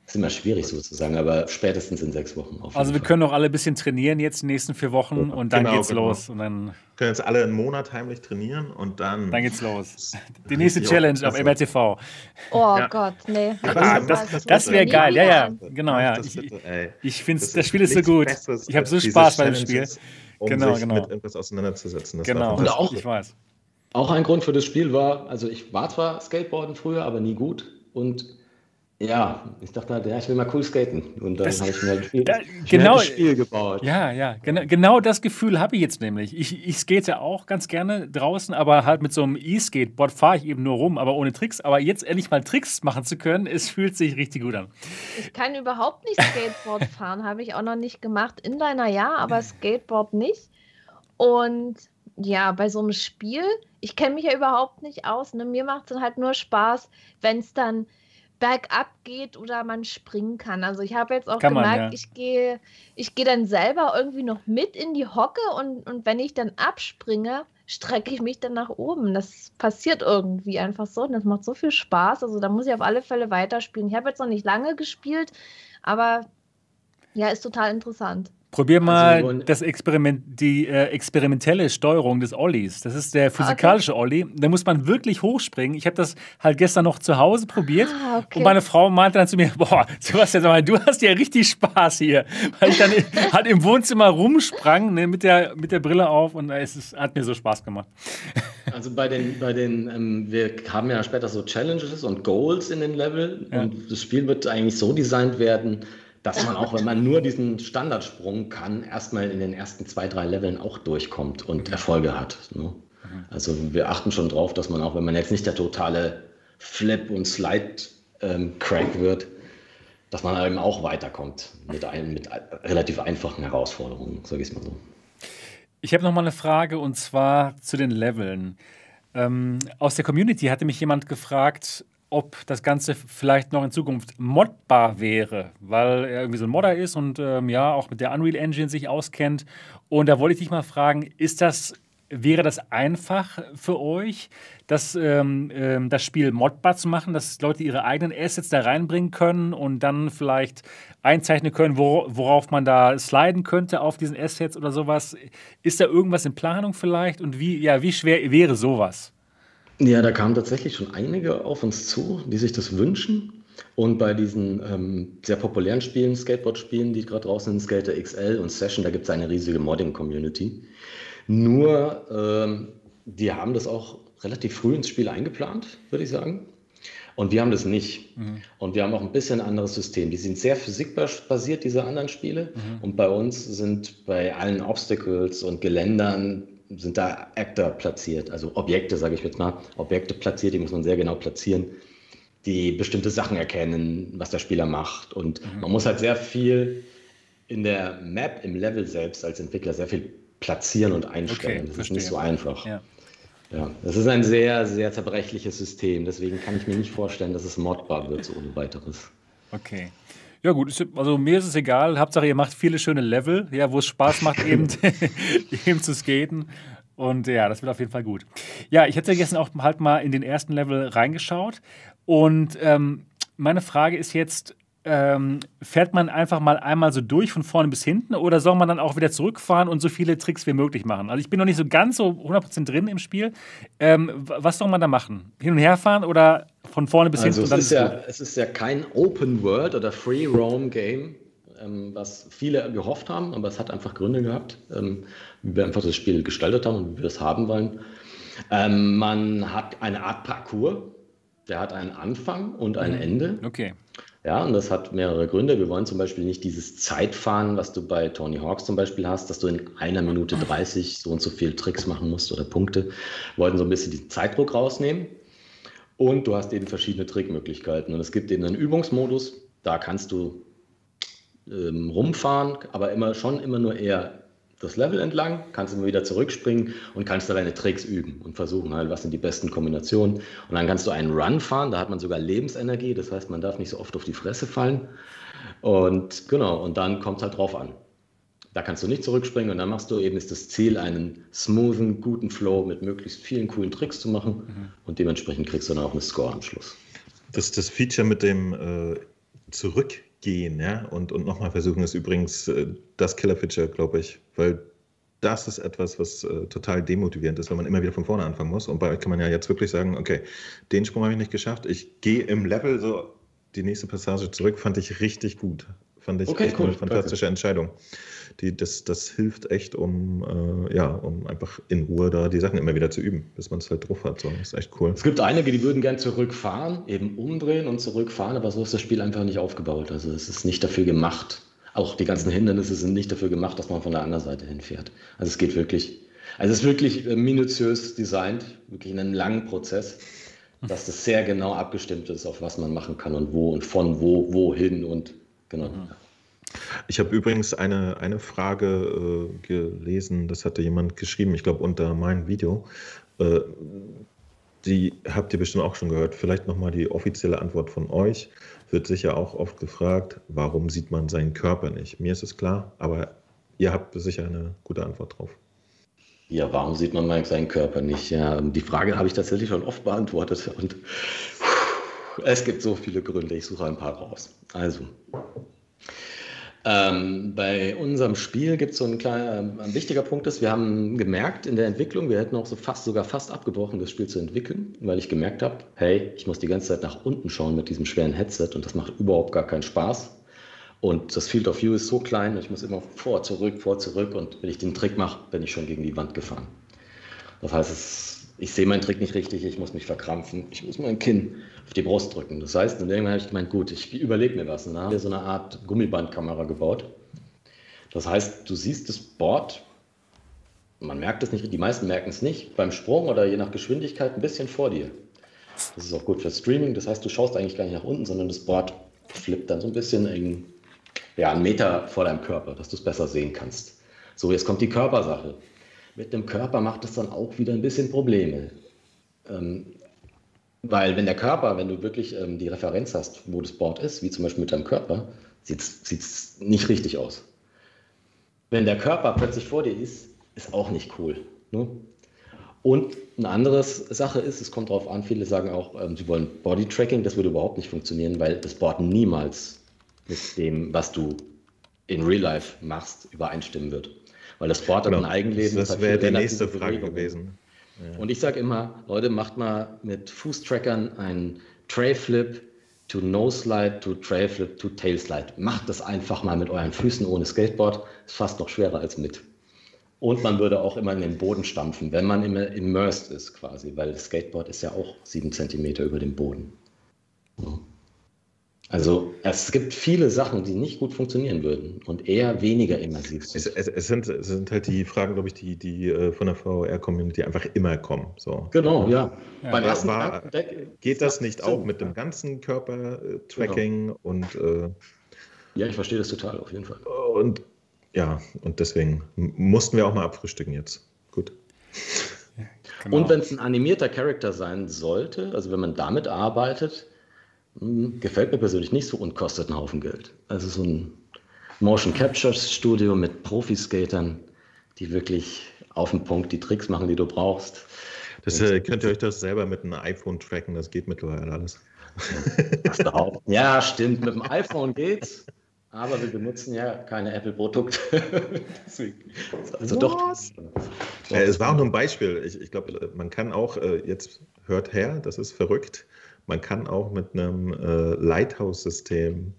[SPEAKER 2] Das ist immer schwierig sozusagen, aber spätestens in sechs Wochen.
[SPEAKER 1] also wir Fall. können auch alle ein bisschen trainieren jetzt in den nächsten vier Wochen und dann genau, geht's genau. los. Und dann
[SPEAKER 4] können jetzt alle einen Monat heimlich trainieren und dann.
[SPEAKER 1] Dann geht's los. Die nächste Challenge auf MRTV.
[SPEAKER 3] Oh ja. Gott, nee.
[SPEAKER 1] Das, das, das, das wäre geil, ja, ja, genau, ja. Ich, ich finde, das Spiel ist so gut. Ich habe so Spaß bei dem Spiel
[SPEAKER 4] um genau, sich genau. mit irgendwas auseinanderzusetzen.
[SPEAKER 2] Das genau, und auch, ich weiß. Auch ein Grund für das Spiel war, also ich war zwar Skateboarden früher, aber nie gut und Ja, ich dachte halt, ja, ich will mal cool skaten. Und dann habe ich mir halt viel,
[SPEAKER 1] da,
[SPEAKER 2] genau,
[SPEAKER 1] ein
[SPEAKER 2] Spiel gebaut.
[SPEAKER 1] Ja, ja, genau, genau das Gefühl habe ich jetzt nämlich. Ich, ich skate auch ganz gerne draußen, aber halt mit so einem E-Skateboard fahre ich eben nur rum, aber ohne Tricks. Aber jetzt endlich mal Tricks machen zu können, es fühlt sich richtig gut an.
[SPEAKER 3] Ich kann überhaupt nicht Skateboard fahren, habe ich auch noch nicht gemacht. Inliner ja, aber Skateboard nicht. Und ja, bei so einem Spiel, ich kenne mich ja überhaupt nicht aus. Ne? Mir macht es dann halt nur Spaß, wenn es dann bergab geht oder man springen kann. Also ich habe jetzt auch
[SPEAKER 1] Kann man,
[SPEAKER 3] gemerkt,
[SPEAKER 1] ja.
[SPEAKER 3] ich gehe ich gehe dann selber irgendwie noch mit in die Hocke und, und wenn ich dann abspringe, strecke ich mich dann nach oben. Das passiert irgendwie einfach so und das macht so viel Spaß. Also da muss ich auf alle Fälle weiterspielen. Ich habe jetzt noch nicht lange gespielt, aber ja, ist total interessant.
[SPEAKER 1] Probier
[SPEAKER 2] Also,
[SPEAKER 1] mal
[SPEAKER 2] wollen-
[SPEAKER 1] das Experiment, die äh, experimentelle Steuerung des Ollies. Das ist der physikalische Olli. Da muss man wirklich hochspringen. Ich habe das halt gestern noch zu Hause probiert.
[SPEAKER 3] Ah, okay.
[SPEAKER 1] Und meine Frau meinte dann zu mir, boah, Sebastian, du hast ja richtig Spaß hier. Weil ich dann halt im Wohnzimmer rumsprang ne, mit, der, mit der Brille auf und es ist, hat mir so Spaß gemacht.
[SPEAKER 2] Also bei den, bei den, ähm, wir haben ja später so Challenges und Goals in den Level
[SPEAKER 1] Ja.
[SPEAKER 2] und das Spiel wird eigentlich so designt werden, dass man auch, wenn man nur diesen Standardsprung kann, erstmal in den ersten zwei, drei Leveln auch durchkommt und Erfolge hat. Ne? Also wir achten schon drauf, dass man auch, wenn man jetzt nicht der totale Flip- und Slide-Crack wird, dass man eben auch weiterkommt mit, ein, mit relativ einfachen Herausforderungen, sage ich es mal so.
[SPEAKER 1] Ich habe noch mal eine Frage und zwar zu den Leveln. Ähm, aus der Community hatte mich jemand gefragt, ob das Ganze vielleicht noch in Zukunft modbar wäre, weil er irgendwie so ein Modder ist und ähm, ja auch mit der Unreal Engine sich auskennt. Und da wollte ich dich mal fragen, ist das Wäre das einfach für euch, das, ähm, ähm, das Spiel modbar zu machen, dass Leute ihre eigenen Assets da reinbringen können und dann vielleicht einzeichnen können, wor worauf man da sliden könnte auf diesen Assets oder sowas? Ist da irgendwas in Planung vielleicht und wie, ja, wie schwer wäre sowas?
[SPEAKER 2] Ja, da kamen tatsächlich schon einige auf uns zu, die sich das wünschen. Und bei diesen ähm, sehr populären Spielen, Skateboard-Spielen, die gerade draußen sind, Skater XL und Session, da gibt es eine riesige Modding-Community. Nur, ähm, die haben das auch relativ früh ins Spiel eingeplant, würde ich sagen. Und wir haben das nicht. Und wir haben auch ein bisschen ein anderes System. Die sind sehr physikbasiert, diese anderen Spiele. Und bei uns sind bei allen Obstacles und Geländern sind da Actor platziert, also Objekte, sage ich jetzt mal, Objekte platziert, die muss man sehr genau platzieren, die bestimmte Sachen erkennen, was der Spieler macht. Und man muss halt sehr viel in der Map, im Level selbst als Entwickler sehr viel platzieren und einstellen.
[SPEAKER 1] Okay,
[SPEAKER 2] das
[SPEAKER 1] verstehe.
[SPEAKER 2] ist nicht so einfach.
[SPEAKER 1] Ja.
[SPEAKER 2] Ja, das ist ein sehr, sehr zerbrechliches System. Deswegen kann ich mir nicht vorstellen, dass es modbar wird, so ohne weiteres.
[SPEAKER 1] Okay. Ja gut, also mir ist es egal. Hauptsache ihr macht viele schöne Level, ja, wo es Spaß macht, eben, eben zu skaten. Und ja, das wird auf jeden Fall gut. Ja, ich hatte gestern auch halt mal in den ersten Level reingeschaut. Und ähm, meine Frage ist jetzt, ähm, fährt man einfach mal einmal so durch von vorne bis hinten oder soll man dann auch wieder zurückfahren und so viele Tricks wie möglich machen? Also ich bin noch nicht so ganz so 100% drin im Spiel. Ähm, was soll man da machen? Hin und her fahren oder von vorne bis
[SPEAKER 2] Also
[SPEAKER 1] hinten?
[SPEAKER 2] es ist, ja, es ist ja kein Open World oder Free Roam Game, ähm, was viele gehofft haben, aber es hat einfach Gründe gehabt, ähm, wie wir einfach das Spiel gestaltet haben und wie wir es haben wollen. Ähm, man hat eine Art Parcours, der hat einen Anfang und ein Ende.
[SPEAKER 1] Okay.
[SPEAKER 2] Ja, und das hat mehrere Gründe. Wir wollen zum Beispiel nicht dieses Zeitfahren, was du bei Tony Hawks zum Beispiel hast, dass du in einer Minute 30 so und so viel Tricks machen musst oder Punkte. Wir wollten so ein bisschen den Zeitdruck rausnehmen. Und du hast eben verschiedene Trickmöglichkeiten. Und es gibt eben einen Übungsmodus, da kannst du ähm, rumfahren, aber immer schon immer nur eher das Level entlang, kannst immer wieder zurückspringen und kannst da deine Tricks üben und versuchen halt, was sind die besten Kombinationen. Und dann kannst du einen Run fahren, da hat man sogar Lebensenergie, das heißt, man darf nicht so oft auf die Fresse fallen. Und genau, und dann kommt es halt drauf an. Da kannst du nicht zurückspringen und dann machst du eben ist das Ziel, einen smoothen, guten Flow mit möglichst vielen coolen Tricks zu machen und dementsprechend kriegst du dann auch eine Score am Schluss.
[SPEAKER 4] Das, das Feature mit dem äh, Zurückgehen ja, und, und nochmal versuchen ist übrigens äh, das Killer-Feature, glaube ich, weil das ist etwas, was äh, total demotivierend ist, wenn man immer wieder von vorne anfangen muss. Und bei euch kann man ja jetzt wirklich sagen, okay, den Sprung habe ich nicht geschafft, ich gehe im Level so die nächste Passage zurück, fand ich richtig gut. fand ich
[SPEAKER 2] Okay,
[SPEAKER 4] echt
[SPEAKER 2] cool,
[SPEAKER 4] eine fantastische Entscheidung. Die, das, das hilft echt, um, äh, ja, um einfach in Ruhe da die Sachen immer wieder zu üben, bis man es halt drauf hat. So. Das ist echt cool.
[SPEAKER 2] Es gibt einige, die würden gern zurückfahren, eben umdrehen und zurückfahren, aber so ist das Spiel einfach nicht aufgebaut. Also es ist nicht dafür gemacht. Auch die ganzen Hindernisse sind nicht dafür gemacht, dass man von der anderen Seite hinfährt. Also es geht wirklich, also es ist wirklich äh, minutiös designt, wirklich in einem langen Prozess, dass das sehr genau abgestimmt ist, auf was man machen kann und wo und von wo, wohin und genau.
[SPEAKER 4] Ich habe übrigens eine, eine Frage äh, gelesen, das hatte jemand geschrieben, ich glaube unter meinem Video. Äh, die habt ihr bestimmt auch schon gehört. Vielleicht nochmal die offizielle Antwort von euch. Wird sicher auch oft gefragt, warum sieht man seinen Körper nicht? Mir ist es klar, aber ihr habt sicher eine gute Antwort drauf.
[SPEAKER 2] Ja, warum sieht man seinen Körper nicht? Ja, die Frage habe ich tatsächlich schon oft beantwortet und es gibt so viele Gründe. Ich suche ein paar raus. Also, ähm, bei unserem Spiel gibt es so ein kleiner, ein wichtiger Punkt ist, wir haben gemerkt in der Entwicklung, wir hätten auch so fast, sogar fast abgebrochen, das Spiel zu entwickeln, weil ich gemerkt habe, hey, ich muss die ganze Zeit nach unten schauen mit diesem schweren Headset und das macht überhaupt gar keinen Spaß. Und das Field of View ist so klein, ich muss immer vor, zurück, vor, zurück und wenn ich den Trick mache, bin ich schon gegen die Wand gefahren. Das heißt, es, ich sehe meinen Trick nicht richtig, ich muss mich verkrampfen, ich muss mein Kinn auf die Brust drücken. Das heißt, und irgendwann habe ich gemeint, gut, ich überlege mir was. Und dann haben wir so eine Art Gummibandkamera gebaut. Das heißt, du siehst das Board, man merkt es nicht, die meisten merken es nicht, beim Sprung oder je nach Geschwindigkeit ein bisschen vor dir. Das ist auch gut für Streaming, das heißt, du schaust eigentlich gar nicht nach unten, sondern das Board flippt dann so ein bisschen in, ja, einen Meter vor deinem Körper, dass du es besser sehen kannst. So, jetzt kommt die Körpersache. Mit dem Körper macht es dann auch wieder ein bisschen Probleme. Ähm, weil wenn der Körper, wenn du wirklich ähm, die Referenz hast, wo das Board ist, wie zum Beispiel mit deinem Körper, sieht es nicht richtig aus. Wenn der Körper plötzlich vor dir ist, ist auch nicht cool. Ne? Und eine andere Sache ist, es kommt darauf an, viele sagen auch, ähm, sie wollen Body-Tracking, das würde überhaupt nicht funktionieren, weil das Board niemals mit dem, was du in Real Life machst, übereinstimmen wird. Weil das Board
[SPEAKER 4] Genau.
[SPEAKER 2] hat ein Eigenleben.
[SPEAKER 4] Das
[SPEAKER 2] hat
[SPEAKER 4] wäre die nächste Frage
[SPEAKER 2] Bewegungen.
[SPEAKER 4] gewesen.
[SPEAKER 2] Und ich sage immer, Leute, macht mal mit Fußtrackern einen Trailflip to No-Slide to Trailflip to Tailslide. Macht das einfach mal mit euren Füßen ohne Skateboard. Ist fast noch schwerer als mit. Und man würde auch immer in den Boden stampfen, wenn man immer immersed ist quasi, weil das Skateboard ist ja auch sieben Zentimeter über dem Boden. Ja. Also es gibt viele Sachen, die nicht gut funktionieren würden und eher weniger immersiv
[SPEAKER 4] Es,
[SPEAKER 2] sind.
[SPEAKER 4] es, es, sind, es sind halt die Fragen, glaube ich, die, die äh, von der VR-Community einfach immer kommen. So.
[SPEAKER 2] Genau, ja.
[SPEAKER 1] Ja.
[SPEAKER 2] Beim
[SPEAKER 4] War-
[SPEAKER 2] ersten
[SPEAKER 4] war- Geht das nicht
[SPEAKER 2] Sinn.
[SPEAKER 4] auch mit dem ganzen Körper-Tracking und, äh,
[SPEAKER 2] Ja, ich verstehe das total, auf jeden Fall.
[SPEAKER 4] und ja, und deswegen mussten wir auch mal abfrühstücken jetzt. Gut.
[SPEAKER 1] Genau.
[SPEAKER 2] Und wenn es ein animierter Charakter sein sollte, also wenn man damit arbeitet, gefällt mir persönlich nicht so und kostet einen Haufen Geld. Also so ein Motion Capture Studio mit Profiskatern, die wirklich auf den Punkt die Tricks machen, die du brauchst.
[SPEAKER 4] Das äh, könnt ihr euch das selber mit einem iPhone tracken, das geht mittlerweile alles.
[SPEAKER 2] Ja, stimmt, mit dem iPhone geht's, aber wir benutzen ja keine Apple-Produkte. Deswegen. Also doch.
[SPEAKER 4] Äh, es war auch nur ein Beispiel. Ich, ich glaube, man kann auch, äh, jetzt hört her, das ist verrückt, man kann auch mit einem äh, Lighthouse-System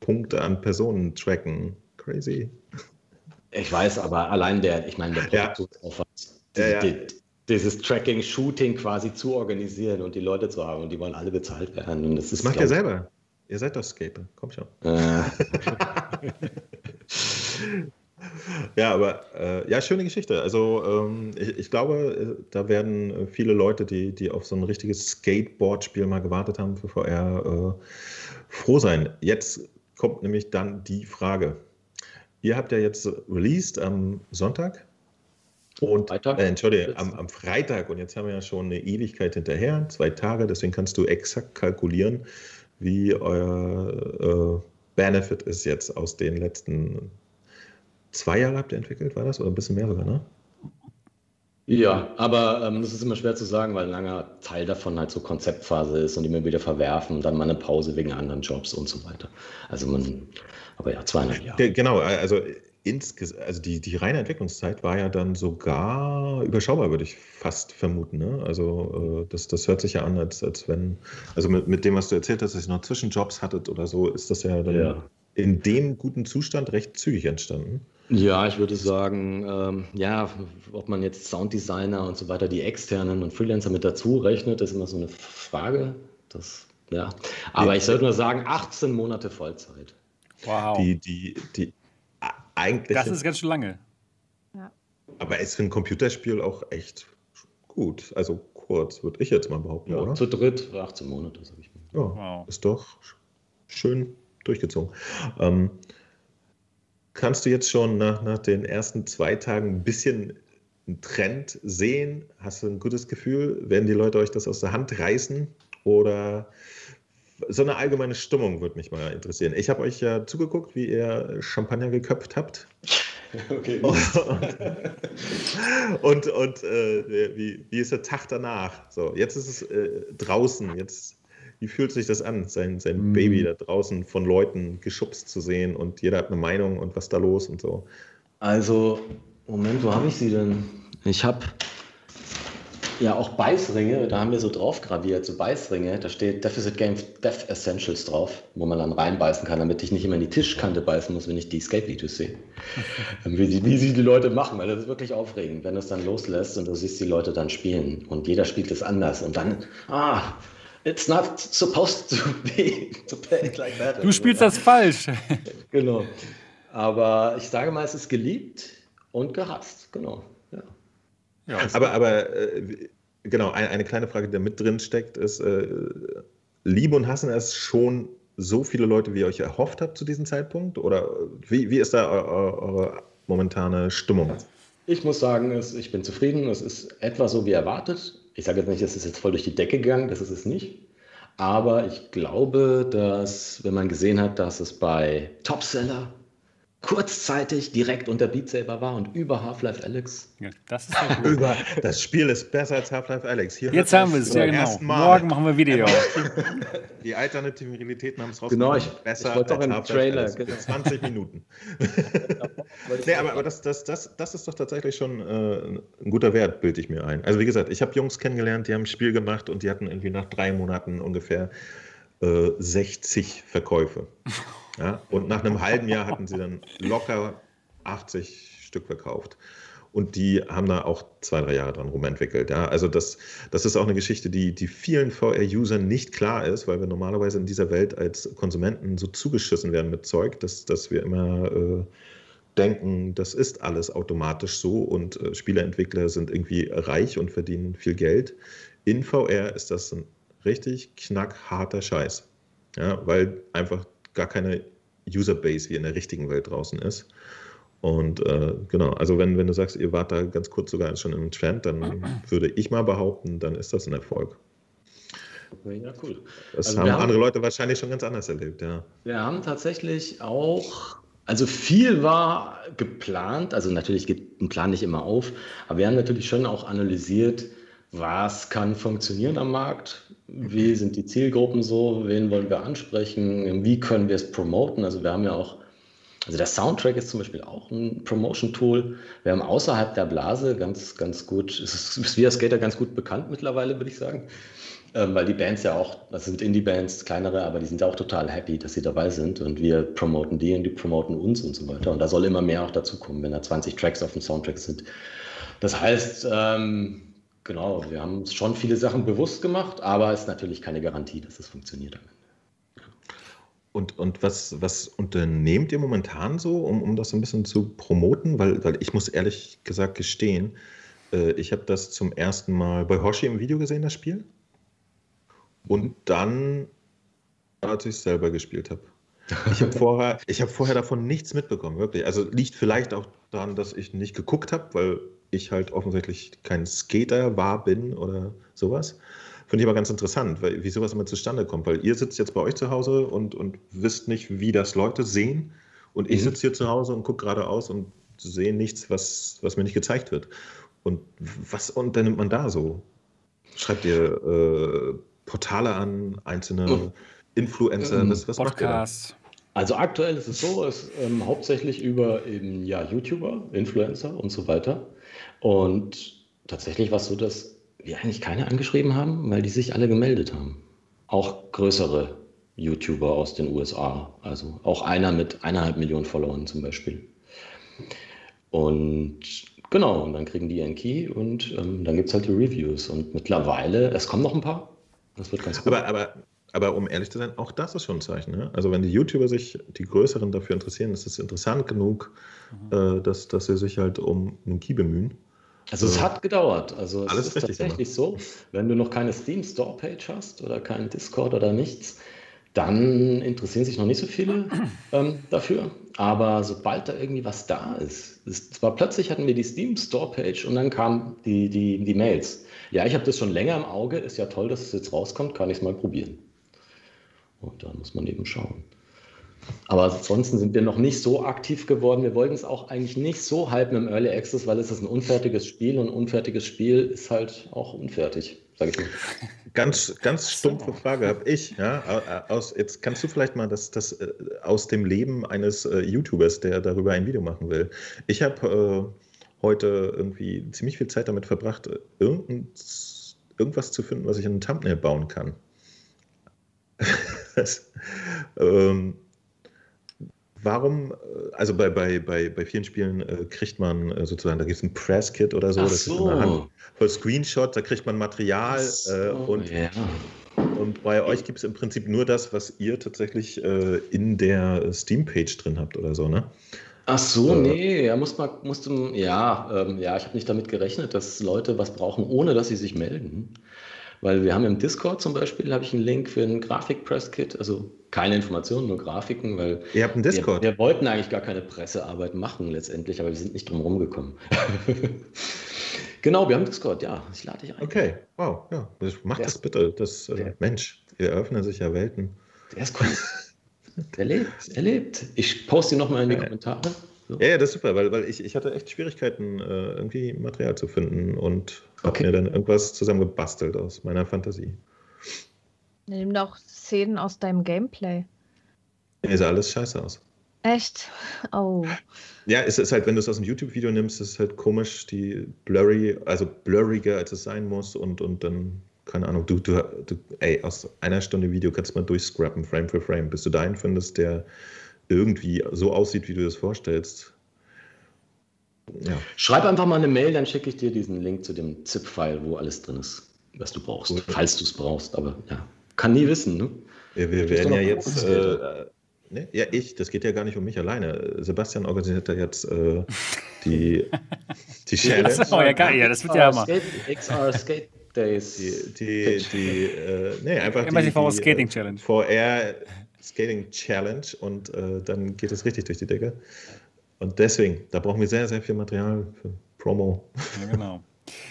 [SPEAKER 4] Punkte an Personen tracken. Crazy.
[SPEAKER 2] Ich weiß, aber allein der, ich meine, der
[SPEAKER 4] Ja.
[SPEAKER 2] Produktionsaufwand,
[SPEAKER 4] Ja, ja.
[SPEAKER 2] die- dieses Tracking, Shooting quasi zu organisieren und die Leute zu haben und die wollen alle bezahlt werden. Und das,
[SPEAKER 4] Das macht ihr selber. Ihr seid doch Skater. Komm schon.
[SPEAKER 2] Äh,
[SPEAKER 4] Ja, aber äh, ja, schöne Geschichte. Also ähm, ich, ich glaube, äh, da werden äh, viele Leute, die, die auf so ein richtiges Skateboard-Spiel mal gewartet haben für VR, äh, froh sein. Jetzt kommt nämlich dann die Frage. Ihr habt ja jetzt released am Sonntag und
[SPEAKER 2] Freitag?
[SPEAKER 4] Äh, Entschuldige, am, am Freitag und jetzt haben wir ja schon eine Ewigkeit hinterher, zwei Tage, deswegen kannst du exakt kalkulieren, wie euer äh, Benefit ist jetzt aus den letzten zwei Jahren habt ihr entwickelt, war das? Oder ein bisschen mehr sogar, ne?
[SPEAKER 2] ja, aber ähm, das ist immer schwer zu sagen, weil ein langer Teil davon halt so Konzeptphase ist und immer wieder verwerfen und dann mal eine Pause wegen anderen Jobs und so weiter. Also man, aber ja, zweieinhalb Jahre.
[SPEAKER 4] Ge- Genau, also, insges also die, die reine Entwicklungszeit war ja dann sogar überschaubar, würde ich fast vermuten. Ne? Also äh, das, das hört sich ja an, als, als wenn, also mit, mit dem, was du erzählt hast, dass ihr noch Zwischenjobs hattet oder so, ist das ja dann
[SPEAKER 2] Ja.
[SPEAKER 4] in dem guten Zustand recht zügig entstanden.
[SPEAKER 2] Ja, ich würde sagen, ähm, ja, ob man jetzt Sounddesigner und so weiter, die externen und Freelancer mit dazu rechnet, ist immer so eine Frage. Das, ja. Aber ich sollte nur sagen, 18 Monate Vollzeit.
[SPEAKER 4] Wow. Die, die, die eigentlich.
[SPEAKER 1] Das ist ganz schön lange.
[SPEAKER 4] Ja. Aber ist für ein Computerspiel auch echt gut. Also kurz, würde ich jetzt mal behaupten,
[SPEAKER 2] ja,
[SPEAKER 4] oder?
[SPEAKER 2] Zu dritt 18 Monate, sag ich
[SPEAKER 4] mal. Ja, wow. ist doch schön durchgezogen. Ähm, Kannst du jetzt schon nach, nach den ersten zwei Tagen ein bisschen einen Trend sehen? Hast du ein gutes Gefühl? Werden die Leute euch das aus der Hand reißen? Oder so eine allgemeine Stimmung würde mich mal interessieren. Ich habe euch ja zugeguckt, wie ihr Champagner geköpft habt. Okay. und und, und äh, wie, wie ist der Tag danach? So, jetzt ist es äh, draußen. Jetzt wie fühlt sich das an, sein, sein mm. Baby da draußen von Leuten geschubst zu sehen und jeder hat eine Meinung und was da los und so?
[SPEAKER 2] Also, Moment, wo habe ich sie denn? Ich habe ja auch Beißringe, da haben wir so drauf graviert, so Beißringe, da steht Deficit Game Death Essentials drauf, wo man dann reinbeißen kann, damit ich nicht immer in die Tischkante beißen muss, wenn ich die Escape-Videos sehe. wie, wie sie die Leute machen, weil das ist wirklich aufregend, wenn du es dann loslässt und du siehst die Leute dann spielen und jeder spielt es anders und dann, ah, It's not supposed to be to play
[SPEAKER 1] like that. Du spielst das falsch.
[SPEAKER 2] genau. Aber ich sage mal, es ist geliebt und gehasst. Genau. Ja.
[SPEAKER 4] ja aber, aber äh, genau, eine, eine, kleine Frage, die da mit drin steckt, ist, äh, Liebe und Hassen es schon so viele Leute, wie ihr euch erhofft habt zu diesem Zeitpunkt? Oder wie, wie ist da eure, eure momentane Stimmung?
[SPEAKER 2] Ich muss sagen, ich bin zufrieden. Es ist etwa so wie erwartet ich sage jetzt nicht, es ist jetzt voll durch die Decke gegangen, das ist es nicht. Aber ich glaube, dass, wenn man gesehen hat, dass es bei Topseller kurzzeitig direkt unter Beat Saber war und über Half-Life Alex.
[SPEAKER 4] Ja, das, ist über, das Spiel ist besser als Half-Life Alex.
[SPEAKER 1] Hier Jetzt haben wir es, ja genau. Morgen machen wir Video.
[SPEAKER 4] Die alternativen Realitäten haben es
[SPEAKER 2] rausgekommen. Genau, ich, besser ich wollte doch im Trailer.
[SPEAKER 4] Genau. 20 Minuten. nee, aber, aber das, das, das, das ist doch tatsächlich schon äh, ein guter Wert, bilde ich mir ein. Also wie gesagt, ich habe Jungs kennengelernt, die haben ein Spiel gemacht und die hatten irgendwie nach drei Monaten ungefähr äh, 60 Verkäufe. Ja? Und nach einem halben Jahr hatten sie dann locker 80 Stück verkauft. Und die haben da auch zwei, drei Jahre dran rumentwickelt. Ja? Also das, das ist auch eine Geschichte, die, die vielen VR-Usern nicht klar ist, weil wir normalerweise in dieser Welt als Konsumenten so zugeschissen werden mit Zeug, dass, dass wir immer äh, denken, das ist alles automatisch so und äh, Spieleentwickler sind irgendwie reich und verdienen viel Geld. In VR ist das ein richtig knackharter Scheiß. Ja, weil einfach gar keine Userbase wie in der richtigen Welt draußen ist. Und äh, genau, also wenn, wenn du sagst, ihr wart da ganz kurz sogar schon im Trend, dann würde ich mal behaupten, dann ist das ein Erfolg. Ja, cool. Das also haben, haben andere Leute wahrscheinlich schon ganz anders erlebt, ja.
[SPEAKER 2] Wir haben tatsächlich auch, also viel war geplant, also natürlich geht ein Plan nicht immer auf, aber wir haben natürlich schon auch analysiert, was kann funktionieren am Markt, wie sind die Zielgruppen so, wen wollen wir ansprechen, wie können wir es promoten. Also wir haben ja auch, also der Soundtrack ist zum Beispiel auch ein Promotion-Tool. Wir haben außerhalb der Blase ganz, ganz gut, es ist via Skater ganz gut bekannt mittlerweile, würde ich sagen. Ähm, weil die Bands ja auch, das sind Indie-Bands, kleinere, aber die sind ja auch total happy, dass sie dabei sind und wir promoten die und die promoten uns und so weiter. Und da soll immer mehr auch dazu kommen, wenn da 20 Tracks auf dem Soundtrack sind. Das heißt, ähm, Genau, wir haben uns schon viele Sachen bewusst gemacht, aber es ist natürlich keine Garantie, dass es funktioniert am Ende.
[SPEAKER 4] Und, und was, was unternehmt ihr momentan so, um, um das ein bisschen zu promoten? Weil, weil ich muss ehrlich gesagt gestehen, äh, ich habe das zum ersten Mal bei Hoshi im Video gesehen, das Spiel. Und dann, als ich es selber gespielt habe. Ich habe vorher, hab vorher davon nichts mitbekommen, wirklich. Also liegt vielleicht auch daran, dass ich nicht geguckt habe, weil ich halt offensichtlich kein Skater war, bin oder sowas. Finde ich aber ganz interessant, weil, wie sowas immer zustande kommt. Weil ihr sitzt jetzt bei euch zu Hause und, und wisst nicht, wie das Leute sehen. Und ich mhm. sitze hier zu Hause und gucke geradeaus und sehe nichts, was, was mir nicht gezeigt wird. Und was unternimmt man da so? Schreibt ihr äh, Portale an, einzelne mhm. Influencer?
[SPEAKER 1] Ähm, was, was Podcasts.
[SPEAKER 2] Also aktuell ist es so, es ähm, hauptsächlich über eben ja YouTuber, Influencer und so weiter. Und tatsächlich war es so, dass wir eigentlich keine angeschrieben haben, weil die sich alle gemeldet haben. Auch größere YouTuber aus den USA. Also auch einer mit eineinhalb Millionen Followern zum Beispiel. Und genau, und dann kriegen die ihren Key und ähm, dann gibt es halt die Reviews. Und mittlerweile, es kommen noch ein paar. Das wird ganz
[SPEAKER 4] gut. Aber, aber, aber um ehrlich zu sein, auch das ist schon ein Zeichen. Ne? Also wenn die YouTuber sich, die Größeren dafür interessieren, ist es interessant genug, mhm. äh, dass, dass sie sich halt um einen Key bemühen.
[SPEAKER 2] Also es hat gedauert. Also es ist tatsächlich gemacht. so, wenn du noch keine Steam Store Page hast oder keinen Discord oder nichts, dann interessieren sich noch nicht so viele ähm, dafür. Aber sobald da irgendwie was da ist, es war plötzlich hatten wir die Steam Store Page und dann kamen die, die, die Mails. Ja, ich habe das schon länger im Auge, ist ja toll, dass es jetzt rauskommt, kann ich es mal probieren. Und da muss man eben schauen. Aber ansonsten sind wir noch nicht so aktiv geworden. Wir wollten es auch eigentlich nicht so halten im Early Access, weil es ist ein unfertiges Spiel und ein unfertiges Spiel ist halt auch unfertig, sage ich mal.
[SPEAKER 4] Ganz, ganz stumpfe Frage habe ich. Ja, aus, jetzt kannst du vielleicht mal das, das äh, aus dem Leben eines äh, YouTubers, der darüber ein Video machen will. Ich habe äh, heute irgendwie ziemlich viel Zeit damit verbracht, äh, irgendwas zu finden, was ich in einen Thumbnail bauen kann. Das, ähm, Warum, also bei, bei, bei, bei vielen Spielen äh, kriegt man äh, sozusagen, da gibt es ein Press-Kit oder so, Ach das so. ist eine Handvoll Screenshots, da kriegt man Material so, äh, und, yeah. und bei euch gibt es im Prinzip nur das, was ihr tatsächlich äh, in der Steam-Page drin habt oder so, ne?
[SPEAKER 2] Ach so, äh, nee, ja, muss man, musste, ja, ähm, ja, ich habe nicht damit gerechnet, dass Leute was brauchen, ohne dass sie sich melden. Weil wir haben im Discord zum Beispiel, habe ich einen Link für ein Grafik-Press-Kit, also keine Informationen, nur Grafiken, weil
[SPEAKER 4] Ihr habt einen Discord.
[SPEAKER 2] Wir, wir, wollten eigentlich gar keine Pressearbeit machen letztendlich, aber wir sind nicht drum rumgekommen. genau, wir haben Discord, ja, ich lade dich ein.
[SPEAKER 4] Okay, wow, ja, mach das bitte. Das, äh, Mensch, wir eröffnen sich ja Welten.
[SPEAKER 2] Der ist cool. der lebt, er lebt. Ich poste ihn nochmal in die Kommentare.
[SPEAKER 4] So. Ja, ja, das ist super, weil, weil ich, ich hatte echt Schwierigkeiten, äh, irgendwie Material zu finden und okay. habe mir dann irgendwas zusammengebastelt aus meiner Fantasie.
[SPEAKER 3] Nimm doch Szenen aus deinem Gameplay.
[SPEAKER 4] Ja, sah alles scheiße aus.
[SPEAKER 3] Echt? Oh.
[SPEAKER 4] Ja, es ist halt, wenn du es aus dem YouTube-Video nimmst, ist es halt komisch, die blurry, also blurriger als es sein muss und, und dann, keine Ahnung, du, du, du, ey, aus einer Stunde Video kannst du mal durchscrappen, Frame für Frame, bis du da einen findest, der irgendwie so aussieht, wie du das vorstellst.
[SPEAKER 2] Ja. Schreib einfach mal eine Mail, dann schicke ich dir diesen Link zu dem ZIP-File, wo alles drin ist, was du brauchst, Gut. falls du es brauchst. Aber ja, kann nie wissen. Ne?
[SPEAKER 4] Wir, wir werden ja jetzt. Äh, ne? Ja, ich, das geht ja gar nicht um mich alleine. Sebastian organisiert ja jetzt äh, die, die Challenge.
[SPEAKER 1] Oh, ja, geil, ja, das wird ja immer.
[SPEAKER 2] XR Skate Days.
[SPEAKER 4] Die, die, die äh, nee, einfach die,
[SPEAKER 1] die, Skating Challenge.
[SPEAKER 4] VR Skating Challenge und äh, dann geht es richtig durch die Decke. Und deswegen, da brauchen wir sehr, sehr viel Material für Promo.
[SPEAKER 1] Ja, genau.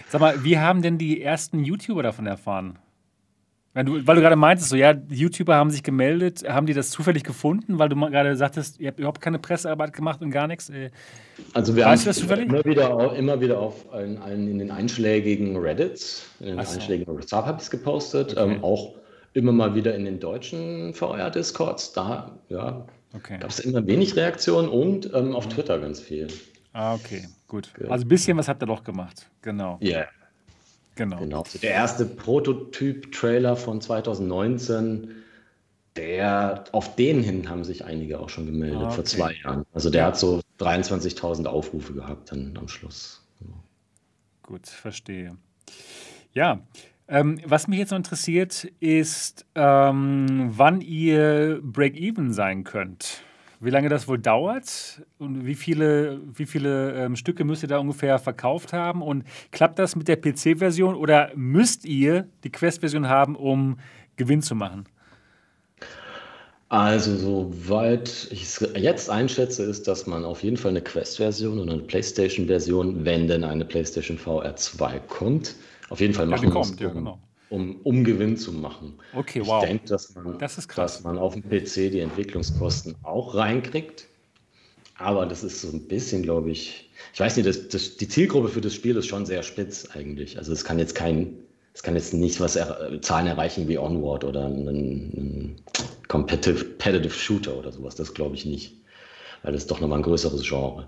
[SPEAKER 1] Sag mal, wie haben denn die ersten YouTuber davon erfahren? Weil du, weil du gerade meintest, so ja, die YouTuber haben sich gemeldet, haben die das zufällig gefunden, weil du gerade sagtest, ihr habt überhaupt keine Pressearbeit gemacht und gar nichts. Äh,
[SPEAKER 2] also wir weißt haben das zufällig? immer wieder, immer wieder auf ein, ein, in den einschlägigen Reddits, in den Ach einschlägigen Subhubs gepostet, okay. ähm, auch immer mal wieder in den deutschen VR-Discords. Da ja, okay. gab es immer wenig Reaktionen und ähm, auf Twitter ganz viel.
[SPEAKER 1] Ah, okay, gut. Also ein bisschen was habt ihr doch gemacht, genau.
[SPEAKER 2] Ja. Yeah.
[SPEAKER 1] Genau.
[SPEAKER 2] genau. Also der erste Prototyp-Trailer von 2019, der, auf den hin haben sich einige auch schon gemeldet, ah, okay. vor zwei Jahren. Also der hat so 23.000 Aufrufe gehabt dann am Schluss. Genau.
[SPEAKER 1] Gut, verstehe. Ja, ähm, was mich jetzt noch interessiert, ist, ähm, wann ihr Break-Even sein könnt. Wie lange das wohl dauert und wie viele, wie viele ähm, Stücke müsst ihr da ungefähr verkauft haben? Und klappt das mit der PC-Version oder müsst ihr die Quest-Version haben, um Gewinn zu machen?
[SPEAKER 2] Also, soweit ich es jetzt einschätze, ist, dass man auf jeden Fall eine Quest-Version und eine PlayStation-Version, wenn denn eine PlayStation VR 2 kommt, auf jeden Fall machen ja, muss, um, ja, genau. um, um, Gewinn zu machen.
[SPEAKER 1] Okay, wow.
[SPEAKER 2] Ich denke, dass man, das dass man auf dem PC die Entwicklungskosten auch reinkriegt. Aber das ist so ein bisschen, glaube ich, ich weiß nicht, das, das, die Zielgruppe für das Spiel ist schon sehr spitz eigentlich. Also es kann jetzt kein, es kann jetzt nicht was er, Zahlen erreichen wie Onward oder ein, ein competitive, competitive Shooter oder sowas. Das glaube ich nicht. Weil das ist doch nochmal ein größeres Genre.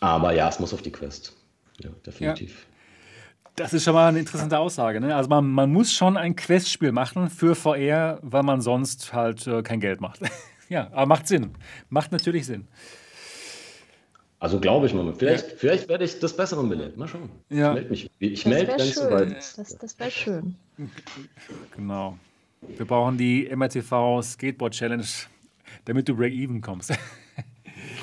[SPEAKER 2] Aber ja, es muss auf die Quest. Ja, definitiv.
[SPEAKER 1] Ja. Das ist schon mal eine interessante Aussage. Ne? Also man, man muss schon ein Questspiel machen für VR, weil man sonst halt äh, kein Geld macht. ja, aber macht Sinn. Macht natürlich Sinn.
[SPEAKER 2] Also glaube ich mal. Vielleicht, ja. vielleicht werde ich das Bessere belehrt. Mal schauen. Ja. Ich melde mich. Ich melde
[SPEAKER 3] ganz soweit. Das, das wäre schön.
[SPEAKER 1] Genau. Wir brauchen die MRTV Skateboard Challenge, damit du Break-Even kommst.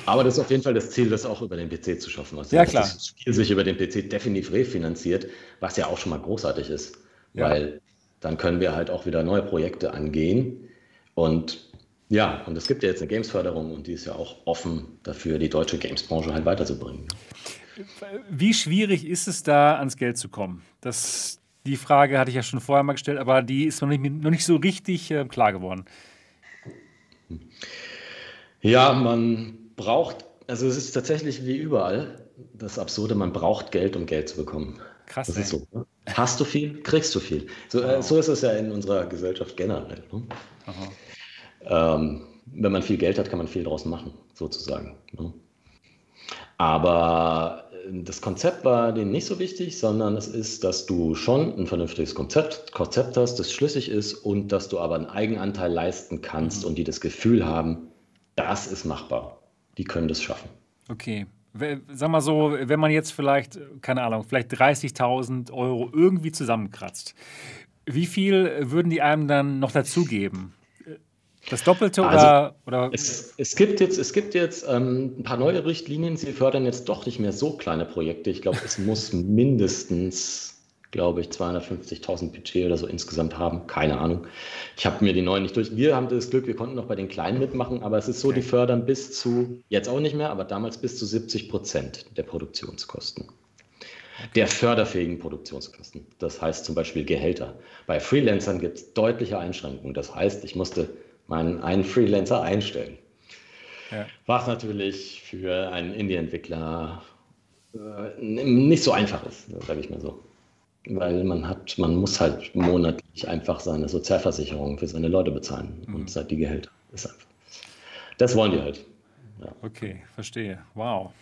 [SPEAKER 2] Aber das ist auf jeden Fall das Ziel, das auch über den PC zu schaffen.
[SPEAKER 1] Also, ja, klar.
[SPEAKER 2] Das Spiel sich über den PC definitiv refinanziert, was ja auch schon mal großartig ist. Ja. Weil dann können wir halt auch wieder neue Projekte angehen. Und ja, und es gibt ja jetzt eine Games-Förderung und die ist ja auch offen dafür, die deutsche Games-Branche halt weiterzubringen.
[SPEAKER 1] Wie schwierig ist es da, ans Geld zu kommen? Das, die Frage hatte ich ja schon vorher mal gestellt, aber die ist noch nicht, noch nicht so richtig äh, klar geworden.
[SPEAKER 2] Ja, man braucht, also es ist tatsächlich wie überall das Absurde, man braucht Geld, um Geld zu bekommen.
[SPEAKER 1] Krass.
[SPEAKER 2] Das ist so. Ne? Hast du viel, kriegst du viel. So, äh, so, ist es ja in unserer Gesellschaft generell. Ne? Ähm, wenn man viel Geld hat, kann man viel draus machen, sozusagen. Ne? Aber äh, das Konzept war denen nicht so wichtig, sondern es ist, dass du schon ein vernünftiges Konzept, Konzept hast, das schlüssig ist und dass du aber einen Eigenanteil leisten kannst mhm. und die das Gefühl haben, das ist machbar die können das schaffen.
[SPEAKER 1] Okay. Sag mal so, wenn man jetzt vielleicht, keine Ahnung, vielleicht 30.000 Euro irgendwie zusammenkratzt, wie viel würden die einem dann noch dazugeben? Das Doppelte also, oder?
[SPEAKER 2] Es, es, gibt jetzt, es gibt jetzt ähm, ein paar neue Richtlinien. Sie fördern jetzt doch nicht mehr so kleine Projekte. Ich glaube, es muss mindestens glaube ich, 250.000 Budget oder so insgesamt haben. Keine Ahnung. Ich habe mir die neuen nicht durch. Wir haben das Glück, wir konnten noch bei den Kleinen mitmachen, aber es ist so, okay. die fördern bis zu, jetzt auch nicht mehr, aber damals bis zu 70 Prozent der Produktionskosten. Okay. Der förderfähigen Produktionskosten. Das heißt zum Beispiel Gehälter. Bei Freelancern gibt es deutliche Einschränkungen. Das heißt, ich musste meinen einen Freelancer einstellen. Ja. Was natürlich für einen Indie-Entwickler äh, nicht so einfach ist, sage ich mal so weil man hat, man muss halt monatlich einfach seine Sozialversicherung für seine Leute bezahlen mhm. und seit die Gehälter. Ist einfach. Das wollen die halt.
[SPEAKER 1] Ja. Okay, verstehe. Wow.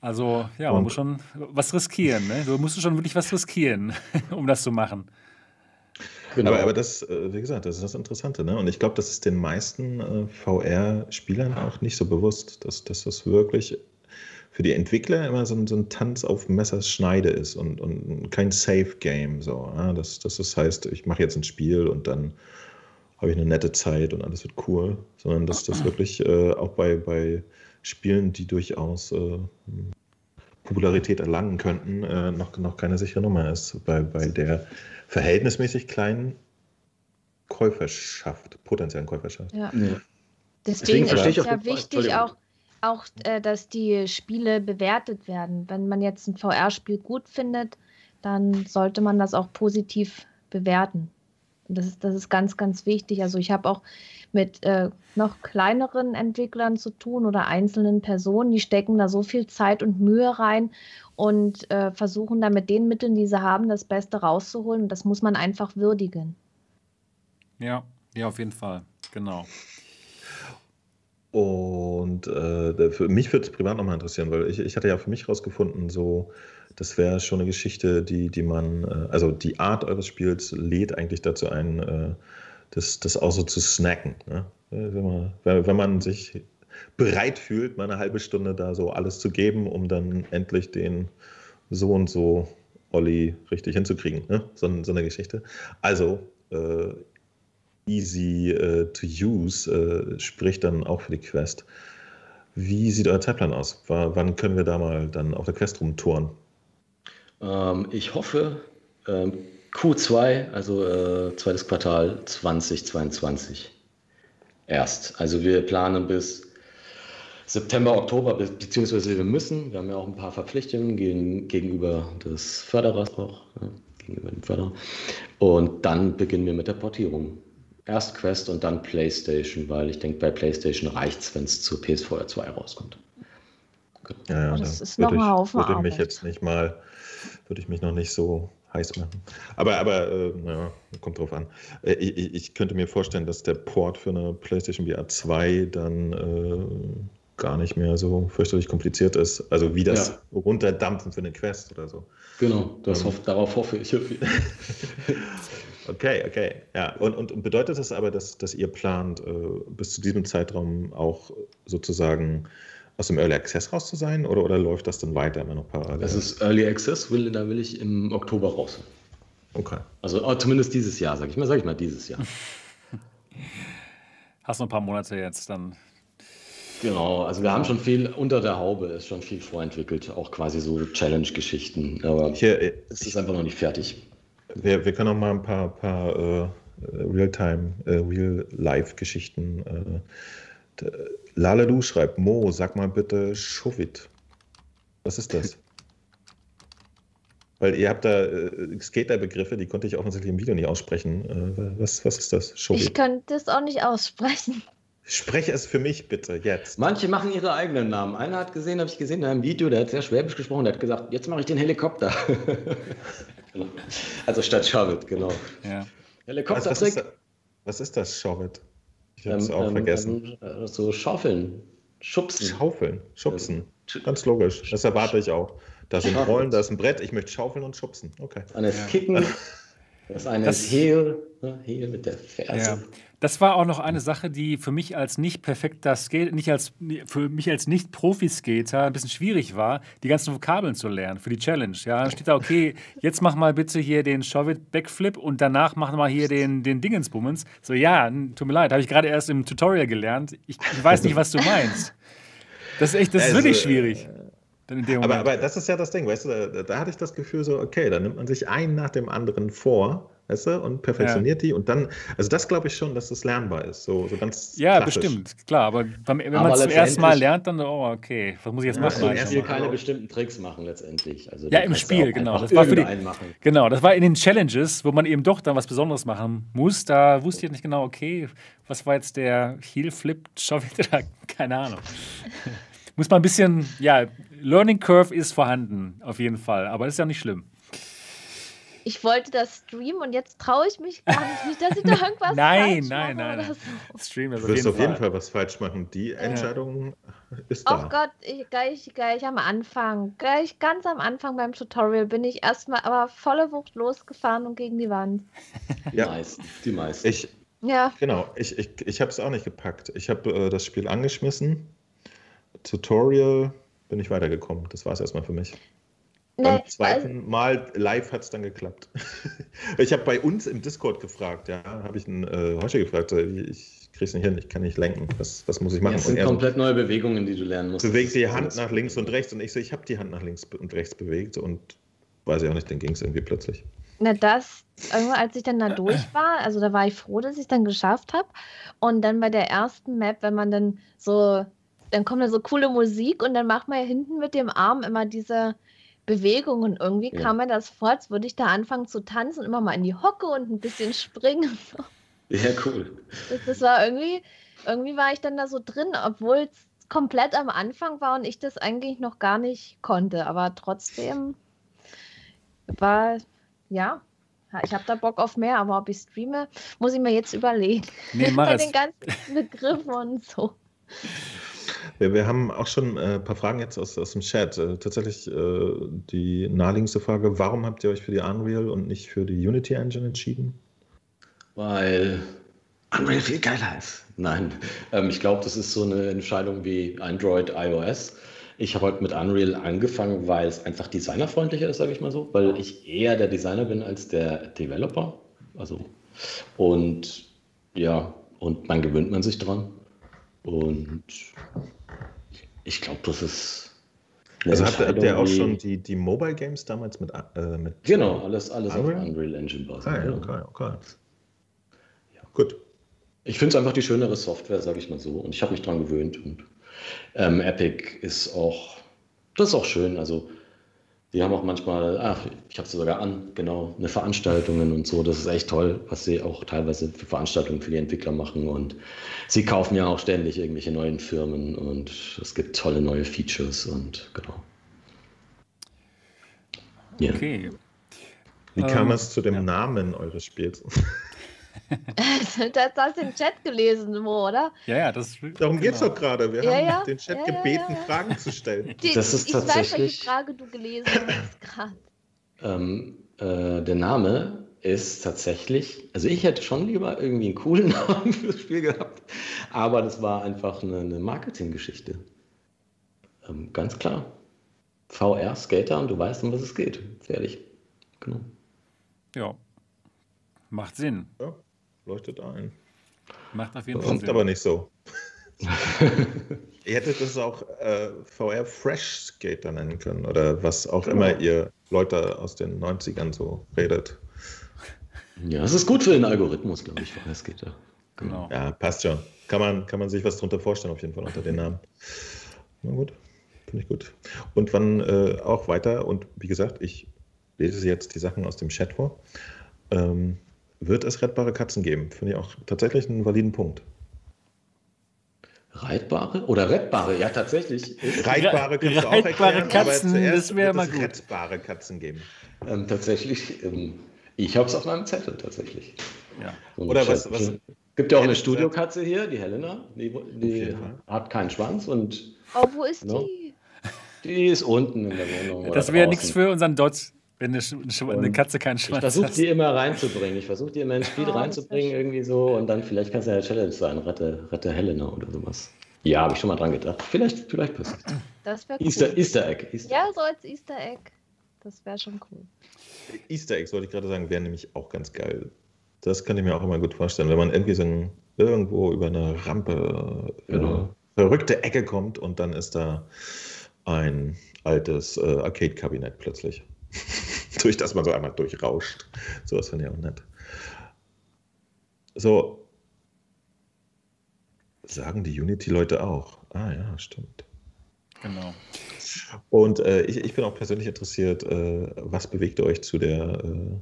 [SPEAKER 1] Also, ja, man und? muss schon was riskieren. Ne? Du musst schon wirklich was riskieren, um das zu machen.
[SPEAKER 4] Genau. Aber, aber das, äh, wie gesagt, das ist das Interessante. Ne? Und ich glaube, das ist den meisten äh, VR-Spielern auch nicht so bewusst, dass, dass das wirklich für die Entwickler immer so ein, so ein Tanz auf Messerschneide ist und, und kein Safe-Game. So, ja? das, das ist, heißt, ich mache jetzt ein Spiel und dann habe ich eine nette Zeit und alles wird cool, sondern dass das wirklich äh, auch bei, bei Spielen, die durchaus äh, Popularität erlangen könnten, äh, noch, noch keine sichere Nummer ist, bei, bei der verhältnismäßig kleinen Käuferschaft, potenziellen Käuferschaft.
[SPEAKER 3] Ja. ja. Deswegen, Deswegen ist es ja wichtig, auch auch, äh, dass die Spiele bewertet werden. Wenn man jetzt ein VR-Spiel gut findet, dann sollte man das auch positiv bewerten. Das ist, das ist ganz, ganz wichtig. Also ich habe auch mit äh, noch kleineren Entwicklern zu tun oder einzelnen Personen, die stecken da so viel Zeit und Mühe rein und äh, versuchen da mit den Mitteln, die sie haben, das Beste rauszuholen. Und das muss man einfach würdigen.
[SPEAKER 1] Ja, ja, auf jeden Fall. Genau.
[SPEAKER 4] Und äh, für mich würde es privat nochmal interessieren, weil ich, ich hatte ja für mich rausgefunden, so, das wäre schon eine Geschichte, die, die man, äh, also die Art eures Spiels lädt eigentlich dazu ein, äh, das, das auch so zu snacken. Ne? Wenn, man, wenn man sich bereit fühlt, mal eine halbe Stunde da so alles zu geben, um dann endlich den so und so Olli richtig hinzukriegen. Ne? So, so eine Geschichte. Also, äh, easy uh, to use uh, spricht dann auch für die Quest. Wie sieht euer Zeitplan aus? W wann können wir da mal dann auf der Quest rumtouren?
[SPEAKER 2] Ähm, ich hoffe ähm, Q2, also äh, zweites Quartal 2022 erst. Also wir planen bis September, Oktober, beziehungsweise wir müssen, wir haben ja auch ein paar Verpflichtungen gegen, gegenüber des Förderers auch, ja, gegenüber dem Förderer. Und dann beginnen wir mit der Portierung. Erst Quest und dann PlayStation, weil ich denke, bei PlayStation reicht es, wenn es zur PS4 2 rauskommt.
[SPEAKER 4] Genau. Ja, ja, das ist noch ein Haufen würde mich jetzt nicht mal, würde ich mich noch nicht so heiß machen. Aber, aber äh, ja, kommt drauf an. Äh, ich, ich, könnte mir vorstellen, dass der Port für eine PlayStation VR 2 dann äh, gar nicht mehr so fürchterlich kompliziert ist. Also wie das ja. Runterdampfen für eine Quest oder so.
[SPEAKER 2] Genau, das ähm. hoff, darauf hoffe ich.
[SPEAKER 4] okay, okay. Ja, und, und, und, bedeutet das aber, dass, dass ihr plant, äh, bis zu diesem Zeitraum auch sozusagen aus dem Early Access raus zu sein oder, oder läuft das dann weiter immer noch parallel?
[SPEAKER 2] Das ist Early Access, will, da will ich im Oktober raus.
[SPEAKER 4] Okay.
[SPEAKER 2] Also oh, zumindest dieses Jahr, sag ich mal, sag ich mal dieses Jahr.
[SPEAKER 1] Hast noch ein paar Monate jetzt dann.
[SPEAKER 2] Genau, also wir haben schon viel unter der Haube, ist schon viel vorentwickelt, auch quasi so Challenge-Geschichten. Aber Hier, äh, es ist einfach noch nicht fertig.
[SPEAKER 4] Wir, wir können noch mal ein paar, paar uh, Real-Time, uh, Real-Life-Geschichten. Uh, Lalelu schreibt, Mo, sag mal bitte Shovit. Was ist das? Weil ihr habt da äh, Skater-Begriffe, die konnte ich offensichtlich im Video nicht aussprechen. Äh, was, was ist das?
[SPEAKER 3] Shobi? Ich könnte es auch nicht aussprechen.
[SPEAKER 4] Spreche es für mich bitte jetzt.
[SPEAKER 2] Manche machen ihre eigenen Namen. Einer hat gesehen, habe ich gesehen in einem Video, der hat sehr schwäbisch gesprochen, der hat gesagt, jetzt mache ich den Helikopter. Also statt Shovit, genau.
[SPEAKER 1] Ja.
[SPEAKER 4] Helikoptertrick. Was, was, ist das, Shovit? Ich habe es ähm, auch ähm, vergessen.
[SPEAKER 2] Ähm, so Schaufeln, Schubsen.
[SPEAKER 4] Schaufeln, Schubsen. Ganz logisch. Das erwarte ich auch. Da sind Rollen, da ist ein Brett, ich möchte schaufeln und schubsen. Okay.
[SPEAKER 2] Eine ist Kicken, das eine das, ist Heel, ne, Heel mit der Ferse. Ja.
[SPEAKER 1] Das war auch noch eine Sache, die für mich als nicht perfekter Skater, nicht als, für mich als nicht Profi-Skater ein bisschen schwierig war, die ganzen Vokabeln zu lernen für die Challenge. Ja, dann steht da, okay, jetzt mach mal bitte hier den Shove Backflip und danach mach mal hier den, den Dingensbummens. So, ja, tut mir leid, habe ich gerade erst im Tutorial gelernt. Ich, ich, weiß nicht, was du meinst. Das ist echt, das ist also, wirklich schwierig.
[SPEAKER 4] Aber, aber das ist ja das Ding, weißt du, da, da, hatte ich das Gefühl so, okay, da nimmt man sich einen nach dem anderen vor, weißt du, und perfektioniert ja. die und dann, also das glaube ich schon, dass das lernbar ist, so, so ganz
[SPEAKER 1] Ja, klassisch. bestimmt, klar, aber wenn man es zum ersten Mal lernt, dann, oh, okay, was muss ich jetzt machen?
[SPEAKER 2] Du musst hier keine bestimmten Tricks machen letztendlich. Also,
[SPEAKER 1] ja, im Spiel, genau. Das war für die, genau, das war in den Challenges, wo man eben doch dann was Besonderes machen muss, da wusste ich nicht genau, okay, was war jetzt der Heel Flip Shove keine Ahnung. muss man ein bisschen, ja, Learning Curve ist vorhanden, auf jeden Fall. Aber das ist ja nicht schlimm.
[SPEAKER 3] Ich wollte das streamen und jetzt traue ich mich gar nicht, dass ich da irgendwas
[SPEAKER 4] nein,
[SPEAKER 3] falsch
[SPEAKER 4] nein, mache. Nein, nein, nein. Stream ist du wirst auf jeden Fall was falsch machen. Die Entscheidung ja. ist da.
[SPEAKER 3] Oh Gott, ich, gleich, gleich am Anfang, gleich ganz am Anfang beim Tutorial bin ich erstmal aber volle Wucht losgefahren und gegen die Wand.
[SPEAKER 2] Ja, die meisten. Die meisten.
[SPEAKER 4] Ich, ja. Genau, ich, ich, ich habe es auch nicht gepackt. Ich habe äh, das Spiel angeschmissen. Tutorial bin ich weitergekommen. Das war es erstmal für mich. Nee, Beim zweiten also, Mal live hat es dann geklappt. ich habe bei uns im Discord gefragt, ja, habe ich einen äh, Hosche gefragt, ich kriege es nicht hin, ich kann nicht lenken. Was, was muss ich machen?
[SPEAKER 2] Ja, das sind komplett so, neue Bewegungen, die du lernen musst.
[SPEAKER 4] Bewegt die Hand nach links und rechts und ich so, ich habe die Hand nach links und rechts bewegt und weiß ich auch nicht, dann ging es irgendwie plötzlich.
[SPEAKER 3] Na, das, als ich dann da durch war, also da war ich froh, dass ich es dann geschafft habe. Und dann bei der ersten Map, wenn man dann so dann kommt da so coole Musik und dann macht man ja hinten mit dem Arm immer diese Bewegung und irgendwie ja. kam mir das vor, als würde ich da anfangen zu tanzen, immer mal in die Hocke und ein bisschen springen.
[SPEAKER 2] Ja, cool.
[SPEAKER 3] Das, das war irgendwie, irgendwie war ich dann da so drin, obwohl es komplett am Anfang war und ich das eigentlich noch gar nicht konnte, aber trotzdem war, ja, ich habe da Bock auf mehr, aber ob ich streame, muss ich mir jetzt überlegen.
[SPEAKER 1] Nee, mach Bei
[SPEAKER 3] den ganzen Begriffen und so.
[SPEAKER 4] Wir, wir haben auch schon äh, ein paar Fragen jetzt aus, aus dem Chat. Äh, tatsächlich äh, die naheliegendste Frage: Warum habt ihr euch für die Unreal und nicht für die Unity Engine entschieden?
[SPEAKER 2] Weil Unreal viel geiler ist. Nein, ähm, ich glaube, das ist so eine Entscheidung wie Android, iOS. Ich habe heute mit Unreal angefangen, weil es einfach designerfreundlicher ist, sage ich mal so, weil ich eher der Designer bin als der Developer. Also und ja, und dann gewöhnt man sich dran. Und ich glaube, das ist.
[SPEAKER 4] Also habt, habt ihr auch schon die, die Mobile Games damals mit. Äh, mit
[SPEAKER 2] genau, alles, alles Unreal? auf Unreal Engine basiert.
[SPEAKER 4] Ah, ja, okay, okay. Ja. Gut.
[SPEAKER 2] Ich finde es einfach die schönere Software, sage ich mal so. Und ich habe mich daran gewöhnt. Und ähm, Epic ist auch. Das ist auch schön. Also die haben auch manchmal, ach, ich habe sie sogar an, genau, eine Veranstaltungen und so. Das ist echt toll, was sie auch teilweise für Veranstaltungen für die Entwickler machen. Und sie kaufen ja auch ständig irgendwelche neuen Firmen und es gibt tolle neue Features und genau.
[SPEAKER 4] Ja. Okay. Wie kam ähm, es zu dem ja. Namen eures Spiels?
[SPEAKER 3] das hast du den Chat gelesen, wo, oder?
[SPEAKER 1] Ja, ja, das
[SPEAKER 4] Darum genau. geht es doch gerade. Wir
[SPEAKER 3] ja,
[SPEAKER 4] haben
[SPEAKER 3] ja.
[SPEAKER 4] den Chat
[SPEAKER 3] ja,
[SPEAKER 4] gebeten, Fragen zu stellen.
[SPEAKER 3] Die,
[SPEAKER 2] Das ist
[SPEAKER 3] ich weiß,
[SPEAKER 2] tatsächlich-
[SPEAKER 3] welche Frage du gelesen hast gerade.
[SPEAKER 2] Ähm, äh, der Name ist tatsächlich, also ich hätte schon lieber irgendwie einen coolen Namen fürs Spiel gehabt, aber das war einfach eine, eine Marketinggeschichte. Ähm, ganz klar. VR, Skater und du weißt, um was es geht. Fertig. Genau.
[SPEAKER 1] Ja. Macht Sinn.
[SPEAKER 4] Ja, leuchtet ein.
[SPEAKER 1] Macht auf jeden Fall
[SPEAKER 4] Kommt aber nicht so. ihr hättet das auch äh, VR Fresh Skater nennen können oder was auch
[SPEAKER 2] Genau.
[SPEAKER 4] immer ihr Leute aus den 90ern so redet.
[SPEAKER 2] Ja, es ist gut für den Algorithmus, glaube ich, VR Skater.
[SPEAKER 1] Genau.
[SPEAKER 4] Ja, passt schon. Kann man, kann man sich was drunter vorstellen, auf jeden Fall unter den Namen. Na gut, finde ich gut. Und wann äh, auch weiter, und wie gesagt, ich lese jetzt die Sachen aus dem Chat vor, ähm, wird es rettbare Katzen geben. Finde ich auch tatsächlich einen validen Punkt.
[SPEAKER 2] Reitbare oder rettbare? Ja, tatsächlich.
[SPEAKER 4] Reitbare kannst du auch
[SPEAKER 1] Reitbare
[SPEAKER 4] erklären,
[SPEAKER 1] Katzen, das wär
[SPEAKER 4] wird
[SPEAKER 1] mal
[SPEAKER 4] es
[SPEAKER 1] gut.
[SPEAKER 4] rettbare Katzen geben.
[SPEAKER 2] ähm, tatsächlich. Ähm, ich habe es auf meinem Zettel tatsächlich.
[SPEAKER 1] Ja.
[SPEAKER 2] So
[SPEAKER 4] Oder was- was-
[SPEAKER 2] Gibt ja auch eine Studiokatze hier, die Helena. Die, die hat keinen Schwanz und
[SPEAKER 3] Oh, wo ist
[SPEAKER 2] No.
[SPEAKER 3] die?
[SPEAKER 2] die ist unten in der Wohnung.
[SPEAKER 1] Das wäre nichts für unseren Dot, wenn eine, Sch- eine eine Katze keinen
[SPEAKER 2] Ich
[SPEAKER 1] Schwanz
[SPEAKER 2] versuche
[SPEAKER 1] hat.
[SPEAKER 2] die immer reinzubringen. Ich versuche die immer ins Spiel
[SPEAKER 3] Oh,
[SPEAKER 2] reinzubringen, irgendwie so. Und dann vielleicht kann es ja eine Challenge sein. Rette, rette Helena oder sowas. Ja, habe ich schon mal dran gedacht. Vielleicht, vielleicht passiert
[SPEAKER 3] Das wäre cool.
[SPEAKER 2] Easter, Easter Egg. Easter
[SPEAKER 3] Ja, so als Easter Egg. Das wäre schon cool.
[SPEAKER 4] Easter Eggs, wollte ich gerade sagen, wären nämlich auch ganz geil. Das kann ich mir auch immer gut vorstellen, wenn man irgendwie so ein, irgendwo über eine Rampe, äh,
[SPEAKER 2] Genau.
[SPEAKER 4] verrückte Ecke kommt und dann ist da ein altes äh, Arcade-Kabinett plötzlich. Durch das man so einmal durchrauscht. So was finde ich auch nett. So. Sagen die Unity-Leute auch. Ah ja, stimmt.
[SPEAKER 1] Genau.
[SPEAKER 4] Und äh, ich, ich bin auch persönlich interessiert, äh, was bewegt euch zu der äh,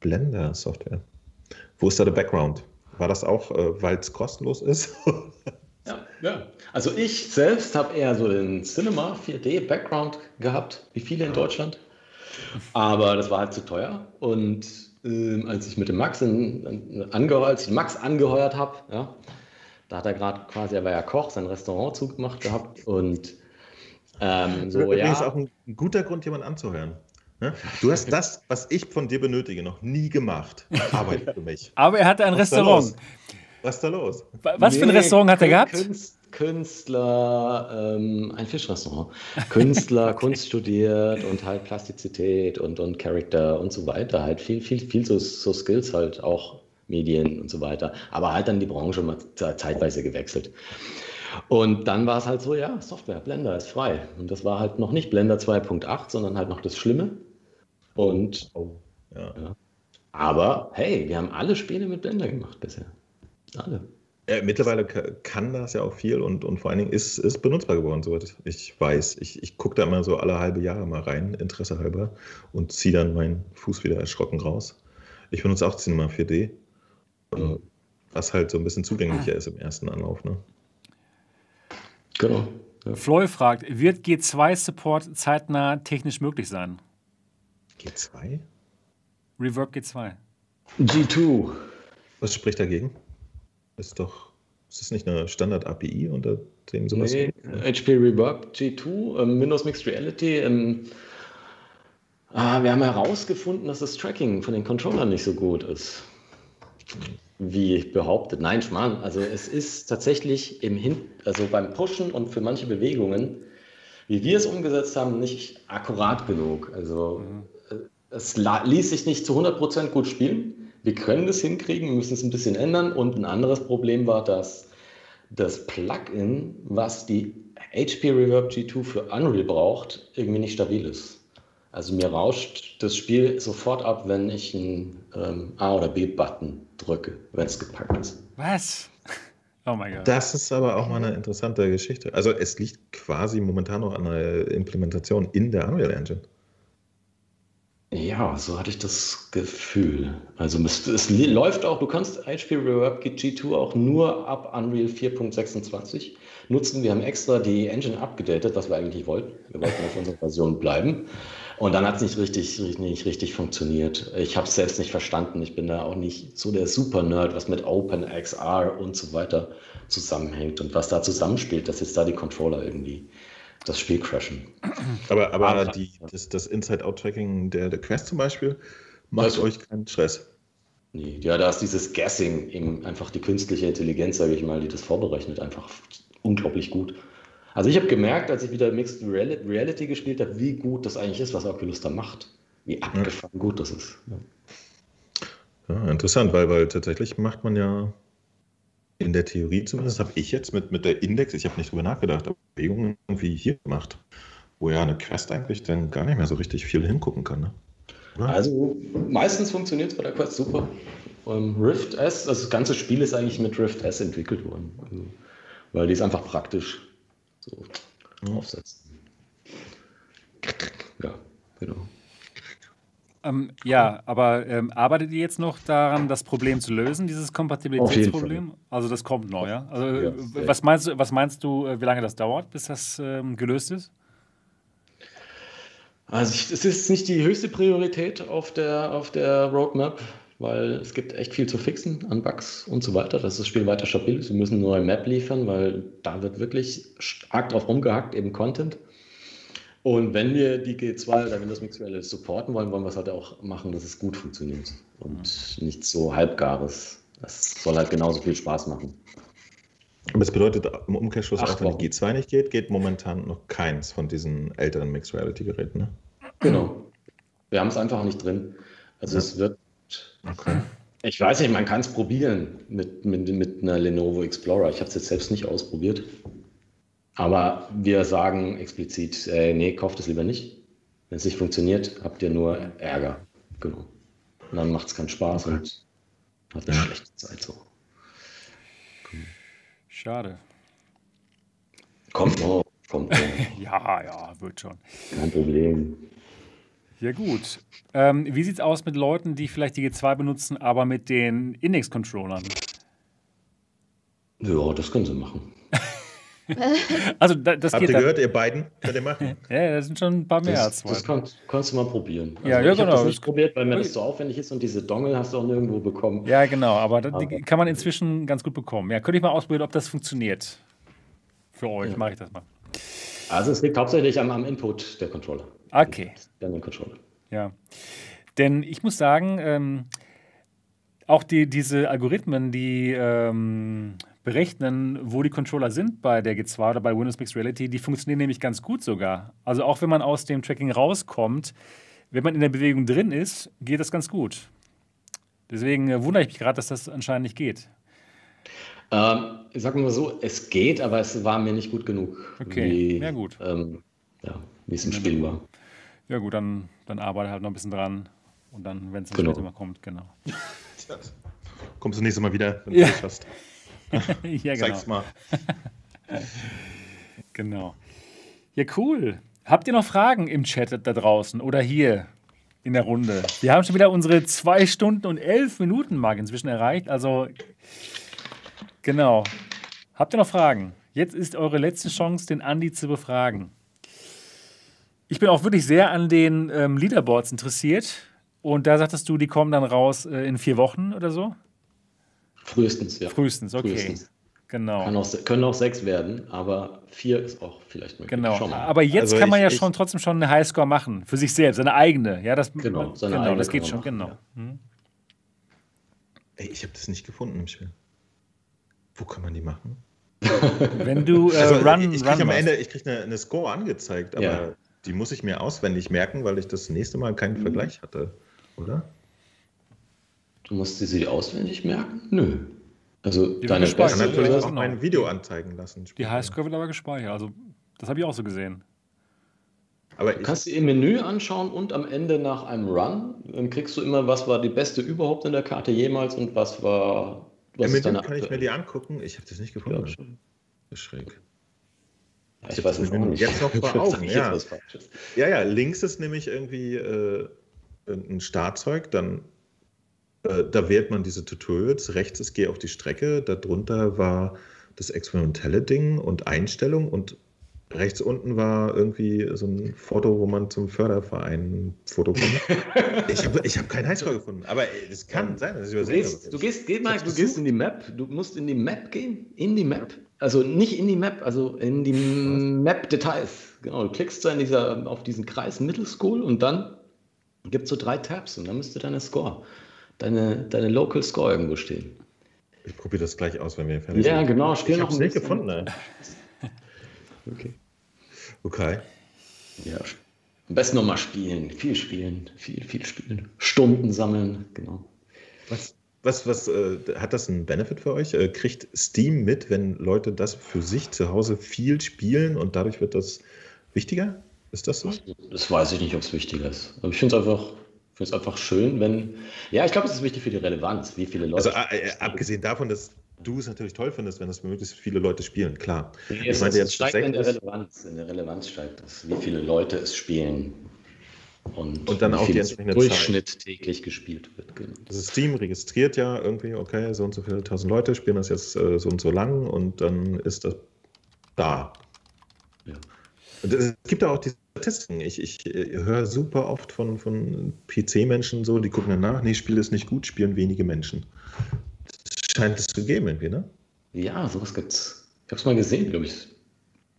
[SPEAKER 4] Blender-Software? Wo ist da der Background? War das auch, äh, weil es kostenlos ist?
[SPEAKER 2] Ja, ja. Also ich selbst habe eher so den Cinema 4D Background gehabt, wie viele in Deutschland. Aber das war halt zu teuer. Und ähm, als ich mit dem Max in, in, angeheuert, als ich Max angeheuert habe, ja, da hat er gerade quasi, er war ja Koch, sein Restaurant zugemacht gehabt. Und ähm, so,
[SPEAKER 4] Übrigens
[SPEAKER 2] ja.
[SPEAKER 4] auch ein, ein guter Grund, jemanden anzuhören. Ne? Du hast das, was ich von dir benötige, noch nie gemacht. Arbeit für mich.
[SPEAKER 1] Aber er hatte ein
[SPEAKER 4] Was da
[SPEAKER 1] Restaurant.
[SPEAKER 4] Was ist da los?
[SPEAKER 1] Was für ein
[SPEAKER 2] Nee,
[SPEAKER 1] Restaurant hat er gehabt?
[SPEAKER 2] Künst- Künstler, ähm, ein Fischrestaurant. Künstler, Kunst studiert und halt Plastizität und, und Charakter und so weiter. Halt viel, viel, viel so, so Skills halt auch Medien und so weiter. Aber halt dann die Branche mal ze- zeitweise gewechselt. Und dann war es halt so, ja, Software, Blender ist frei. Und das war halt noch nicht Blender 2.8, sondern halt noch das Schlimme. Und,
[SPEAKER 4] Oh, ja.
[SPEAKER 2] aber hey, wir haben alle Spiele mit Blender gemacht bisher. Alle.
[SPEAKER 4] Äh, mittlerweile ka- kann das ja auch viel und, und vor allen Dingen ist es benutzbar geworden, soweit ich weiß. Ich, ich gucke da immer so alle halbe Jahre mal rein, Interesse halber, und ziehe dann meinen Fuß wieder erschrocken raus. Ich benutze auch Cinema 4D, äh, was halt so ein bisschen zugänglicher ist im ersten Anlauf. Ne?
[SPEAKER 2] Genau. Ja.
[SPEAKER 1] Floy fragt, wird G2-Support zeitnah technisch möglich sein?
[SPEAKER 4] G2?
[SPEAKER 1] Reverb G2.
[SPEAKER 2] G2.
[SPEAKER 4] Was spricht dagegen? Ist doch, ist das nicht eine Standard-API, unter dem sowas?
[SPEAKER 2] Nee, HP Reverb G2, ähm, Windows Mixed Reality. Ähm, ah, wir haben herausgefunden, dass das Tracking von den Controllern nicht so gut ist. Wie behauptet. Nein, Schmarrn. Also es ist tatsächlich im Hin also beim Pushen und für manche Bewegungen, wie wir es umgesetzt haben, nicht akkurat genug. Also äh, es ließ sich nicht zu 100% gut spielen. Wir können das hinkriegen, wir müssen es ein bisschen ändern. Und ein anderes Problem war, dass das Plugin, was die HP Reverb G2 für Unreal braucht, irgendwie nicht stabil ist. Also mir rauscht das Spiel sofort ab, wenn ich einen ähm, A- oder B-Button drücke, wenn es gepackt ist.
[SPEAKER 1] Was? Oh mein Gott.
[SPEAKER 4] Das ist aber auch mal eine interessante Geschichte. Also es liegt quasi momentan noch an der Implementation in der Unreal Engine.
[SPEAKER 2] Ja, so hatte ich das Gefühl. Also es, es läuft auch, du kannst HP Reverb G2 auch nur ab Unreal 4.26 nutzen. Wir haben extra die Engine abgedatet, was wir eigentlich wollten. Wir wollten auf unserer Version bleiben. Und dann hat es nicht richtig, nicht richtig funktioniert. Ich habe es selbst nicht verstanden. Ich bin da auch nicht so der Super-Nerd, was mit OpenXR und so weiter zusammenhängt und was da zusammenspielt, dass jetzt da die Controller irgendwie das Spiel crashen.
[SPEAKER 4] Aber, aber, aber die, das, das Inside-Out-Tracking der, der Quest zum Beispiel macht also, euch keinen Stress.
[SPEAKER 2] Nee, ja, da ist dieses Guessing, eben einfach die künstliche Intelligenz, sage ich mal, die das vorberechnet, einfach unglaublich gut. Also ich habe gemerkt, als ich wieder Mixed Reality gespielt habe, wie gut das eigentlich ist, was Oculus da macht. Wie abgefahren ja. gut das ist.
[SPEAKER 4] Ja. ja, interessant, weil, weil tatsächlich macht man ja in der Theorie zumindest, habe ich jetzt mit, mit der Index, ich habe nicht drüber nachgedacht, aber Bewegungen wie hier gemacht, wo ja eine Quest eigentlich dann gar nicht mehr so richtig viel hingucken kann. Ne?
[SPEAKER 2] Also meistens funktioniert es bei der Quest super. Ähm, Rift S, also das ganze Spiel ist eigentlich mit Rift S entwickelt worden. Also, weil die ist einfach praktisch so mhm. aufsetzen.
[SPEAKER 1] Ja, genau. Ähm, ja, aber ähm, arbeitet ihr jetzt noch daran, das Problem zu lösen, dieses Kompatibilitätsproblem? Also das kommt noch, ja? Also, ja was, meinst du, was meinst du, äh, wie lange das dauert, bis das ähm, gelöst ist?
[SPEAKER 2] Also es ist nicht die höchste Priorität auf der, auf der Roadmap, weil es gibt echt viel zu fixen an Bugs und so weiter, dass das Spiel weiter stabil ist. Wir müssen eine neue Map liefern, weil da wird wirklich stark drauf rumgehackt, eben Content. Und wenn wir die G2 oder Windows Mixed Reality supporten wollen, wollen wir es halt auch machen, dass es gut funktioniert und mhm. nicht so halbgares. Das soll halt genauso viel Spaß machen.
[SPEAKER 4] Aber das bedeutet im Umkehrschluss auch, wenn die G2 nicht geht, geht momentan noch keins von diesen älteren Mixed Reality Geräten. Ne?
[SPEAKER 2] Genau. Wir haben es einfach nicht drin. Also ja. es wird. Okay. Ich weiß nicht, man kann es probieren mit, mit, mit einer Lenovo Explorer. Ich habe es jetzt selbst nicht ausprobiert. Aber wir sagen explizit, äh, nee, kauft es lieber nicht. Wenn es nicht funktioniert, habt ihr nur Ärger. Genau. Und dann macht es keinen Spaß okay. und hat eine ja. schlechte Zeit so.
[SPEAKER 1] Schade.
[SPEAKER 2] Kommt noch, kommt noch.
[SPEAKER 1] ja, ja, wird schon.
[SPEAKER 2] Kein Problem.
[SPEAKER 1] Ja, gut. Ähm, wie sieht es aus mit Leuten, die vielleicht die G2 benutzen, aber mit den Index-Controllern?
[SPEAKER 2] Ja, das können sie machen.
[SPEAKER 1] also das
[SPEAKER 4] Habt ihr dann. gehört, ihr beiden? Könnt ihr machen?
[SPEAKER 1] ja, das sind schon ein paar mehr
[SPEAKER 2] das,
[SPEAKER 1] als zwei.
[SPEAKER 2] Das kannst, kannst, du mal probieren.
[SPEAKER 1] Also ja, ja,
[SPEAKER 2] ich
[SPEAKER 1] genau.
[SPEAKER 2] das nicht probiert, weil mir das so aufwendig ist und diese Dongle hast du auch nirgendwo bekommen.
[SPEAKER 1] Ja, genau, aber, aber. die kann man inzwischen ganz gut bekommen. Ja, könnte ich mal ausprobieren, ob das funktioniert. Für euch ja. mache ich das mal.
[SPEAKER 2] Also es liegt hauptsächlich am, am Input der Controller.
[SPEAKER 1] Okay.
[SPEAKER 2] Der Controller.
[SPEAKER 1] Ja. Denn ich muss sagen, ähm, auch die, diese Algorithmen, die ähm, berechnen, wo die Controller sind bei der G2 oder bei Windows Mixed Reality, die funktionieren nämlich ganz gut sogar. Also auch wenn man aus dem Tracking rauskommt, wenn man in der Bewegung drin ist, geht das ganz gut. Deswegen äh, wundere ich mich gerade, dass das anscheinend nicht geht.
[SPEAKER 2] Ähm, ich sage mal so, es geht, aber es war mir nicht gut genug.
[SPEAKER 1] Okay, wie, ja gut.
[SPEAKER 2] Ähm, ja, wie es im Spiel war.
[SPEAKER 1] Ja gut, dann, dann arbeite halt noch ein bisschen dran und dann, wenn es
[SPEAKER 2] genau.
[SPEAKER 1] später mal kommt, genau.
[SPEAKER 4] Kommst du nächstes Mal wieder, wenn du ja. hast.
[SPEAKER 1] ja, genau.
[SPEAKER 4] Zeig's mal.
[SPEAKER 1] genau. Ja, cool. Habt ihr noch Fragen im Chat da draußen oder hier in der Runde? Wir haben schon wieder unsere zwei Stunden und elf Minuten Mark inzwischen erreicht. Also, genau. Habt ihr noch Fragen? Jetzt ist eure letzte Chance, den Andi zu befragen. Ich bin auch wirklich sehr an den ähm, Leaderboards interessiert. Und da sagtest du, die kommen dann raus äh, in vier Wochen oder so?
[SPEAKER 2] Frühestens, ja.
[SPEAKER 1] Frühestens, okay. Frühestens. Genau.
[SPEAKER 2] Auch, können auch sechs werden, aber vier ist auch vielleicht
[SPEAKER 1] möglich. Genau. Aber jetzt also kann man ich, ja schon trotzdem schon eine Highscore machen für sich selbst, seine eigene. Ja, das,
[SPEAKER 2] genau,
[SPEAKER 1] seine genau, eigene das geht schon, genau. Ja. Hm.
[SPEAKER 4] Ey, ich habe das nicht gefunden im Spiel. Wo kann man die machen?
[SPEAKER 1] Wenn du äh, also, Run,
[SPEAKER 4] ich kriege am Ende, ich kriege eine, eine, Score angezeigt, aber ja. die muss ich mir auswendig merken, weil ich das nächste Mal keinen mhm. Vergleich hatte, oder?
[SPEAKER 2] Du musst sie auswendig merken? Nö. Also
[SPEAKER 1] die
[SPEAKER 2] deine
[SPEAKER 4] Ich kann natürlich auch genau. ein Video anzeigen lassen.
[SPEAKER 1] Die Highscore wird aber gespeichert. Also das habe ich auch so gesehen.
[SPEAKER 2] Aber du kannst dir im Menü anschauen und am Ende nach einem Run, dann kriegst du immer, was war die beste überhaupt in der Karte jemals und was war.
[SPEAKER 4] Was Im Menü kann ich mir die angucken. Ich habe das nicht gefunden. Ja, das ist schräg.
[SPEAKER 2] Ja, ich, ich weiß es nicht.
[SPEAKER 4] Jetzt noch vor Augen, ja. ja, ja, links ist nämlich irgendwie äh, ein Startzeug, dann äh, da wählt man diese Tutorials. Rechts ist Geh auf die Strecke. Darunter war das experimentelle Ding und Einstellung. Und Rechts unten war irgendwie so ein Foto, wo man zum Förderverein ein Foto kommt. ich habe ich hab keinen Highscore gefunden, aber es kann sein, dass ich übersehe.
[SPEAKER 2] Du gehst, du gehst, geh mal, du gehst in die Map, du musst in die Map gehen, in die Map. Also nicht in die Map, also in die Map-Details. Genau, du klickst da in dieser, auf diesen Kreis Middle School und dann gibt es so drei Tabs und dann müsste deine Score, deine, deine Local Score irgendwo stehen.
[SPEAKER 4] Ich probiere das gleich aus, wenn wir
[SPEAKER 2] fertig sind. Ja, genau,
[SPEAKER 4] spiel ich noch ein nicht gefunden. Nein. Okay. Okay.
[SPEAKER 2] Ja, am besten nochmal spielen, viel spielen, viel, viel spielen. Stunden sammeln, genau.
[SPEAKER 4] Was, was, was äh, hat das einen Benefit für euch? Äh, kriegt Steam mit, wenn Leute das für sich zu Hause viel spielen und dadurch wird das wichtiger? Ist das so?
[SPEAKER 2] Das weiß ich nicht, ob es wichtiger ist. Aber ich finde es einfach, einfach schön, wenn. Ja, ich glaube, es ist wichtig für die Relevanz, wie viele Leute.
[SPEAKER 4] Also, äh, abgesehen davon, dass du es natürlich toll findest, wenn das möglichst viele Leute spielen, klar.
[SPEAKER 2] Nee, ich meine, jetzt steigt in der Relevanz. In der Relevanz steigt das, wie viele Leute es spielen. Und,
[SPEAKER 4] und dann auch die
[SPEAKER 2] entsprechende Durchschnitt Zeit. täglich gespielt wird.
[SPEAKER 4] Genau. Das Steam registriert ja irgendwie, okay, so und so viele tausend Leute spielen das jetzt äh, so und so lang und dann ist das da. Ja. Und es gibt auch diese Statistiken. Ich, ich äh, höre super oft von, von PC-Menschen so, die gucken dann nach, nee, Spiel ist nicht gut, spielen wenige Menschen scheint es zu geben, irgendwie, ne?
[SPEAKER 2] Ja, sowas gibt's. Ich hab's mal gesehen, glaube ich.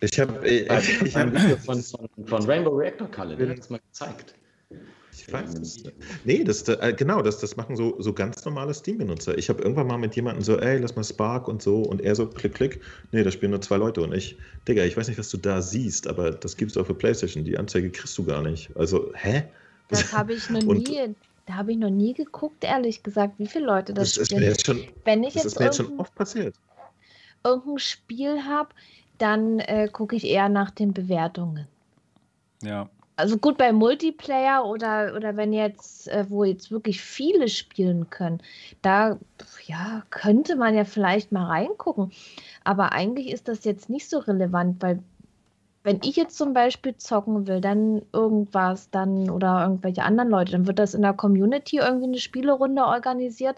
[SPEAKER 4] Ich habe äh,
[SPEAKER 2] ich, ich ein Video von, von, von, Rainbow Reactor Kalle, der hat es mal gezeigt.
[SPEAKER 4] Ich weiß es. Nee, das, äh, genau, das, das machen so, so ganz normale Steam-Benutzer. Ich habe irgendwann mal mit jemandem so, ey, lass mal Spark und so, und er so, klick, klick. Nee, da spielen nur zwei Leute und ich, Digga, ich weiß nicht, was du da siehst, aber das gibt's auch für PlayStation. Die Anzeige kriegst du gar nicht. Also, hä?
[SPEAKER 3] Das habe ich noch nie. Da habe ich noch nie geguckt, ehrlich gesagt, wie viele Leute das,
[SPEAKER 4] das spielen. Ist mir jetzt schon,
[SPEAKER 3] Wenn ich
[SPEAKER 4] das jetzt ist mir jetzt schon oft passiert.
[SPEAKER 3] Irgendein Spiel habe, dann äh, gucke ich eher nach den Bewertungen.
[SPEAKER 1] Ja.
[SPEAKER 3] Also gut bei Multiplayer oder, oder wenn jetzt, äh, wo jetzt wirklich viele spielen können, da ja, könnte man ja vielleicht mal reingucken. Aber eigentlich ist das jetzt nicht so relevant, weil wenn ich jetzt zum Beispiel zocken will, dann irgendwas, dann oder irgendwelche anderen Leute, dann wird das in der Community irgendwie eine Spielerunde organisiert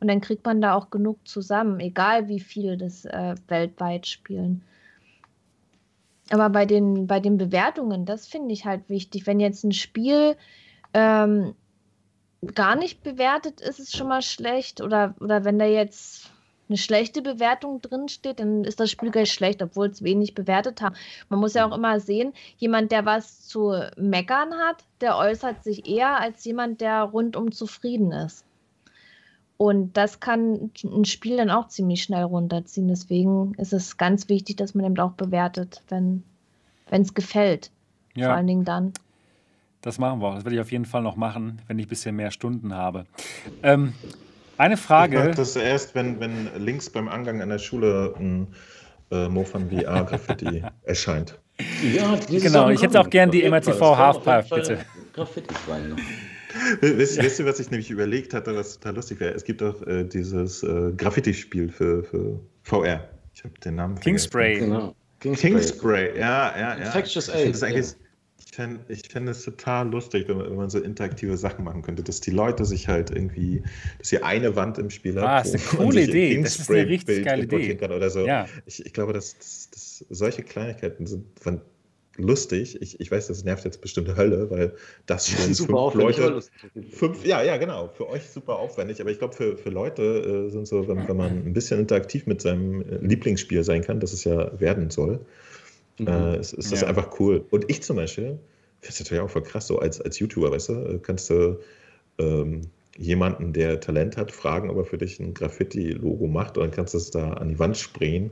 [SPEAKER 3] und dann kriegt man da auch genug zusammen, egal wie viele das äh, weltweit spielen. Aber bei den, bei den Bewertungen, das finde ich halt wichtig. Wenn jetzt ein Spiel ähm, gar nicht bewertet ist, ist es schon mal schlecht. Oder, oder wenn da jetzt eine schlechte Bewertung drinsteht, dann ist das Spiel gleich schlecht, obwohl es wenig bewertet hat. Man muss ja auch immer sehen, jemand, der was zu meckern hat, der äußert sich eher als jemand, der rundum zufrieden ist. Und das kann ein Spiel dann auch ziemlich schnell runterziehen. Deswegen ist es ganz wichtig, dass man eben auch bewertet, wenn es gefällt. Ja. Vor allen Dingen dann.
[SPEAKER 1] Das machen wir auch. Das werde ich auf jeden Fall noch machen, wenn ich ein bisschen mehr Stunden habe. Ähm, eine Frage. Ich
[SPEAKER 4] das erst, wenn, wenn links beim Angang an der Schule ein äh, Mofan VR Graffiti erscheint.
[SPEAKER 1] Ja, genau. Ich hätte auch gern die MRTV Halfpipe, bitte.
[SPEAKER 4] Graffiti rein. Wisst, wisst ihr, was ich nämlich überlegt hatte, was total lustig wäre? Es gibt auch äh, dieses äh, Graffiti-Spiel für, für VR. Ich habe den Namen
[SPEAKER 1] Kingspray. Genau.
[SPEAKER 4] Kingspray. Kingspray, ja, ja, ja.
[SPEAKER 2] Infectious Aid.
[SPEAKER 4] Das ist ich fände ich fänd es total lustig, wenn man, wenn man, so interaktive Sachen machen könnte, dass die Leute sich halt irgendwie, dass ihr eine Wand im Spiel
[SPEAKER 1] habt. Ah, das ist eine coole Idee. Das ist eine richtig geile Idee.
[SPEAKER 4] Oder so. Ja. Ich, ich glaube, dass, dass, dass solche Kleinigkeiten sind lustig. Ich, ich weiß, das nervt jetzt bestimmt Hölle, weil das schon super fünf Leute. Fünf, ja, ja, genau. Für euch super aufwendig, aber ich glaube, für, für Leute äh, sind so, wenn, wenn man ein bisschen interaktiv mit seinem äh, Lieblingsspiel sein kann, das es ja werden soll, Mhm. Äh, ist, ist das ja. einfach cool. Und ich zum Beispiel, finde es natürlich auch voll krass, so als, als YouTuber, weißt du, äh, kannst du ähm, jemanden, der Talent hat, fragen, ob er für dich ein Graffiti-Logo macht und dann kannst du es da an die Wand sprayen.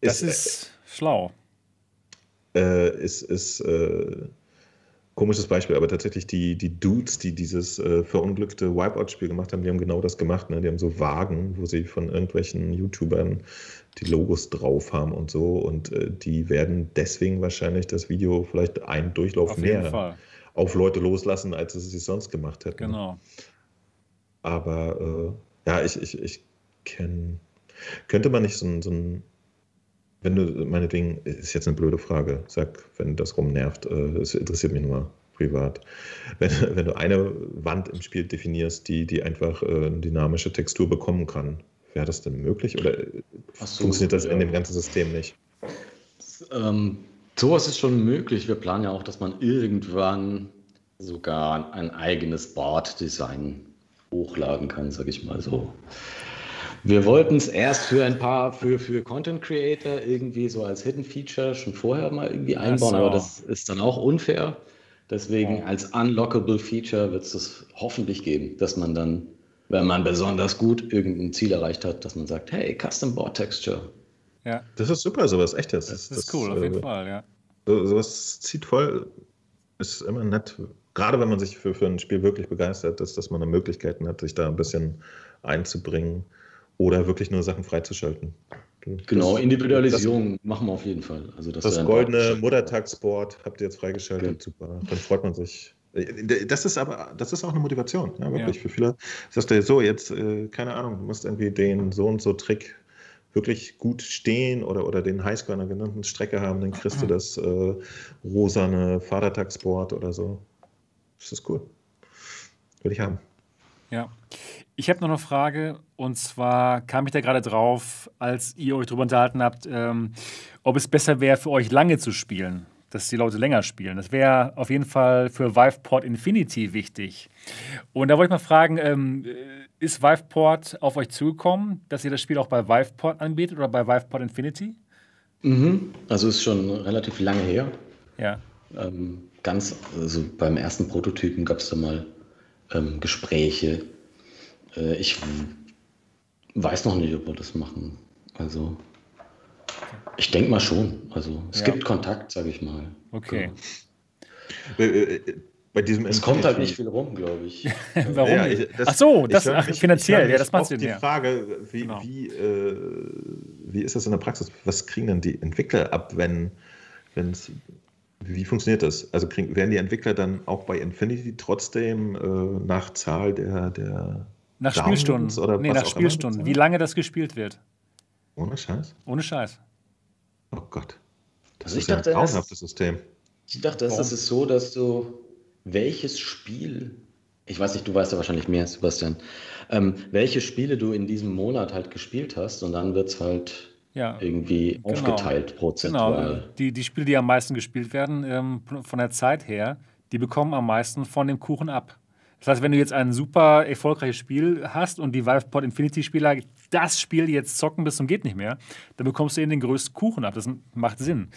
[SPEAKER 1] Das ist, ist äh, schlau.
[SPEAKER 4] Äh, ist, ist äh, komisches Beispiel, aber tatsächlich die, die Dudes, die dieses äh, verunglückte Wipeout-Spiel gemacht haben, die haben genau das gemacht. Ne? Die haben so Wagen, wo sie von irgendwelchen YouTubern die Logos drauf haben und so. Und äh, die werden deswegen wahrscheinlich das Video vielleicht einen Durchlauf auf mehr auf Leute loslassen, als sie es sonst gemacht hätten.
[SPEAKER 1] Genau.
[SPEAKER 4] Aber äh, ja, ich, ich, ich kenne. Könnte man nicht so ein, so ein wenn du, meinetwegen, ist jetzt eine blöde Frage, sag, wenn das rumnervt, äh, es interessiert mich nur privat. Wenn, wenn du eine Wand im Spiel definierst, die, die einfach äh, eine dynamische Textur bekommen kann, wäre das denn möglich oder so, funktioniert das ja. in dem ganzen System nicht?
[SPEAKER 2] Ähm, sowas ist schon möglich. Wir planen ja auch, dass man irgendwann sogar ein eigenes Board-Design hochladen kann, sag ich mal so. Wir wollten es erst für ein paar, für, für Content Creator irgendwie so als Hidden Feature schon vorher mal irgendwie einbauen, so. aber das ist dann auch unfair. Deswegen als unlockable Feature wird es das hoffentlich geben, dass man dann, wenn man besonders gut irgendein Ziel erreicht hat, dass man sagt, hey, Custom Board Texture.
[SPEAKER 4] Ja. Das ist super, sowas, echt jetzt.
[SPEAKER 1] Das, das ist cool, auf jeden äh, Fall, ja.
[SPEAKER 4] So, sowas zieht voll, ist immer nett. Gerade wenn man sich für, für ein Spiel wirklich begeistert ist, dass man eine Möglichkeiten hat, sich da ein bisschen einzubringen oder wirklich nur Sachen freizuschalten.
[SPEAKER 2] Genau, Individualisierung das, machen wir auf jeden Fall.
[SPEAKER 4] Also das, das goldene Muttertagsboard habt ihr jetzt freigeschaltet, ja. super. Dann freut man sich. Das ist aber, das ist auch eine Motivation, ja, wirklich ja. für viele. Sagst du so, jetzt, äh, keine Ahnung, du musst irgendwie den so und so Trick wirklich gut stehen oder, oder den Highscore einer genannten Strecke haben, dann kriegst du das äh, rosane Vatertagsboard oder so. Das ist cool. Würde ich haben.
[SPEAKER 1] Ja. Ich habe noch eine Frage und zwar kam ich da gerade drauf, als ihr euch darüber unterhalten habt, ähm, ob es besser wäre für euch lange zu spielen, dass die Leute länger spielen. Das wäre auf jeden Fall für Viveport Infinity wichtig. Und da wollte ich mal fragen, ähm, ist Viveport auf euch zugekommen, dass ihr das Spiel auch bei Viveport anbietet oder bei Viveport Infinity?
[SPEAKER 2] Mhm. Also ist schon relativ lange her.
[SPEAKER 1] Ja.
[SPEAKER 2] Ähm, ganz, also beim ersten Prototypen gab es da mal ähm, Gespräche äh, ich weiß noch nicht, ob wir das machen. Also, ich denke mal schon. Also, es ja. gibt Kontakt, sage ich mal.
[SPEAKER 1] Okay.
[SPEAKER 4] Ja. Äh, äh, bei diesem
[SPEAKER 2] es kommt halt nicht viel rum, glaube ich.
[SPEAKER 1] Warum? Ja, ich, das, ach so, das, ach, mich, finanziell, ja, das machst du
[SPEAKER 4] Die ja. Frage, wie, genau. wie, äh, wie ist das in der Praxis? Was kriegen denn die Entwickler ab, wenn es wie funktioniert das? Also kriegen, werden die Entwickler dann auch bei Infinity trotzdem äh, nach Zahl der, der
[SPEAKER 1] nach Spielstunden. Oder nee, nach Spielstunden. Wie lange das gespielt wird.
[SPEAKER 4] Ohne Scheiß?
[SPEAKER 1] Ohne Scheiß.
[SPEAKER 4] Oh Gott.
[SPEAKER 2] Das also ist ich dachte,
[SPEAKER 4] ein grauenhaftes System.
[SPEAKER 2] Ich dachte, es ist so, dass du welches Spiel, ich weiß nicht, du weißt ja wahrscheinlich mehr, Sebastian, ähm, welche Spiele du in diesem Monat halt gespielt hast und dann wird es halt ja, irgendwie genau. aufgeteilt prozentual.
[SPEAKER 1] Genau, die, die Spiele, die am meisten gespielt werden, ähm, von der Zeit her, die bekommen am meisten von dem Kuchen ab. Das heißt, wenn du jetzt ein super erfolgreiches Spiel hast und die Valve-Pod Infinity-Spieler das Spiel jetzt zocken bis zum geht nicht mehr, dann bekommst du eben den größten Kuchen ab. Das macht Sinn.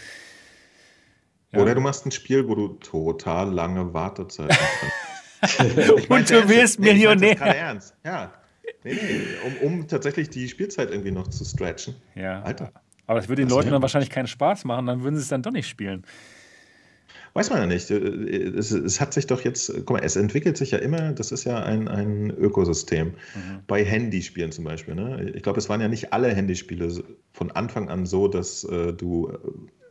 [SPEAKER 4] Ja. Oder du machst ein Spiel, wo du total lange Wartezeiten
[SPEAKER 1] hast. und du wirst nee, Millionär.
[SPEAKER 4] Ich ernst. Ja. Nee, nee, um, um tatsächlich die Spielzeit irgendwie noch zu stretchen.
[SPEAKER 1] Ja. Alter. Aber das würde den Leuten dann wahrscheinlich keinen Spaß machen, dann würden sie es dann doch nicht spielen.
[SPEAKER 4] Weiß man ja nicht. Äh, es, es, hat sich doch jetzt, guck mal, es entwickelt sich ja immer, das ist ja ein, ein Ökosystem. Mhm. Bei Handyspielen zum Beispiel. Ne? Ich glaube, es waren ja nicht alle Handyspiele von Anfang an so, dass äh, du äh,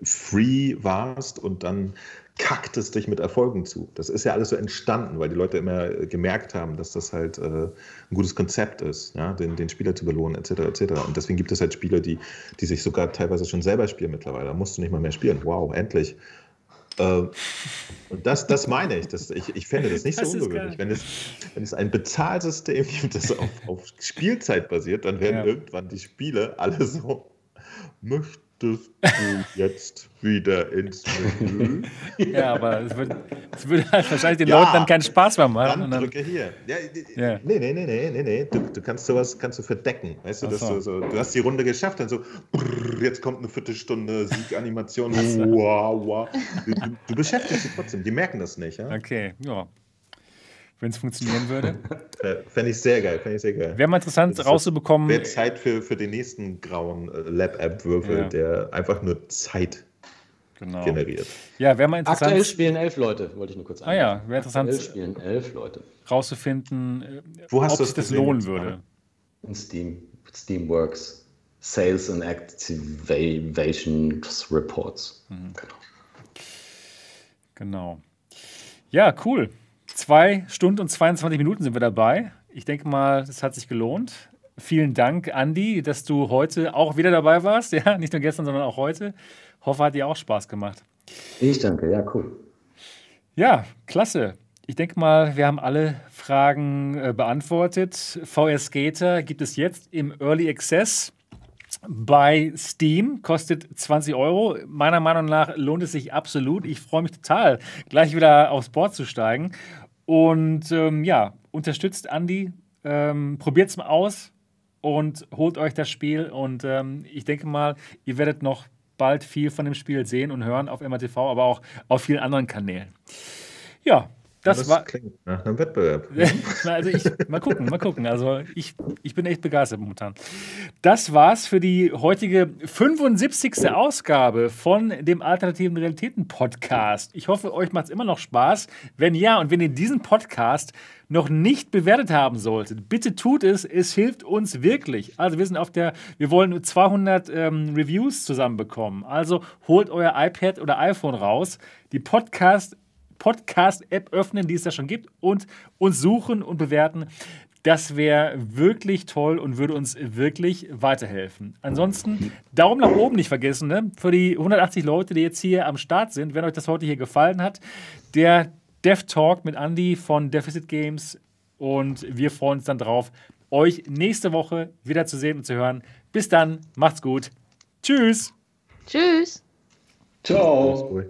[SPEAKER 4] free warst und dann kackt es dich mit Erfolgen zu. Das ist ja alles so entstanden, weil die Leute immer gemerkt haben, dass das halt äh, ein gutes Konzept ist, ja? den, den Spieler zu belohnen, etc. etc. Und deswegen gibt es halt Spiele, die, die sich sogar teilweise schon selber spielen mittlerweile. Da musst du nicht mal mehr spielen. Wow, endlich. Äh, und das, das meine ich. Das, ich. Ich fände das nicht das so ungewöhnlich. Wenn es, wenn es ein Bezahlsystem gibt, das auf, auf Spielzeit basiert, dann werden ja. irgendwann die Spiele alle so, möchte möchtest du jetzt wieder ins Menü?
[SPEAKER 1] Ja, aber es würde, es würde halt wahrscheinlich den ja, Leuten dann keinen Spaß mehr machen.
[SPEAKER 4] Dann, dann drücke hier. Ja, ja. Nee, nee, nee, nee, nee, nee. Du, du kannst sowas kannst du verdecken. Weißt du, dass so. du, so, du hast die Runde geschafft, dann so, brrr, jetzt kommt eine Viertelstunde Sieganimation. wow, wow. Du, du, beschäftigst dich trotzdem. Die merken das nicht. Ja?
[SPEAKER 1] Okay, ja wenn es funktionieren würde.
[SPEAKER 4] Fände ich sehr geil, fände ich sehr geil.
[SPEAKER 1] Wäre mal interessant rauszubekommen.
[SPEAKER 4] Wäre Zeit für, für den nächsten grauen äh, Lab-App-Würfel, ja. der einfach nur Zeit genau. generiert.
[SPEAKER 1] Ja, wäre mal interessant.
[SPEAKER 2] Aktuell spielen elf Leute, wollte ich nur kurz
[SPEAKER 1] sagen. Ah ja, wäre interessant.
[SPEAKER 2] Aktuell spielen elf Leute.
[SPEAKER 1] Rauszufinden, äh,
[SPEAKER 4] Wo hast
[SPEAKER 1] ob sich das lohnen würde.
[SPEAKER 2] In Steam. Steamworks. Sales and Activation Reports. Mhm. Genau.
[SPEAKER 1] Genau. Ja, cool. Zwei Stunden und 22 Minuten sind wir dabei. Ich denke mal, das hat sich gelohnt. Vielen Dank, Andi, dass du heute auch wieder dabei warst. Ja, nicht nur gestern, sondern auch heute. Hoffe, hat dir auch Spaß gemacht.
[SPEAKER 2] Ich danke, ja, cool.
[SPEAKER 1] Ja, klasse. Ich denke mal, wir haben alle Fragen äh, beantwortet. VR Skater gibt es jetzt im Early Access. bei Steam, kostet 20 Euro. Meiner Meinung nach lohnt es sich absolut. Ich freue mich total, gleich wieder aufs Board zu steigen. Und ähm, ja, unterstützt Andy, ähm, probiert es mal aus und holt euch das Spiel. Und ähm, ich denke mal, ihr werdet noch bald viel von dem Spiel sehen und hören auf MRTV, aber auch auf vielen anderen Kanälen. Ja, das, das war.
[SPEAKER 4] Klingt nach einem Wettbewerb.
[SPEAKER 1] also ich, mal gucken, mal gucken. Also ich, ich bin echt begeistert momentan. Das war's für die heutige 75. Ausgabe von dem Alternativen Realitäten Podcast. Ich hoffe, euch macht es immer noch Spaß. Wenn ja, und wenn ihr diesen Podcast noch nicht bewertet haben solltet, bitte tut es. Es hilft uns wirklich. Also wir sind auf der, wir wollen 200 ähm, Reviews zusammenbekommen. Also holt euer iPad oder iPhone raus. Die Podcast Podcast-App öffnen, die es da schon gibt, und uns suchen und bewerten. Das wäre wirklich toll und würde uns wirklich weiterhelfen. Ansonsten Daumen nach oben nicht vergessen, ne? Für die 180 Leute, die jetzt hier am Start sind, wenn euch das heute hier gefallen hat. Der Dev Talk mit Andy von Deficit Games. Und wir freuen uns dann drauf, euch nächste Woche wieder zu sehen und zu hören. Bis dann, macht's gut. Tschüss.
[SPEAKER 3] Tschüss.
[SPEAKER 2] Ciao.